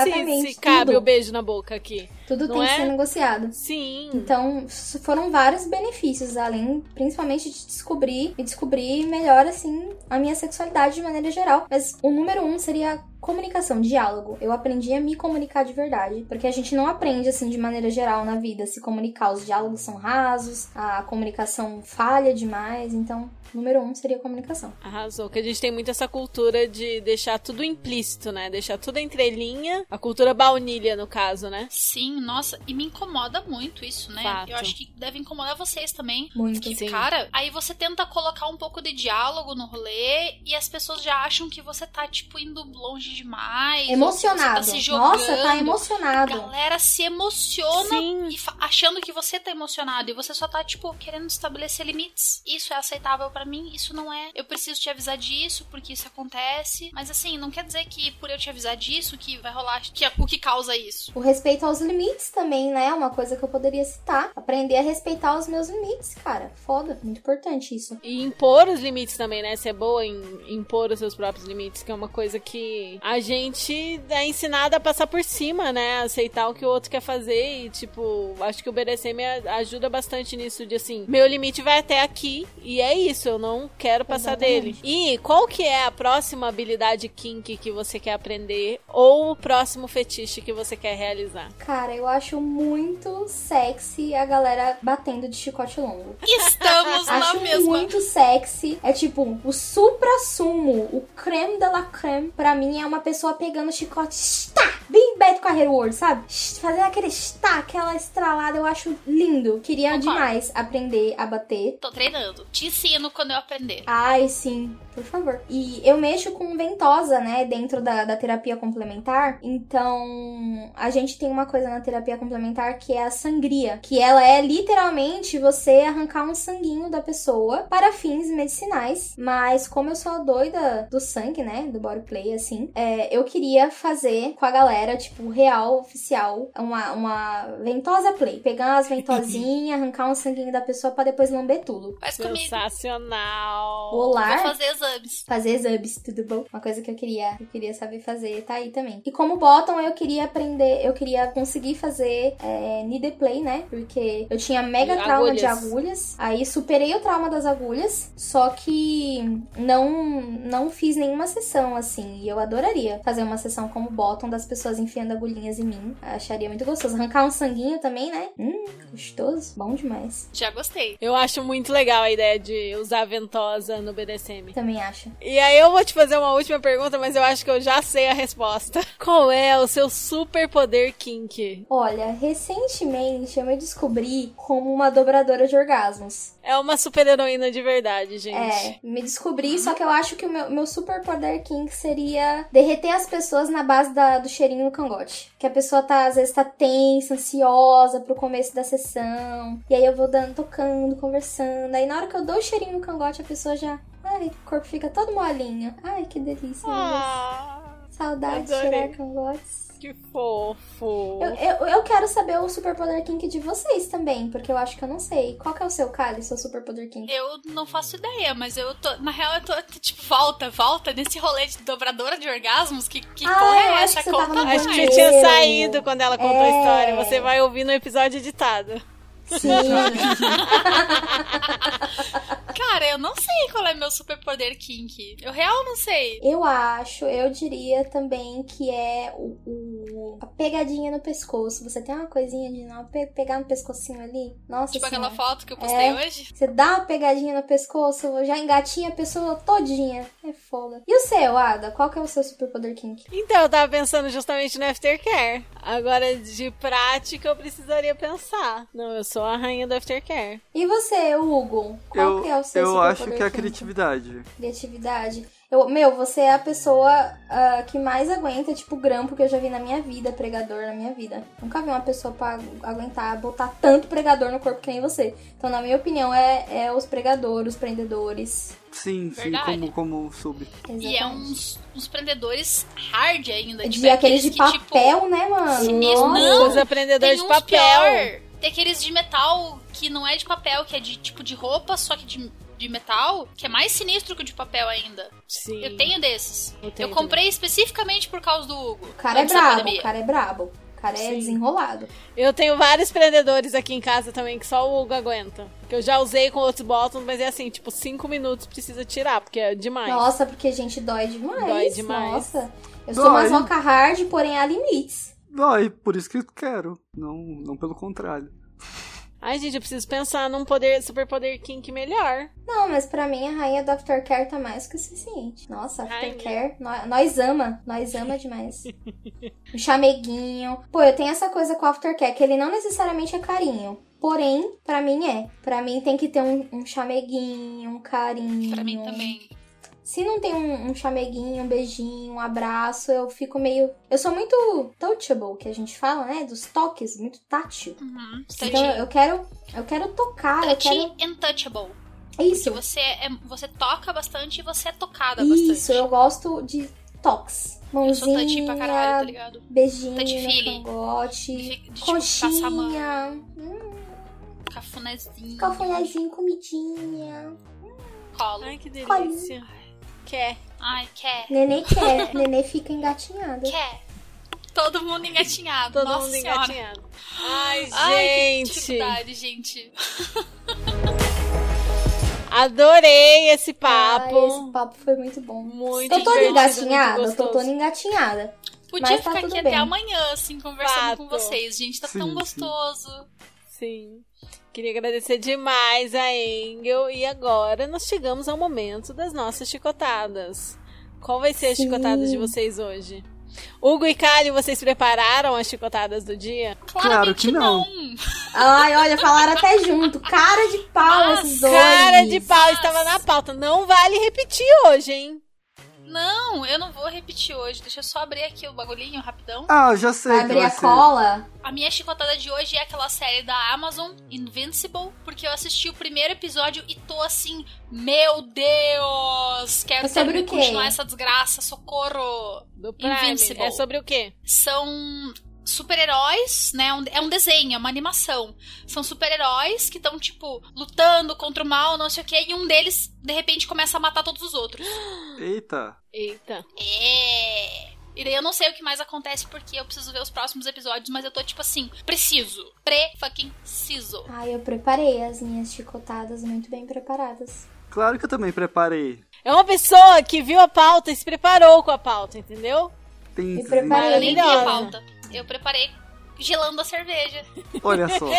se, se cabe
tudo.
o beijo na boca aqui.
Tudo tem
é?
que ser negociado.
Sim.
Então, foram vários benefícios, além principalmente de descobrir e descobrir melhor, assim, a minha sexualidade de maneira geral. Mas o número um seria comunicação, diálogo. Eu aprendi a me comunicar de verdade, porque a gente não aprende, assim, de maneira geral na vida, se comunicar. Os diálogos são rasos, a comunicação falha demais, então, número um seria comunicação.
Arrasou. Que a gente tem muito essa cultura de deixar tudo implícito, né? Deixar tudo entrelinha. A cultura baunilha, no caso, né?
Sim, nossa, e me incomoda muito isso, né?
Fato.
Eu acho que deve incomodar vocês também.
Muito.
Que,
Sim.
cara, aí você tenta colocar um pouco de diálogo no rolê e as pessoas já acham que você tá, tipo, indo longe demais. que
Emocionado.
Você tá se jogando.
Nossa, tá
A
emocionado.
galera se emociona
Sim.
e achando que você tá emocionado e você só tá, tipo, querendo estabelecer limites. Isso é aceitável pra mim, isso não é. Eu preciso te avisar disso porque isso acontece. Mas assim, não quer dizer que por eu te avisar disso que vai rolar que é o que causa isso.
O respeito aos limites também, né? É uma coisa que eu poderia citar. Aprender a respeitar os meus limites, cara. Foda, muito importante isso.
E impor os limites também, né? Ser boa em impor os seus próprios limites, que é uma coisa que a gente é ensinada a passar por cima, né? Aceitar o que o outro quer fazer e, tipo, acho que o BDSM a- ajuda bastante nisso, de assim, meu limite vai até aqui e é isso, eu não quero passar
Exatamente.
dele. E qual que é a próxima habilidade kink que você quer aprender ou o próximo fetiche que você quer realizar?
Cara, eu acho muito sexy a galera batendo de chicote longo.
Estamos na
Acho
mesma.
muito sexy. É tipo, o supra-sumo, o creme de la creme, pra mim é uma pessoa pegando chicote, está, bem Beto Carreiro World, sabe? fazer aquele está, aquela estralada, eu acho lindo. Queria
Concordo.
demais aprender a bater.
Tô treinando. Te ensino quando eu aprender.
Ai, sim, por favor. E eu mexo com ventosa, né, dentro da, da terapia complementar. Então, a gente tem uma coisa na terapia complementar que é a sangria. Que ela é literalmente você arrancar um sanguinho da pessoa para fins medicinais. Mas, como eu sou a doida do sangue, né, do body play, assim, é, eu queria fazer com a galera, tipo, real, oficial, uma, uma ventosa play. Pegar umas ventosinhas, arrancar um sanguinho da pessoa pra depois lamber tudo.
Comigo.
Sensacional.
Bolar
Vou fazer exames.
fazer exames, tudo bom? Uma coisa que eu queria, eu queria saber fazer, tá aí também. E como bottom, eu queria aprender, eu queria conseguir fazer é, needle play, né? Porque eu tinha mega
E
trauma de
agulhas.
agulhas. Aí superei o trauma das agulhas, só que não não fiz nenhuma sessão assim. E eu adoraria fazer uma sessão como bottom das pessoas enfiando agulhinhas em mim. Acharia muito gostoso. Arrancar um sanguinho também, né? Hum, gostoso, bom demais.
Já gostei.
Eu acho muito legal a ideia de usar ventosa no BDSM.
Também acho.
E aí eu vou te fazer uma última pergunta, mas eu acho que eu já sei a resposta. Qual é o seu superpoder kink?
Olha, recentemente eu me descobri como uma dobradora de orgasmos.
É uma super-heroína de verdade, gente.
É, me descobri, só que eu acho que o meu, meu super poder kink seria derreter as pessoas na base da- do cheirinho no cangote. Que a pessoa tá, às vezes, tá tensa, ansiosa pro começo da sessão. E aí eu vou dando, tocando, conversando. Aí na hora que eu dou o cheirinho no cangote, a pessoa já. Ai, o corpo fica todo molinho. Ai, que delícia.
Ah,
Saudade de
adorei.
cheirar cangotes.
que fofo.
Eu, eu, eu quero saber o superpoder kink de vocês também, porque eu acho que eu não sei. Qual que é o seu, Kali, seu superpoder kink?
Eu não faço ideia, mas eu tô. Na real, eu tô, tipo, volta, volta nesse rolê de dobradora de orgasmos. Que, que
Ah,
porra é
acho
essa?
que você tava
Conta
Acho que tinha saído quando ela contou a
É.
história. Você vai ouvir no episódio editado.
Sim.
Cara, eu não sei qual é meu superpoder kink. Eu real não sei.
Eu acho, eu diria também que é o, o- a pegadinha no pescoço. Você tem uma coisinha de não pe- pegar no pescocinho ali? Nossa
Tipo
senhora.
aquela foto que eu postei
É.
hoje.
Você dá uma pegadinha no pescoço, já engatinha a pessoa todinha. É foda. E o seu, Ada? Qual que é o seu superpoder kink?
Então, eu tava pensando justamente no aftercare. Agora, de prática, eu precisaria pensar. Não, eu sou a rainha do aftercare.
E você, Hugo? Qual
Eu,
que é o seu
eu acho que é a criatividade.
Criatividade. Eu, meu, você é a pessoa ah, que mais aguenta, tipo, grampo que eu já vi na minha vida, pregador na minha vida. Nunca vi uma pessoa pra aguentar botar tanto pregador no corpo que nem você. Então, na minha opinião, é, é os pregadores, os prendedores.
Sim, sim, como, como sub.
Exatamente.
E é uns, uns prendedores hard ainda.
De
tipo, é
aqueles de
que, tipo,
papel, né, mano?
sinistro.
Nossa.
Não,
Os aprendedores
tem
de papel.
pior. Tem aqueles de metal que não é de papel, que é de tipo de roupa, só que de, de metal, que é mais sinistro que o de papel ainda.
Sim.
Eu tenho desses.
Eu
Eu,
tenho
comprei especificamente por causa do Hugo.
O cara é brabo, o cara é brabo. O cara é
Sim.
desenrolado.
Eu tenho vários prendedores aqui em casa também que só o Hugo aguenta. Que eu já usei com outros bottoms, mas é assim, tipo, cinco minutos precisa tirar, porque é demais.
Nossa, porque, gente, dói demais.
Dói demais.
Nossa. Eu sou
Dói.
mais roca hard, porém há limites.
Vai, por isso que eu quero. Não, não pelo contrário.
Ai, gente, eu preciso pensar num poder, superpoder kink melhor.
Não, mas pra mim a rainha do Aftercare tá mais que o suficiente. Nossa,
Rainha.
Aftercare, nós, nós ama, nós ama demais. um chameguinho. Pô, eu tenho essa coisa com o Aftercare, que ele não necessariamente é carinho. Porém, pra mim é. Pra mim tem que ter um, um chameguinho, um carinho.
Pra mim também.
Se não tem um, um chameguinho, um beijinho, um abraço, eu fico meio. Eu sou muito touchable, que a gente fala, né? Dos toques, muito tátil.
Uhum.
Então eu, eu quero. Eu quero tocar, eu
Touchy
quero.
and touchable.
Isso.
Porque você, é, você toca bastante e você é tocada
Isso,
bastante.
eu gosto de toques.
Eu sou
Mãozinha,
pra caralho, tá ligado?
beijinho cangote,
De- de, tipo,
coxinha, hum,
Cafunézinho.
cafunézinho, comidinha.
Colo.
Ai, que delícia. Quer.
Ai, quer.
Nenê quer, nenê fica engatinhada.
Quer. Todo mundo engatinhado.
Todo
Nossa
mundo
senhora.
engatinhado. Ai,
Ai, que
gente.
dificuldade, gente.
Adorei esse papo.
Ai, esse papo foi muito bom.
Muito
eu tô
divertido,
engatinhada? Eu tô toda engatinhada.
Podia
Mas tá
ficar
tudo
aqui
bem.
até amanhã, assim, conversando com
Fato.
vocês. Gente, tá
Sim,
tão
sim.
gostoso.
Sim. Queria agradecer demais a Engel. E agora nós chegamos ao momento das nossas chicotadas. Qual vai ser a
Sim.
chicotada de vocês hoje? Hugo e Kali, vocês prepararam as chicotadas do dia?
Claro que não.
Ai, olha, falaram até junto. Cara de pau
Nossa,
esses dois.
Cara de pau,
Nossa.
estava na pauta. Não vale repetir hoje, hein?
Não, eu não vou repetir hoje. Deixa eu só abrir aqui o bagulhinho rapidão.
Ah, já sei
Vai
que
abrir a
ser.
cola.
A minha chicotada de hoje é aquela série da Amazon, Invincible, porque eu assisti o primeiro episódio e tô assim, meu Deus! Quero
É sobre
continuar essa desgraça, socorro!
Do Prime.
Invincible.
É sobre o quê?
São super-heróis, né? Um- É um desenho, é uma animação. São super-heróis que estão, tipo, lutando contra o mal, não sei o quê, e um deles, de repente, começa a matar todos os outros.
Eita.
Eita.
É. E daí eu não sei o que mais acontece porque eu preciso ver os próximos episódios, mas eu tô tipo assim, preciso. Pre-fucking-ciso.
Ai, eu preparei as minhas chicotadas muito bem preparadas.
Claro que eu também preparei.
É uma pessoa que viu a pauta e se preparou com a pauta, entendeu?
Tem.
preparei.
Eu nem vi a pauta. Eu preparei gelando a cerveja.
Olha só.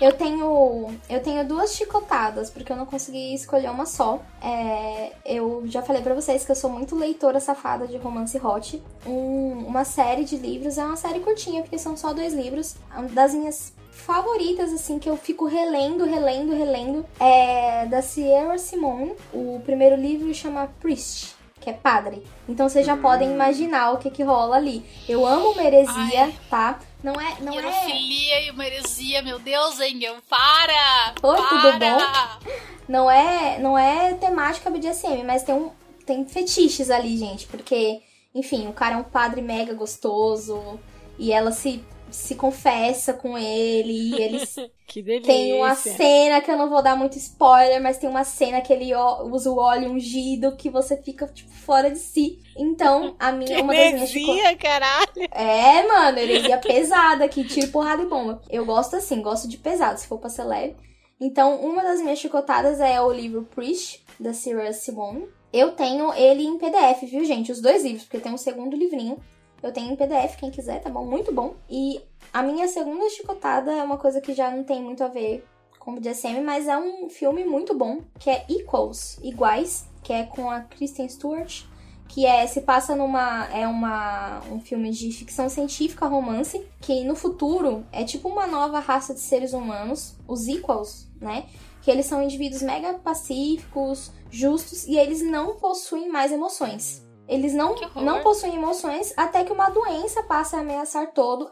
Eu tenho, eu tenho duas chicotadas, porque eu não consegui escolher uma só. É, eu já falei pra vocês que eu sou muito leitora safada de romance hot. Um- uma série de livros, é uma série curtinha, porque são só dois livros. Uma das minhas favoritas, assim, que eu fico relendo, relendo, relendo, é da Sierra Simone. O primeiro livro chama Priest. Que é padre. Então vocês já podem imaginar o que que rola ali. Eu amo uma heresia,
Ai.
tá? Não é, não é.
Hierofilia e uma heresia, meu Deus, Engel, para!
Oi,
para!
tudo bom? Não é, não é temática BDSM, mas tem um tem fetiches ali, gente, porque enfim, o cara é um padre mega gostoso e ela se se confessa com ele e eles
Que delícia.
tem uma cena que eu não vou dar muito spoiler, mas tem uma cena que ele usa o óleo ungido que você fica tipo fora de si. Então, a minha uma das minhas chico-
caralho.
é, mano, heresia pesada que tiro porrada e bomba. Eu gosto assim, gosto de pesado, se for pra ser leve. Então, uma das minhas chicotadas é o livro Priest, da Sarah Simone. Eu tenho ele em PDF, viu, gente? Os dois livros, porque tem um segundo livrinho. Eu tenho em PDF, quem quiser, tá bom? Muito bom. E a minha segunda chicotada é uma coisa que já não tem muito a ver com o BDSM, mas é um filme muito bom, que é Equals, Iguais, que é com a Kristen Stewart que é se passa numa é uma um filme de ficção científica romance que no futuro é tipo uma nova raça de seres humanos, os equals, né? Que eles são indivíduos mega pacíficos, justos e eles não possuem mais emoções. Eles não, não possuem emoções até que uma doença passe a ameaçar todo,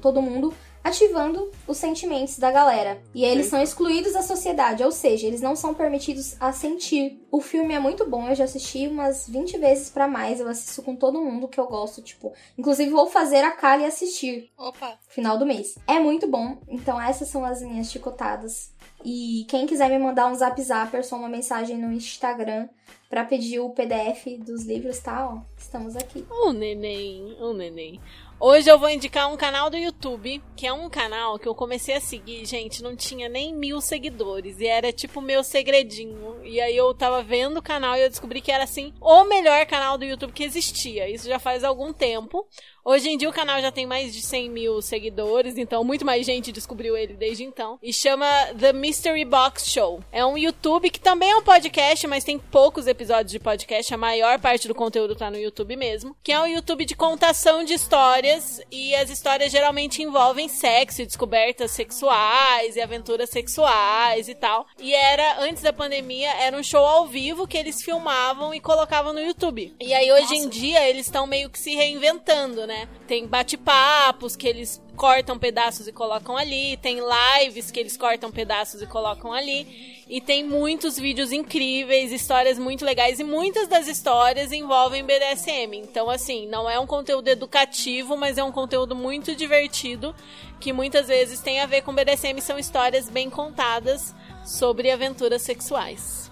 todo mundo, ativando os sentimentos da galera. E eles são excluídos da sociedade, ou seja, eles não são permitidos a sentir. O filme é muito bom, eu já assisti umas 20 vezes pra mais, eu assisto com todo mundo que eu gosto, tipo, inclusive vou fazer a Kali assistir
Opa,
final do mês. É muito bom, então essas são as minhas chicotadas. E quem quiser me mandar um zap zapper, só uma mensagem no Instagram pra pedir o PDF dos livros, tá? Ó, estamos aqui.
Ô, neném, ô, neném. Hoje eu vou indicar um canal do YouTube, que é um canal que eu comecei a seguir, gente, não tinha nem mil seguidores, e era tipo meu segredinho. E aí eu tava vendo o canal e eu descobri que era, assim, o melhor canal do YouTube que existia. Isso já faz algum tempo. Hoje em dia o canal já tem mais de 100 mil seguidores, então muito mais gente descobriu ele desde então. E chama The Mystery Box Show. É um YouTube que também é um podcast, mas tem poucos episódios de podcast. A maior parte do conteúdo tá no YouTube mesmo. Que é um YouTube de contação de histórias. E as histórias geralmente envolvem sexo e descobertas sexuais e aventuras sexuais e tal. E era, antes da pandemia, era um show ao vivo que eles filmavam e colocavam no YouTube. E aí hoje em dia eles estão meio que se reinventando, né? Tem bate-papos que eles cortam pedaços e colocam ali, tem lives que eles cortam pedaços e colocam ali, e tem muitos vídeos incríveis, histórias muito legais, e muitas das histórias envolvem BDSM. Então, assim, não é um conteúdo educativo, mas é um conteúdo muito divertido, que muitas vezes tem a ver com BDSM, são histórias bem contadas sobre aventuras sexuais.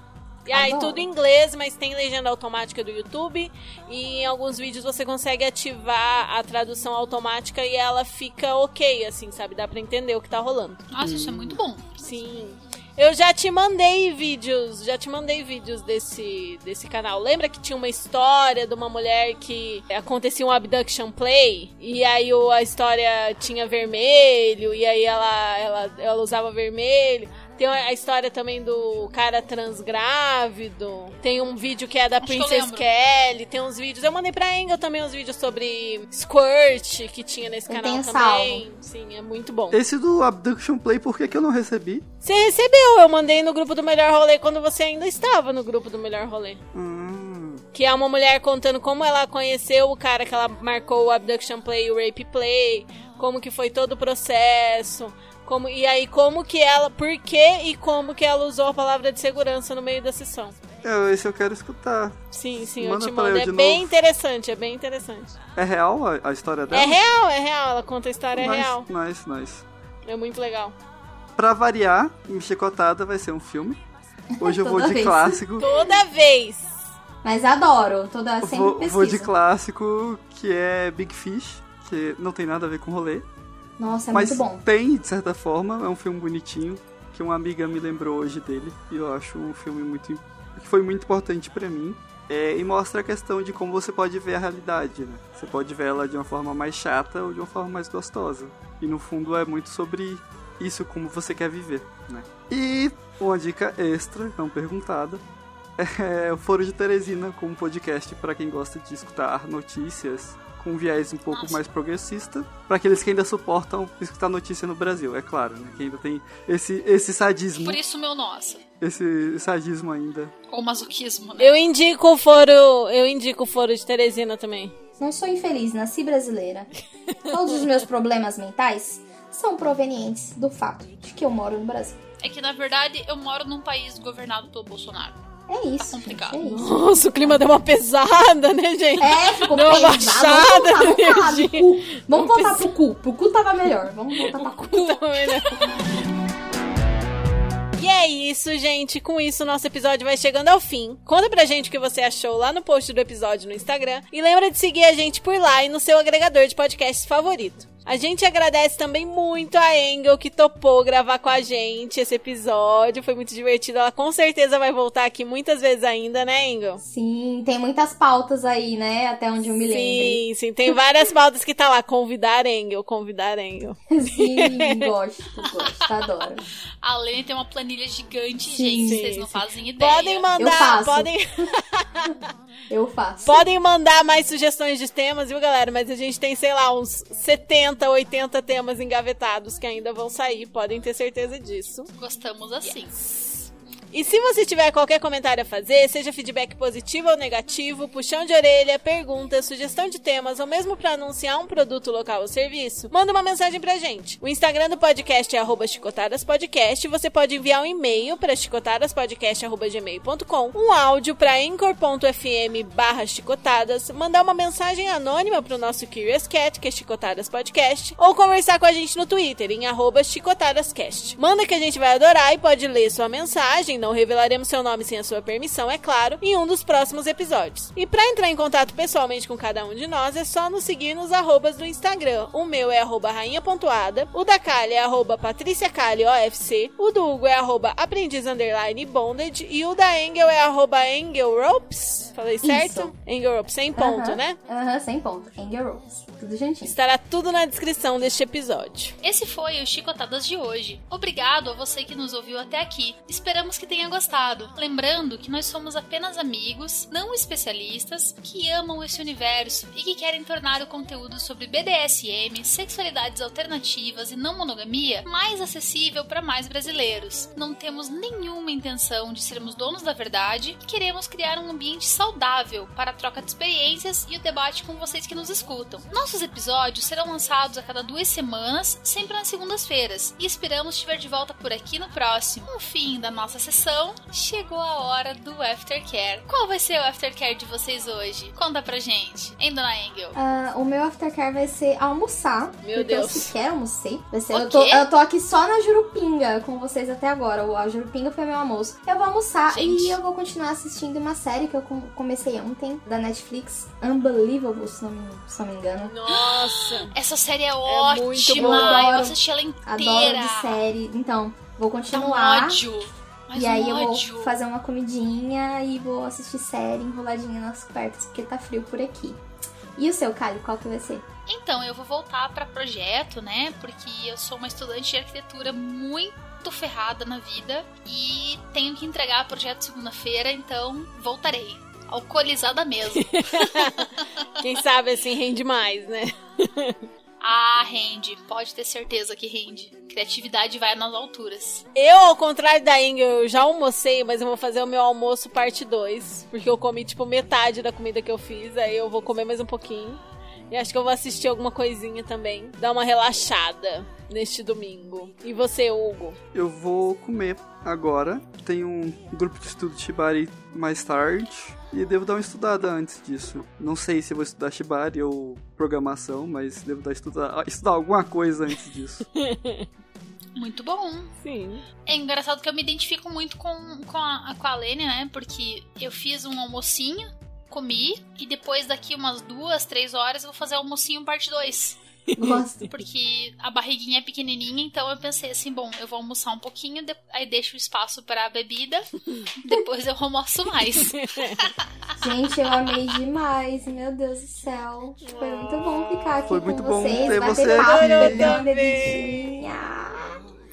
E aí,
Adoro.
tudo em inglês, mas tem legenda automática do YouTube. E em alguns vídeos você consegue ativar a tradução automática e ela fica ok, assim, sabe? Dá pra entender o que tá rolando.
nossa, isso é muito bom.
Sim. Eu já te mandei vídeos, já te mandei vídeos desse, desse canal. Lembra que tinha uma história de uma mulher que acontecia um abduction play? E aí a história tinha vermelho, e aí ela, ela, ela usava vermelho. Tem a história também do cara transgrávido. Tem um vídeo que é da
Acho
Princess. Kelly. Tem uns vídeos. Eu mandei pra Engel também uns vídeos sobre Squirt que tinha nesse
Eu
canal também. Sim, é muito bom.
Esse do Abduction Play, por que, que eu não recebi?
Você recebeu, eu mandei no grupo do Melhor Rolê quando você ainda estava no grupo do Melhor Rolê.
Hum,
Que é uma mulher contando como ela conheceu o cara que ela marcou o Abduction Play e o Rape Play, como que foi todo o processo, como e aí como que ela, por que e como que ela usou a palavra de segurança no meio da sessão.
eu- esse eu quero escutar.
Sim, sim, eu
Manda
te
pra
mando.
eu
É bem
novo.
interessante, é bem interessante.
É real a, a história dela?
É real, é real, ela conta a história
nice,
real.
Nice, nice.
É muito legal.
Pra variar, em Chicotada vai ser um filme. Hoje eu vou de
vez.
clássico.
Toda vez.
Mas adoro, toda sempre
Vou,
pesquiso.
vou de clássico, que é Big Fish, que não tem nada a ver com rolê.
Nossa, é
mas
muito bom.
tem, de certa forma, é um filme bonitinho, que uma amiga me lembrou hoje dele, e eu acho um filme muito que foi muito importante pra mim. É, e mostra a questão de como você pode ver a realidade, né? Você pode ver ela de uma forma mais chata ou de uma forma mais gostosa. E no fundo é muito sobre isso, como você quer viver, né? E uma dica extra, não perguntada, é o Foro de Teresina como podcast para quem gosta de escutar notícias com um viés um pouco mais progressista, para aqueles que ainda suportam escutar notícia no Brasil, é claro, né? Que ainda tem esse esse sadismo,
Por isso, meu nossa.
esse sadismo ainda.
Ou masoquismo, né?
Eu indico o foro, eu indico o foro de Teresina também.
Não sou infeliz, nasci brasileira. Todos os meus problemas mentais são provenientes do fato de que eu moro no Brasil.
É que, na verdade, eu moro num país governado pelo Bolsonaro.
É isso,
Tá complicado.
gente, é isso.
Nossa, o clima deu uma pesada, né, gente?
É, ficou
Deu uma baixada
Vamos voltar,
energia.
cu. Vamos voltar pro cu. Pro cu tava melhor. Vamos voltar pra cu.
E é isso, gente. Com isso, nosso episódio vai chegando ao fim. Conta pra gente o que você achou lá no post do episódio no Instagram. E lembra de seguir a gente por lá e no seu agregador de podcasts favorito. A gente agradece também muito a Engel que topou gravar com a gente esse episódio. Foi muito divertido. Ela com certeza vai voltar aqui muitas vezes ainda, né, Engel?
Sim, tem muitas pautas aí, né? Até onde eu me lembre.
Sim, sim. Tem várias pautas que tá lá. Convidar Engel, convidar Engel.
Sim, gosto, gosto, adoro.
A Lene tem uma planilha gigante,
Sim,
gente.
sim,
Vocês não
sim.
fazem ideia.
Podem
Eu
mandar,
faço.
podem,
Eu faço.
podem mandar mais sugestões de temas, viu, galera? Mas a gente tem, sei lá, uns 70, 80 temas engavetados que ainda vão sair. Podem ter certeza disso.
Gostamos assim.
E se você tiver qualquer comentário a fazer, seja feedback positivo ou negativo, puxão de orelha, pergunta, sugestão de temas ou mesmo para anunciar um produto local ou serviço, manda uma mensagem pra gente. O Instagram do podcast é chicotadaspodcast. Você pode enviar um e-mail para chicotadaspodcast.gmail.com, um áudio para anchor.fm barra chicotadas, mandar uma mensagem anônima pro nosso Curious Cat, que é Chicotadas Podcast, ou conversar com a gente no Twitter, em chicotadascast. Manda que a gente vai adorar e pode ler sua mensagem, não revelaremos seu nome sem a sua permissão, é claro, em um dos próximos episódios. E para entrar em contato pessoalmente com cada um de nós, é só nos seguir nos arrobas do Instagram. O meu é arroba rainha.ada, o da Kali é arroba patriciacali OFC, o do Hugo é arroba aprendiz underline bonded e o da Engel é arroba engelropes. Falei certo?
Isso.
Engelropes, sem ponto,
Aham,
né?
Aham, sem ponto. Anger Rose. Tudo juntinho.
Estará tudo na descrição deste episódio.
Esse foi o Chicotadas de hoje. Obrigado a você que nos ouviu até aqui. Esperamos que tenha gostado. Lembrando que nós somos apenas amigos, não especialistas, que amam esse universo e que querem tornar o conteúdo sobre BDSM, sexualidades alternativas e não monogamia mais acessível para mais brasileiros. Não temos nenhuma intenção de sermos donos da verdade e queremos criar um ambiente saudável para a troca de experiências e o debate com vocês que nos escutam. Nossos episódios serão lançados a cada duas semanas, sempre nas segundas-feiras, e esperamos te ver de volta por aqui no próximo. No fim da nossa sessão, chegou a hora do Aftercare. Qual vai ser o Aftercare de vocês hoje? Conta pra gente, hein, Dona Engel?
Ah, o meu aftercare vai ser almoçar.
Meu Deus.
eu sequer almocei. Vai ser,
O
eu, tô, eu tô aqui só na Jurupinga com vocês até agora. O- A Jurupinga foi meu almoço. Eu vou almoçar
Gente.
e eu vou continuar assistindo uma série que eu com- comecei ontem, da Netflix. Unbelievable, se não me, se não me engano.
Nossa!
Essa série é,
muito
ótima,
boa.
eu assisti ela
Adoro
inteira.
de série. Então, vou
Dá um
continuar.
ódio. Mas
e aí
um
eu
ódio.
vou fazer uma comidinha e vou assistir série enroladinha nas cobertas, porque tá frio por aqui. E o seu, Caio, qual que vai ser?
Então, eu vou voltar para projeto, né? Porque eu sou uma estudante de arquitetura muito, muito ferrada na vida e tenho que entregar projeto segunda-feira, então voltarei. Alcoolizada mesmo.
Quem sabe assim rende mais, né?
ah, rende. Pode ter certeza que rende. Criatividade vai nas alturas.
Eu, ao contrário da Inga, eu já almocei, mas eu vou fazer o meu almoço parte 2. Porque eu comi, tipo, metade da comida que eu fiz. Aí eu vou comer mais um pouquinho. E acho que eu vou assistir alguma coisinha também. Dar uma relaxada neste domingo. E você, Hugo?
Eu vou comer agora. Tem um grupo de estudo de Shibari mais tarde. E devo dar uma estudada antes disso. Não sei se vou estudar Shibari ou programação, mas devo dar estudar, estudar alguma coisa antes disso.
Muito bom.
Sim.
É engraçado que eu me identifico muito com, com, a, com a Lene, né? Porque eu fiz um almocinho comi e depois daqui umas duas, três horas eu vou fazer almocinho parte 2.
Gosto.
Porque a barriguinha é pequenininha, então eu pensei assim, bom, eu vou almoçar um pouquinho, aí deixo o espaço para a bebida, depois eu almoço mais.
Gente, eu amei demais, meu Deus do céu. Foi muito bom ficar aqui
Foi
com
muito bom
vocês,
ter
bater
você
papo, beber uma bebidinha.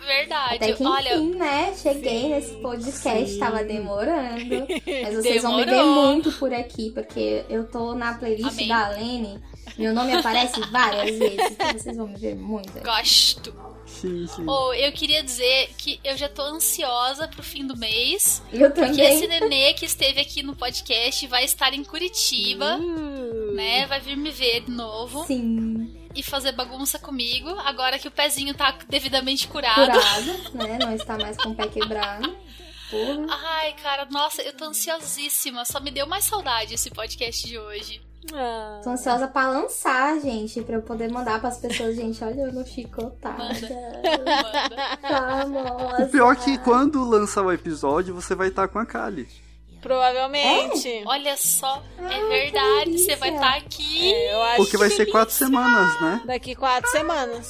Verdade.
Até que
Olha,
enfim, né? Cheguei nesse podcast,
Sim.
tava demorando. Mas vocês vão me ver
Demorou.
muito por aqui, porque eu tô na playlist
Amém.
da Lene. Meu nome aparece várias vezes, então vocês vão me ver muito. aqui.
gosto.
Sim, sim.
Ou eu queria dizer que eu já tô ansiosa pro fim do mês,
Eu
porque esse
também.
nenê que esteve aqui no podcast vai estar em Curitiba,
Uh.
né? Vai vir me ver de novo
Sim,
e fazer bagunça comigo, agora que o pezinho tá devidamente curado.
curado, né? Não está mais com o pé quebrado. Porra.
Ai, cara, nossa, eu tô ansiosíssima. Só me deu mais saudade esse podcast de hoje.
Ah.
Tô ansiosa pra lançar, gente, pra eu poder mandar pras pessoas, gente, olha eu no chicotada.
Manda.
Famosa.
O pior é que quando lançar o episódio, você vai estar com a Kali.
Provavelmente.
Olha só, é
Ai,
verdade. Você vai estar aqui.
É, eu acho
Porque vai
que
ser quatro semanas, né?
daqui quatro semanas.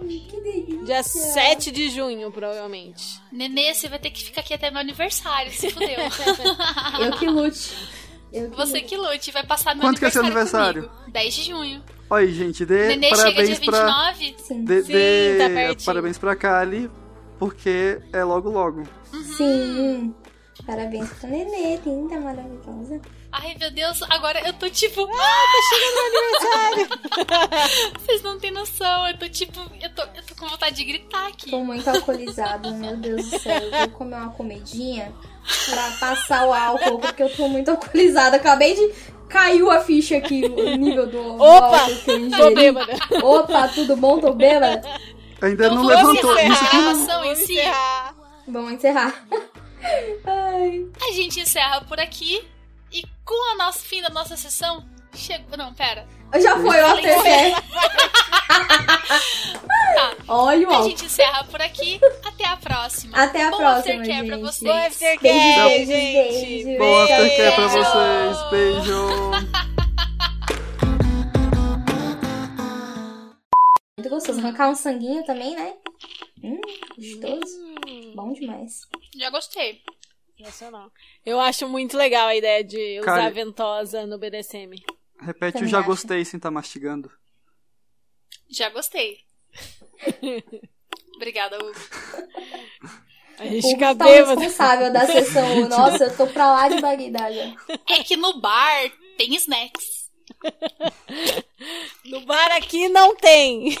Que delícia.
Dia 7 de junho, provavelmente.
Nenê, você vai ter que ficar aqui até meu aniversário, se fudeu.
Eu que lute. Eu
Você que lute, vai passar meu
Quanto que é seu
aniversário comigo. 10 de junho.
Olha aí, gente, dê
Nenê chega dia
parabéns pra.
29.
Sim.
Dê,
Sim,
dê
tá pertinho.
parabéns pra Kali, porque é logo logo.
Sim. Parabéns pra Nenê, linda, maravilhosa.
Ai, meu Deus, agora eu tô tipo. Ah, tá chegando meu aniversário! Vocês não têm noção, eu tô tipo. Eu tô, eu tô com vontade de gritar aqui.
Tô muito alcoolizada, meu Deus do céu. Eu vou comer uma comidinha pra passar o álcool, porque eu tô muito alcoolizada. Acabei de. Caiu a ficha aqui, o nível do, do
Opa,
álcool que eu ingeri.
Tô bêbada.
Opa, tudo bom? Tô bêbada?
Ainda
Então
não levantou.
encerrar.
Isso aqui não-
Vamos
si.
encerrar.
Vamos encerrar. Ai.
A gente encerra por aqui. E com o nosso fim da nossa sessão. Chegou. Não, pera.
Já foi o aftercare.
Tá.
Olha o
A gente encerra por aqui. Até a próxima.
Até a
Bom
próxima,
aftercare pra
gente.
vocês.
Bom aftercare,
Beijos,
gente.
beijos,
Bom aftercare pra
Beijo.
vocês. Beijo.
Muito gostoso. Arrancar um sanguinho também, né? Hum, gostoso. Bom demais.
Já gostei.
Eu acho muito legal a ideia de usar
Cara-
ventosa no BDSM.
Repete o
Também
já
acho.
gostei sem estar mastigando.
Já gostei. Obrigada, Hugo.
A gente
O
fica
tá responsável da sessão. Nossa, eu tô pra lá de Bagdá já.
É que no bar tem snacks.
No bar aqui não tem.